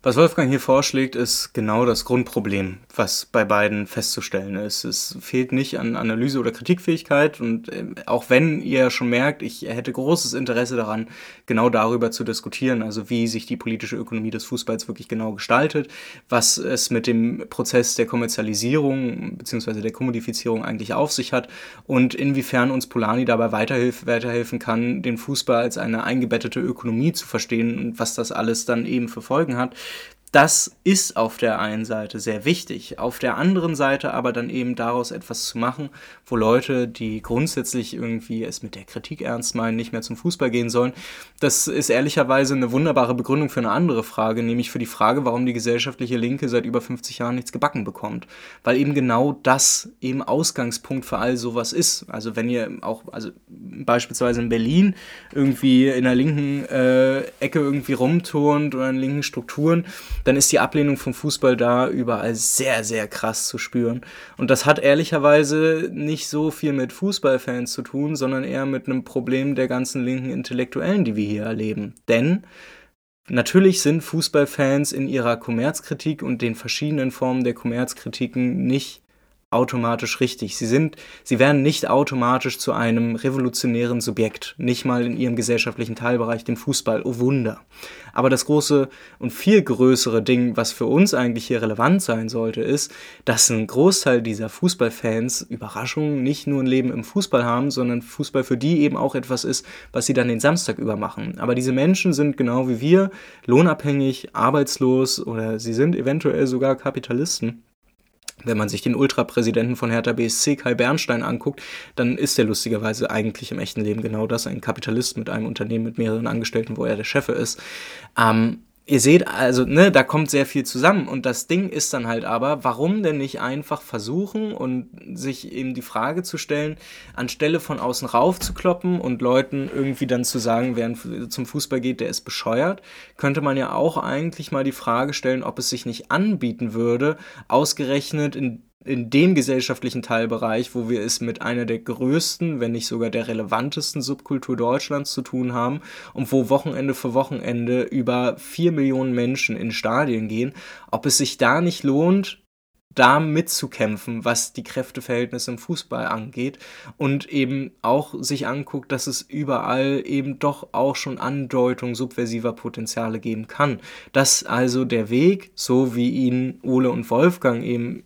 Was Wolfgang hier vorschlägt, ist genau das Grundproblem, was bei beiden festzustellen ist. Es fehlt nicht an Analyse oder Kritikfähigkeit und äh, auch wenn ihr schon merkt, ich hätte großes Interesse daran, genau darüber zu diskutieren, also wie sich die politische Ökonomie des Fußballs wirklich genau gestaltet, was es mit dem Prozess der Kommerzialisierung bzw. der Kommodifizierung eigentlich auf sich hat und inwiefern uns Polani dabei weiterhilf weiterhelfen kann, den Fußball als eine eingebettete Ökonomie zu verstehen und was das alles dann eben für Folgen hat das ist auf der einen Seite sehr wichtig, auf der anderen Seite aber dann eben daraus etwas zu machen, wo Leute, die grundsätzlich irgendwie es mit der Kritik ernst meinen, nicht mehr zum Fußball gehen sollen. Das ist ehrlicherweise eine wunderbare Begründung für eine andere Frage, nämlich für die Frage, warum die gesellschaftliche Linke seit über 50 Jahren nichts gebacken bekommt. Weil eben genau das eben Ausgangspunkt für all sowas ist. Also wenn ihr auch, also beispielsweise in Berlin irgendwie in der linken äh, Ecke irgendwie rumturnt oder in linken Strukturen, dann ist die Ablehnung vom Fußball da überall sehr, sehr krass zu spüren. Und das hat ehrlicherweise nicht so viel mit Fußballfans zu tun, sondern eher mit einem Problem der ganzen linken Intellektuellen, die wir hier erleben. Denn Natürlich sind Fußballfans in ihrer Kommerzkritik und den verschiedenen Formen der Kommerzkritiken nicht automatisch richtig. Sie sind, sie werden nicht automatisch zu einem revolutionären Subjekt, nicht mal in ihrem gesellschaftlichen Teilbereich, dem Fußball. Oh Wunder. Aber das große und viel größere Ding, was für uns eigentlich hier relevant sein sollte, ist, dass ein Großteil dieser Fußballfans Überraschungen nicht nur ein Leben im Fußball haben, sondern Fußball für die eben auch etwas ist, was sie dann den Samstag über machen. Aber diese Menschen sind genau wie wir lohnabhängig, arbeitslos oder sie sind eventuell sogar Kapitalisten wenn man sich den Ultrapräsidenten von Hertha BSC, Kai Bernstein, anguckt, dann ist er lustigerweise eigentlich im echten Leben genau das, ein Kapitalist mit einem Unternehmen mit mehreren Angestellten, wo er der Chef ist. Ähm, ihr seht also, ne, da kommt sehr viel zusammen. Und das Ding ist dann halt aber, warum denn nicht einfach versuchen und sich eben die Frage zu stellen, anstelle von außen rauf zu kloppen und Leuten irgendwie dann zu sagen, wer zum Fußball geht, der ist bescheuert, könnte man ja auch eigentlich mal die Frage stellen, ob es sich nicht anbieten würde, ausgerechnet in in dem gesellschaftlichen Teilbereich, wo wir es mit einer der größten, wenn nicht sogar der relevantesten Subkultur Deutschlands zu tun haben und wo Wochenende für Wochenende über vier Millionen Menschen in Stadien gehen, ob es sich da nicht lohnt, da mitzukämpfen, was die Kräfteverhältnisse im Fußball angeht und eben auch sich anguckt, dass es überall eben doch auch schon Andeutung subversiver Potenziale geben kann. Dass also der Weg, so wie ihn Ole und Wolfgang eben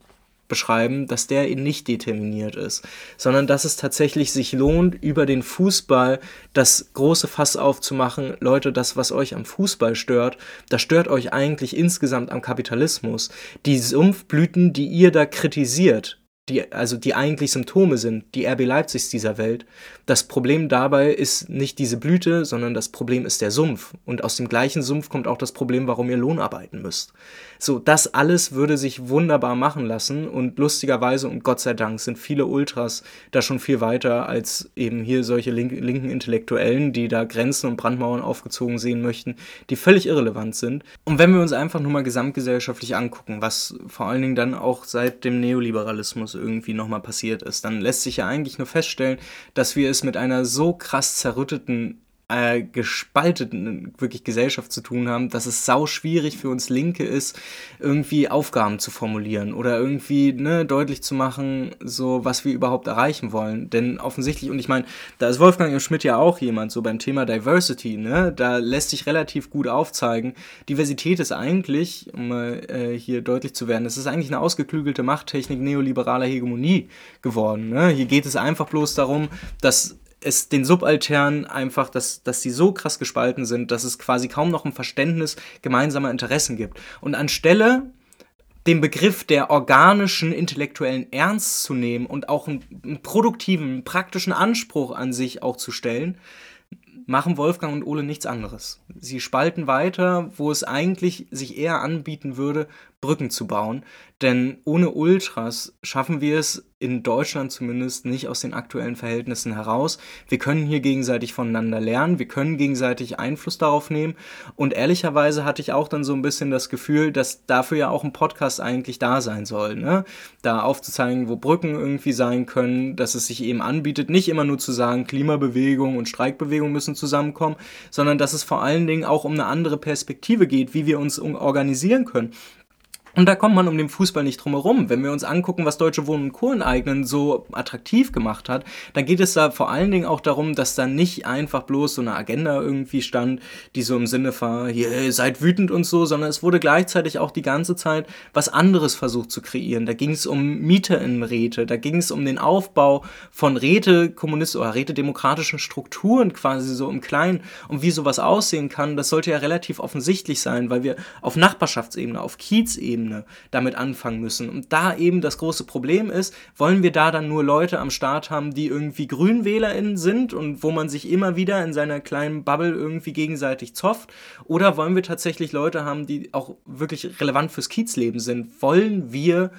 beschreiben, dass der eben nicht determiniert ist, sondern dass es tatsächlich sich lohnt, über den Fußball das große Fass aufzumachen. Leute, das, was euch am Fußball stört, das stört euch eigentlich insgesamt am Kapitalismus. Die Sumpfblüten, die ihr da kritisiert, die, also die eigentlich Symptome sind, die RB Leipzigs dieser Welt. Das Problem dabei ist nicht diese Blüte, sondern das Problem ist der Sumpf. Und aus dem gleichen Sumpf kommt auch das Problem, warum ihr Lohn arbeiten müsst. So, das alles würde sich wunderbar machen lassen und lustigerweise und Gott sei Dank sind viele Ultras da schon viel weiter als eben hier solche link linken Intellektuellen, die da Grenzen und Brandmauern aufgezogen sehen möchten, die völlig irrelevant sind. Und wenn wir uns einfach nur mal gesamtgesellschaftlich angucken, was vor allen Dingen dann auch seit dem Neoliberalismus irgendwie nochmal passiert ist, dann lässt sich ja eigentlich nur feststellen, dass wir es mit einer so krass zerrütteten äh, gespalteten wirklich Gesellschaft zu tun haben, dass es sau schwierig für uns Linke ist, irgendwie Aufgaben zu formulieren oder irgendwie ne, deutlich zu machen, so was wir überhaupt erreichen wollen. Denn offensichtlich, und ich meine, da ist Wolfgang Schmidt ja auch jemand, so beim Thema Diversity, ne, da lässt sich relativ gut aufzeigen, Diversität ist eigentlich, um äh, hier deutlich zu werden, es ist eigentlich eine ausgeklügelte Machttechnik neoliberaler Hegemonie geworden. Ne? Hier geht es einfach bloß darum, dass es den Subalternen einfach, dass, dass die so krass gespalten sind, dass es quasi kaum noch ein Verständnis gemeinsamer Interessen gibt. Und anstelle den Begriff der organischen intellektuellen Ernst zu nehmen und auch einen, einen produktiven, praktischen Anspruch an sich auch zu stellen, machen Wolfgang und Ole nichts anderes. Sie spalten weiter, wo es eigentlich sich eher anbieten würde, Brücken zu bauen. Denn ohne Ultras schaffen wir es in Deutschland zumindest nicht aus den aktuellen Verhältnissen heraus. Wir können hier gegenseitig voneinander lernen, wir können gegenseitig Einfluss darauf nehmen. Und ehrlicherweise hatte ich auch dann so ein bisschen das Gefühl, dass dafür ja auch ein Podcast eigentlich da sein soll. Ne? Da aufzuzeigen, wo Brücken irgendwie sein können, dass es sich eben anbietet, nicht immer nur zu sagen, Klimabewegung und Streikbewegung müssen zusammenkommen, sondern dass es vor allen Dingen auch um eine andere Perspektive geht, wie wir uns organisieren können. Und da kommt man um den Fußball nicht drum herum. Wenn wir uns angucken, was Deutsche Wohnen und Co. enteignen so attraktiv gemacht hat, dann geht es da vor allen Dingen auch darum, dass da nicht einfach bloß so eine Agenda irgendwie stand, die so im Sinne war, hier, seid wütend und so, sondern es wurde gleichzeitig auch die ganze Zeit was anderes versucht zu kreieren. Da ging es um Mieterinnenräte, da ging es um den Aufbau von Räte Kommunist oder Rätedemokratischen Strukturen quasi so im Kleinen und wie sowas aussehen kann, das sollte ja relativ offensichtlich sein, weil wir auf Nachbarschaftsebene, auf Kiezebene Ebene damit anfangen müssen. Und da eben das große Problem ist, wollen wir da dann nur Leute am Start haben, die irgendwie GrünwählerInnen sind und wo man sich immer wieder in seiner kleinen Bubble irgendwie gegenseitig zofft? Oder wollen wir tatsächlich Leute haben, die auch wirklich relevant fürs Kiezleben sind? Wollen wir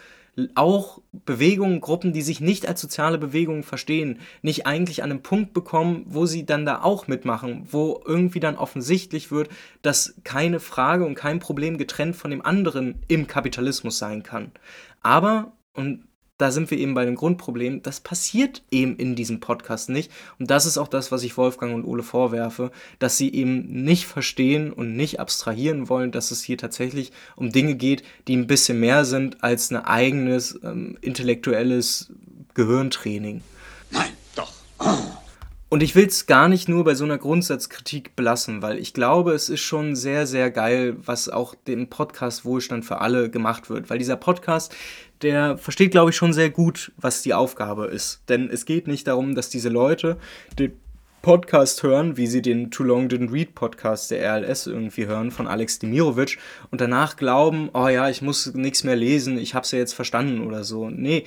auch Bewegungen, Gruppen, die sich nicht als soziale Bewegungen verstehen, nicht eigentlich an einen Punkt bekommen, wo sie dann da auch mitmachen, wo irgendwie dann offensichtlich wird, dass keine Frage und kein Problem getrennt von dem anderen im Kapitalismus sein kann. Aber, und da sind wir eben bei dem Grundproblem, das passiert eben in diesem Podcast nicht. Und das ist auch das, was ich Wolfgang und Ole vorwerfe, dass sie eben nicht verstehen und nicht abstrahieren wollen, dass es hier tatsächlich um Dinge geht, die ein bisschen mehr sind als ein eigenes ähm, intellektuelles Gehirntraining. Nein, doch. Und ich will es gar nicht nur bei so einer Grundsatzkritik belassen, weil ich glaube, es ist schon sehr, sehr geil, was auch dem Podcast Wohlstand für alle gemacht wird. Weil dieser Podcast, der versteht, glaube ich, schon sehr gut, was die Aufgabe ist. Denn es geht nicht darum, dass diese Leute den Podcast hören, wie sie den Too Long Didn't Read Podcast der RLS irgendwie hören von Alex Demirovic und danach glauben, oh ja, ich muss nichts mehr lesen, ich habe es ja jetzt verstanden oder so. Nee,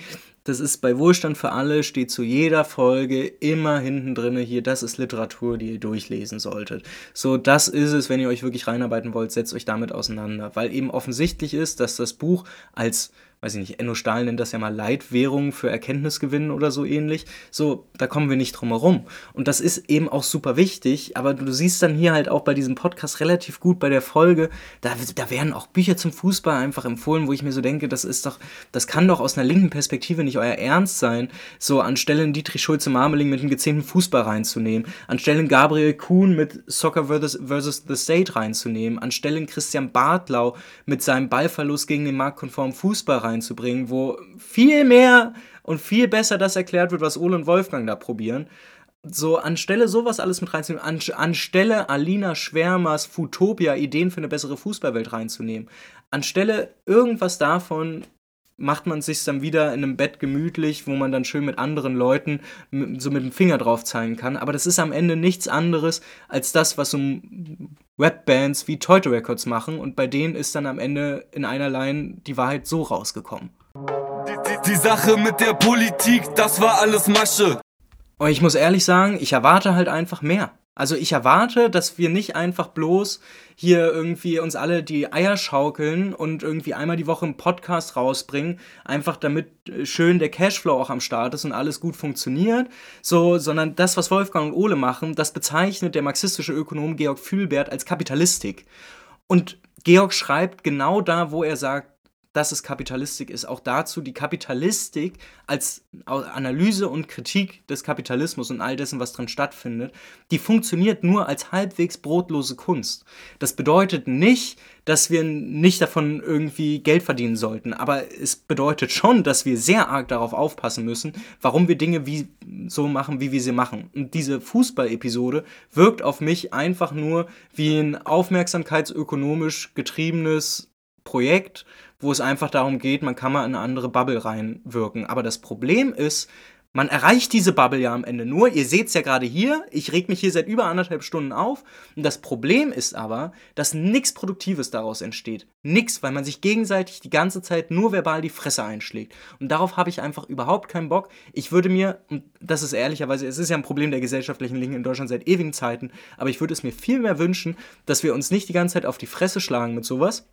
das ist bei Wohlstand für alle, steht zu jeder Folge immer hinten drinne hier, das ist Literatur, die ihr durchlesen solltet. So, das ist es, wenn ihr euch wirklich reinarbeiten wollt, setzt euch damit auseinander, weil eben offensichtlich ist, dass das Buch als weiß ich nicht, Enno Stahl nennt das ja mal Leitwährung für Erkenntnisgewinn oder so ähnlich. So, da kommen wir nicht drum herum. Und das ist eben auch super wichtig, aber du siehst dann hier halt auch bei diesem Podcast relativ gut bei der Folge, da, da werden auch Bücher zum Fußball einfach empfohlen, wo ich mir so denke, das ist doch, das kann doch aus einer linken Perspektive nicht euer Ernst sein, so anstelle Dietrich Schulze-Marmeling mit einem gezähmten Fußball reinzunehmen, anstelle Gabriel Kuhn mit Soccer versus, versus the State reinzunehmen, anstelle Christian Bartlau mit seinem Ballverlust gegen den marktkonformen Fußball reinzubringen, wo viel mehr und viel besser das erklärt wird, was Ole und Wolfgang da probieren. So, anstelle sowas alles mit reinzunehmen, an, anstelle Alina Schwärmers Futopia Ideen für eine bessere Fußballwelt reinzunehmen, anstelle irgendwas davon macht man sich dann wieder in einem Bett gemütlich, wo man dann schön mit anderen Leuten so mit dem Finger drauf zeigen kann. Aber das ist am Ende nichts anderes als das, was so Webbands wie Toyota Records machen. Und bei denen ist dann am Ende in einer Line die Wahrheit so rausgekommen. Die, die Sache mit der Politik, das war alles Masche. Und ich muss ehrlich sagen, ich erwarte halt einfach mehr. Also ich erwarte, dass wir nicht einfach bloß hier irgendwie uns alle die Eier schaukeln und irgendwie einmal die Woche einen Podcast rausbringen, einfach damit äh, schön der Cashflow auch am Start ist und alles gut funktioniert, so, sondern das, was Wolfgang und Ole machen, das bezeichnet der marxistische Ökonom Georg Fühlbert als Kapitalistik. Und Georg schreibt genau da, wo er sagt, dass es Kapitalistik ist, auch dazu die Kapitalistik als Analyse und Kritik des Kapitalismus und all dessen, was drin stattfindet, die funktioniert nur als halbwegs brotlose Kunst. Das bedeutet nicht, dass wir nicht davon irgendwie Geld verdienen sollten, aber es bedeutet schon, dass wir sehr arg darauf aufpassen müssen, warum wir Dinge wie so machen, wie wir sie machen. Und diese Fußball-Episode wirkt auf mich einfach nur wie ein aufmerksamkeitsökonomisch getriebenes Projekt, wo es einfach darum geht, man kann mal in eine andere Bubble reinwirken. Aber das Problem ist, man erreicht diese Bubble ja am Ende nur. Ihr seht es ja gerade hier. Ich reg mich hier seit über anderthalb Stunden auf. Und das Problem ist aber, dass nichts Produktives daraus entsteht. Nix, weil man sich gegenseitig die ganze Zeit nur verbal die Fresse einschlägt. Und darauf habe ich einfach überhaupt keinen Bock. Ich würde mir, und das ist ehrlicherweise, es ist ja ein Problem der gesellschaftlichen Linken in Deutschland seit ewigen Zeiten, aber ich würde es mir viel mehr wünschen, dass wir uns nicht die ganze Zeit auf die Fresse schlagen mit sowas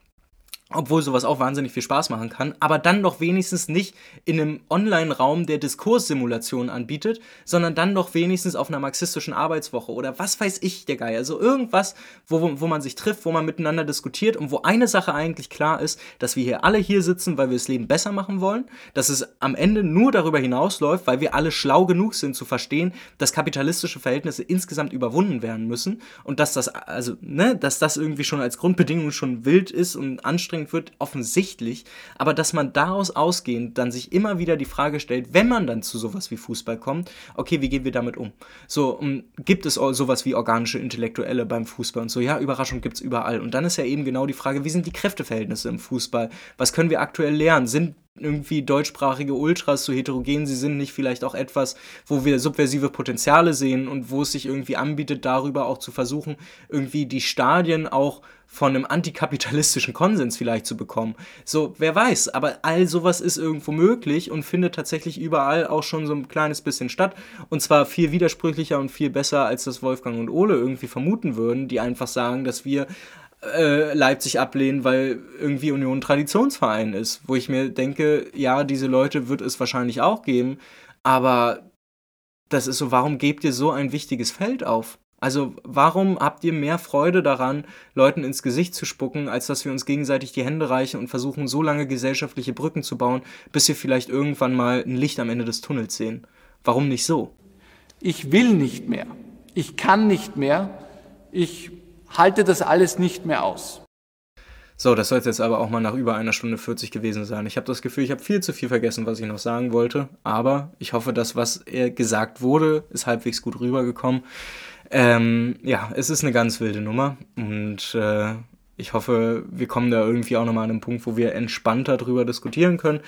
obwohl sowas auch wahnsinnig viel Spaß machen kann, aber dann doch wenigstens nicht in einem Online-Raum, der Diskurssimulation anbietet, sondern dann doch wenigstens auf einer marxistischen Arbeitswoche oder was weiß ich, der Geier. Also irgendwas, wo, wo man sich trifft, wo man miteinander diskutiert und wo eine Sache eigentlich klar ist, dass wir hier alle hier sitzen, weil wir das Leben besser machen wollen, dass es am Ende nur darüber hinausläuft, weil wir alle schlau genug sind zu verstehen, dass kapitalistische Verhältnisse insgesamt überwunden werden müssen und dass das, also, ne, dass das irgendwie schon als Grundbedingung schon wild ist und anstrengend anstrengend wird, offensichtlich, aber dass man daraus ausgehend dann sich immer wieder die Frage stellt, wenn man dann zu sowas wie Fußball kommt, okay, wie gehen wir damit um? So, um, gibt es sowas wie organische Intellektuelle beim Fußball und so? Ja, Überraschung gibt es überall. Und dann ist ja eben genau die Frage, wie sind die Kräfteverhältnisse im Fußball? Was können wir aktuell lernen? Sind irgendwie deutschsprachige Ultras so heterogen sie sind, nicht vielleicht auch etwas, wo wir subversive Potenziale sehen und wo es sich irgendwie anbietet, darüber auch zu versuchen, irgendwie die Stadien auch von einem antikapitalistischen Konsens vielleicht zu bekommen. So, wer weiß, aber all sowas ist irgendwo möglich und findet tatsächlich überall auch schon so ein kleines bisschen statt. Und zwar viel widersprüchlicher und viel besser, als das Wolfgang und Ole irgendwie vermuten würden, die einfach sagen, dass wir äh, Leipzig ablehnen, weil irgendwie Union Traditionsverein ist. Wo ich mir denke, ja, diese Leute wird es wahrscheinlich auch geben, aber das ist so, warum gebt ihr so ein wichtiges Feld auf? Also warum habt ihr mehr Freude daran, Leuten ins Gesicht zu spucken, als dass wir uns gegenseitig die Hände reichen und versuchen, so lange gesellschaftliche Brücken zu bauen, bis wir vielleicht irgendwann mal ein Licht am Ende des Tunnels sehen? Warum nicht so? Ich will nicht mehr. Ich kann nicht mehr. Ich halte das alles nicht mehr aus. So, das soll jetzt aber auch mal nach über einer Stunde 40 gewesen sein. Ich habe das Gefühl, ich habe viel zu viel vergessen, was ich noch sagen wollte. Aber ich hoffe, das, was gesagt wurde, ist halbwegs gut rübergekommen. Ähm, ja, es ist eine ganz wilde Nummer und äh, ich hoffe, wir kommen da irgendwie auch nochmal an einen Punkt, wo wir entspannter drüber diskutieren können.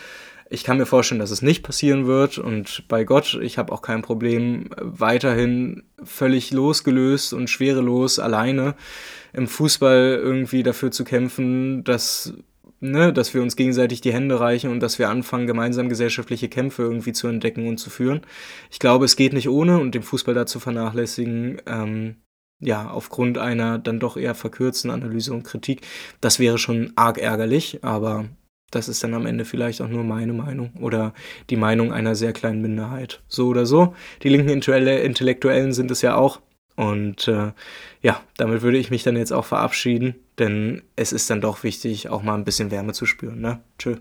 Ich kann mir vorstellen, dass es nicht passieren wird und bei Gott, ich habe auch kein Problem, weiterhin völlig losgelöst und schwerelos alleine im Fußball irgendwie dafür zu kämpfen, dass ne, dass wir uns gegenseitig die Hände reichen und dass wir anfangen, gemeinsam gesellschaftliche Kämpfe irgendwie zu entdecken und zu führen. Ich glaube, es geht nicht ohne und den Fußball da zu vernachlässigen, ähm, ja, aufgrund einer dann doch eher verkürzten Analyse und Kritik, das wäre schon arg ärgerlich, aber das ist dann am Ende vielleicht auch nur meine Meinung oder die Meinung einer sehr kleinen Minderheit. So oder so. Die linken Intellektuellen sind es ja auch. Und äh, ja, damit würde ich mich dann jetzt auch verabschieden, denn es ist dann doch wichtig, auch mal ein bisschen Wärme zu spüren. Ne? Tschö.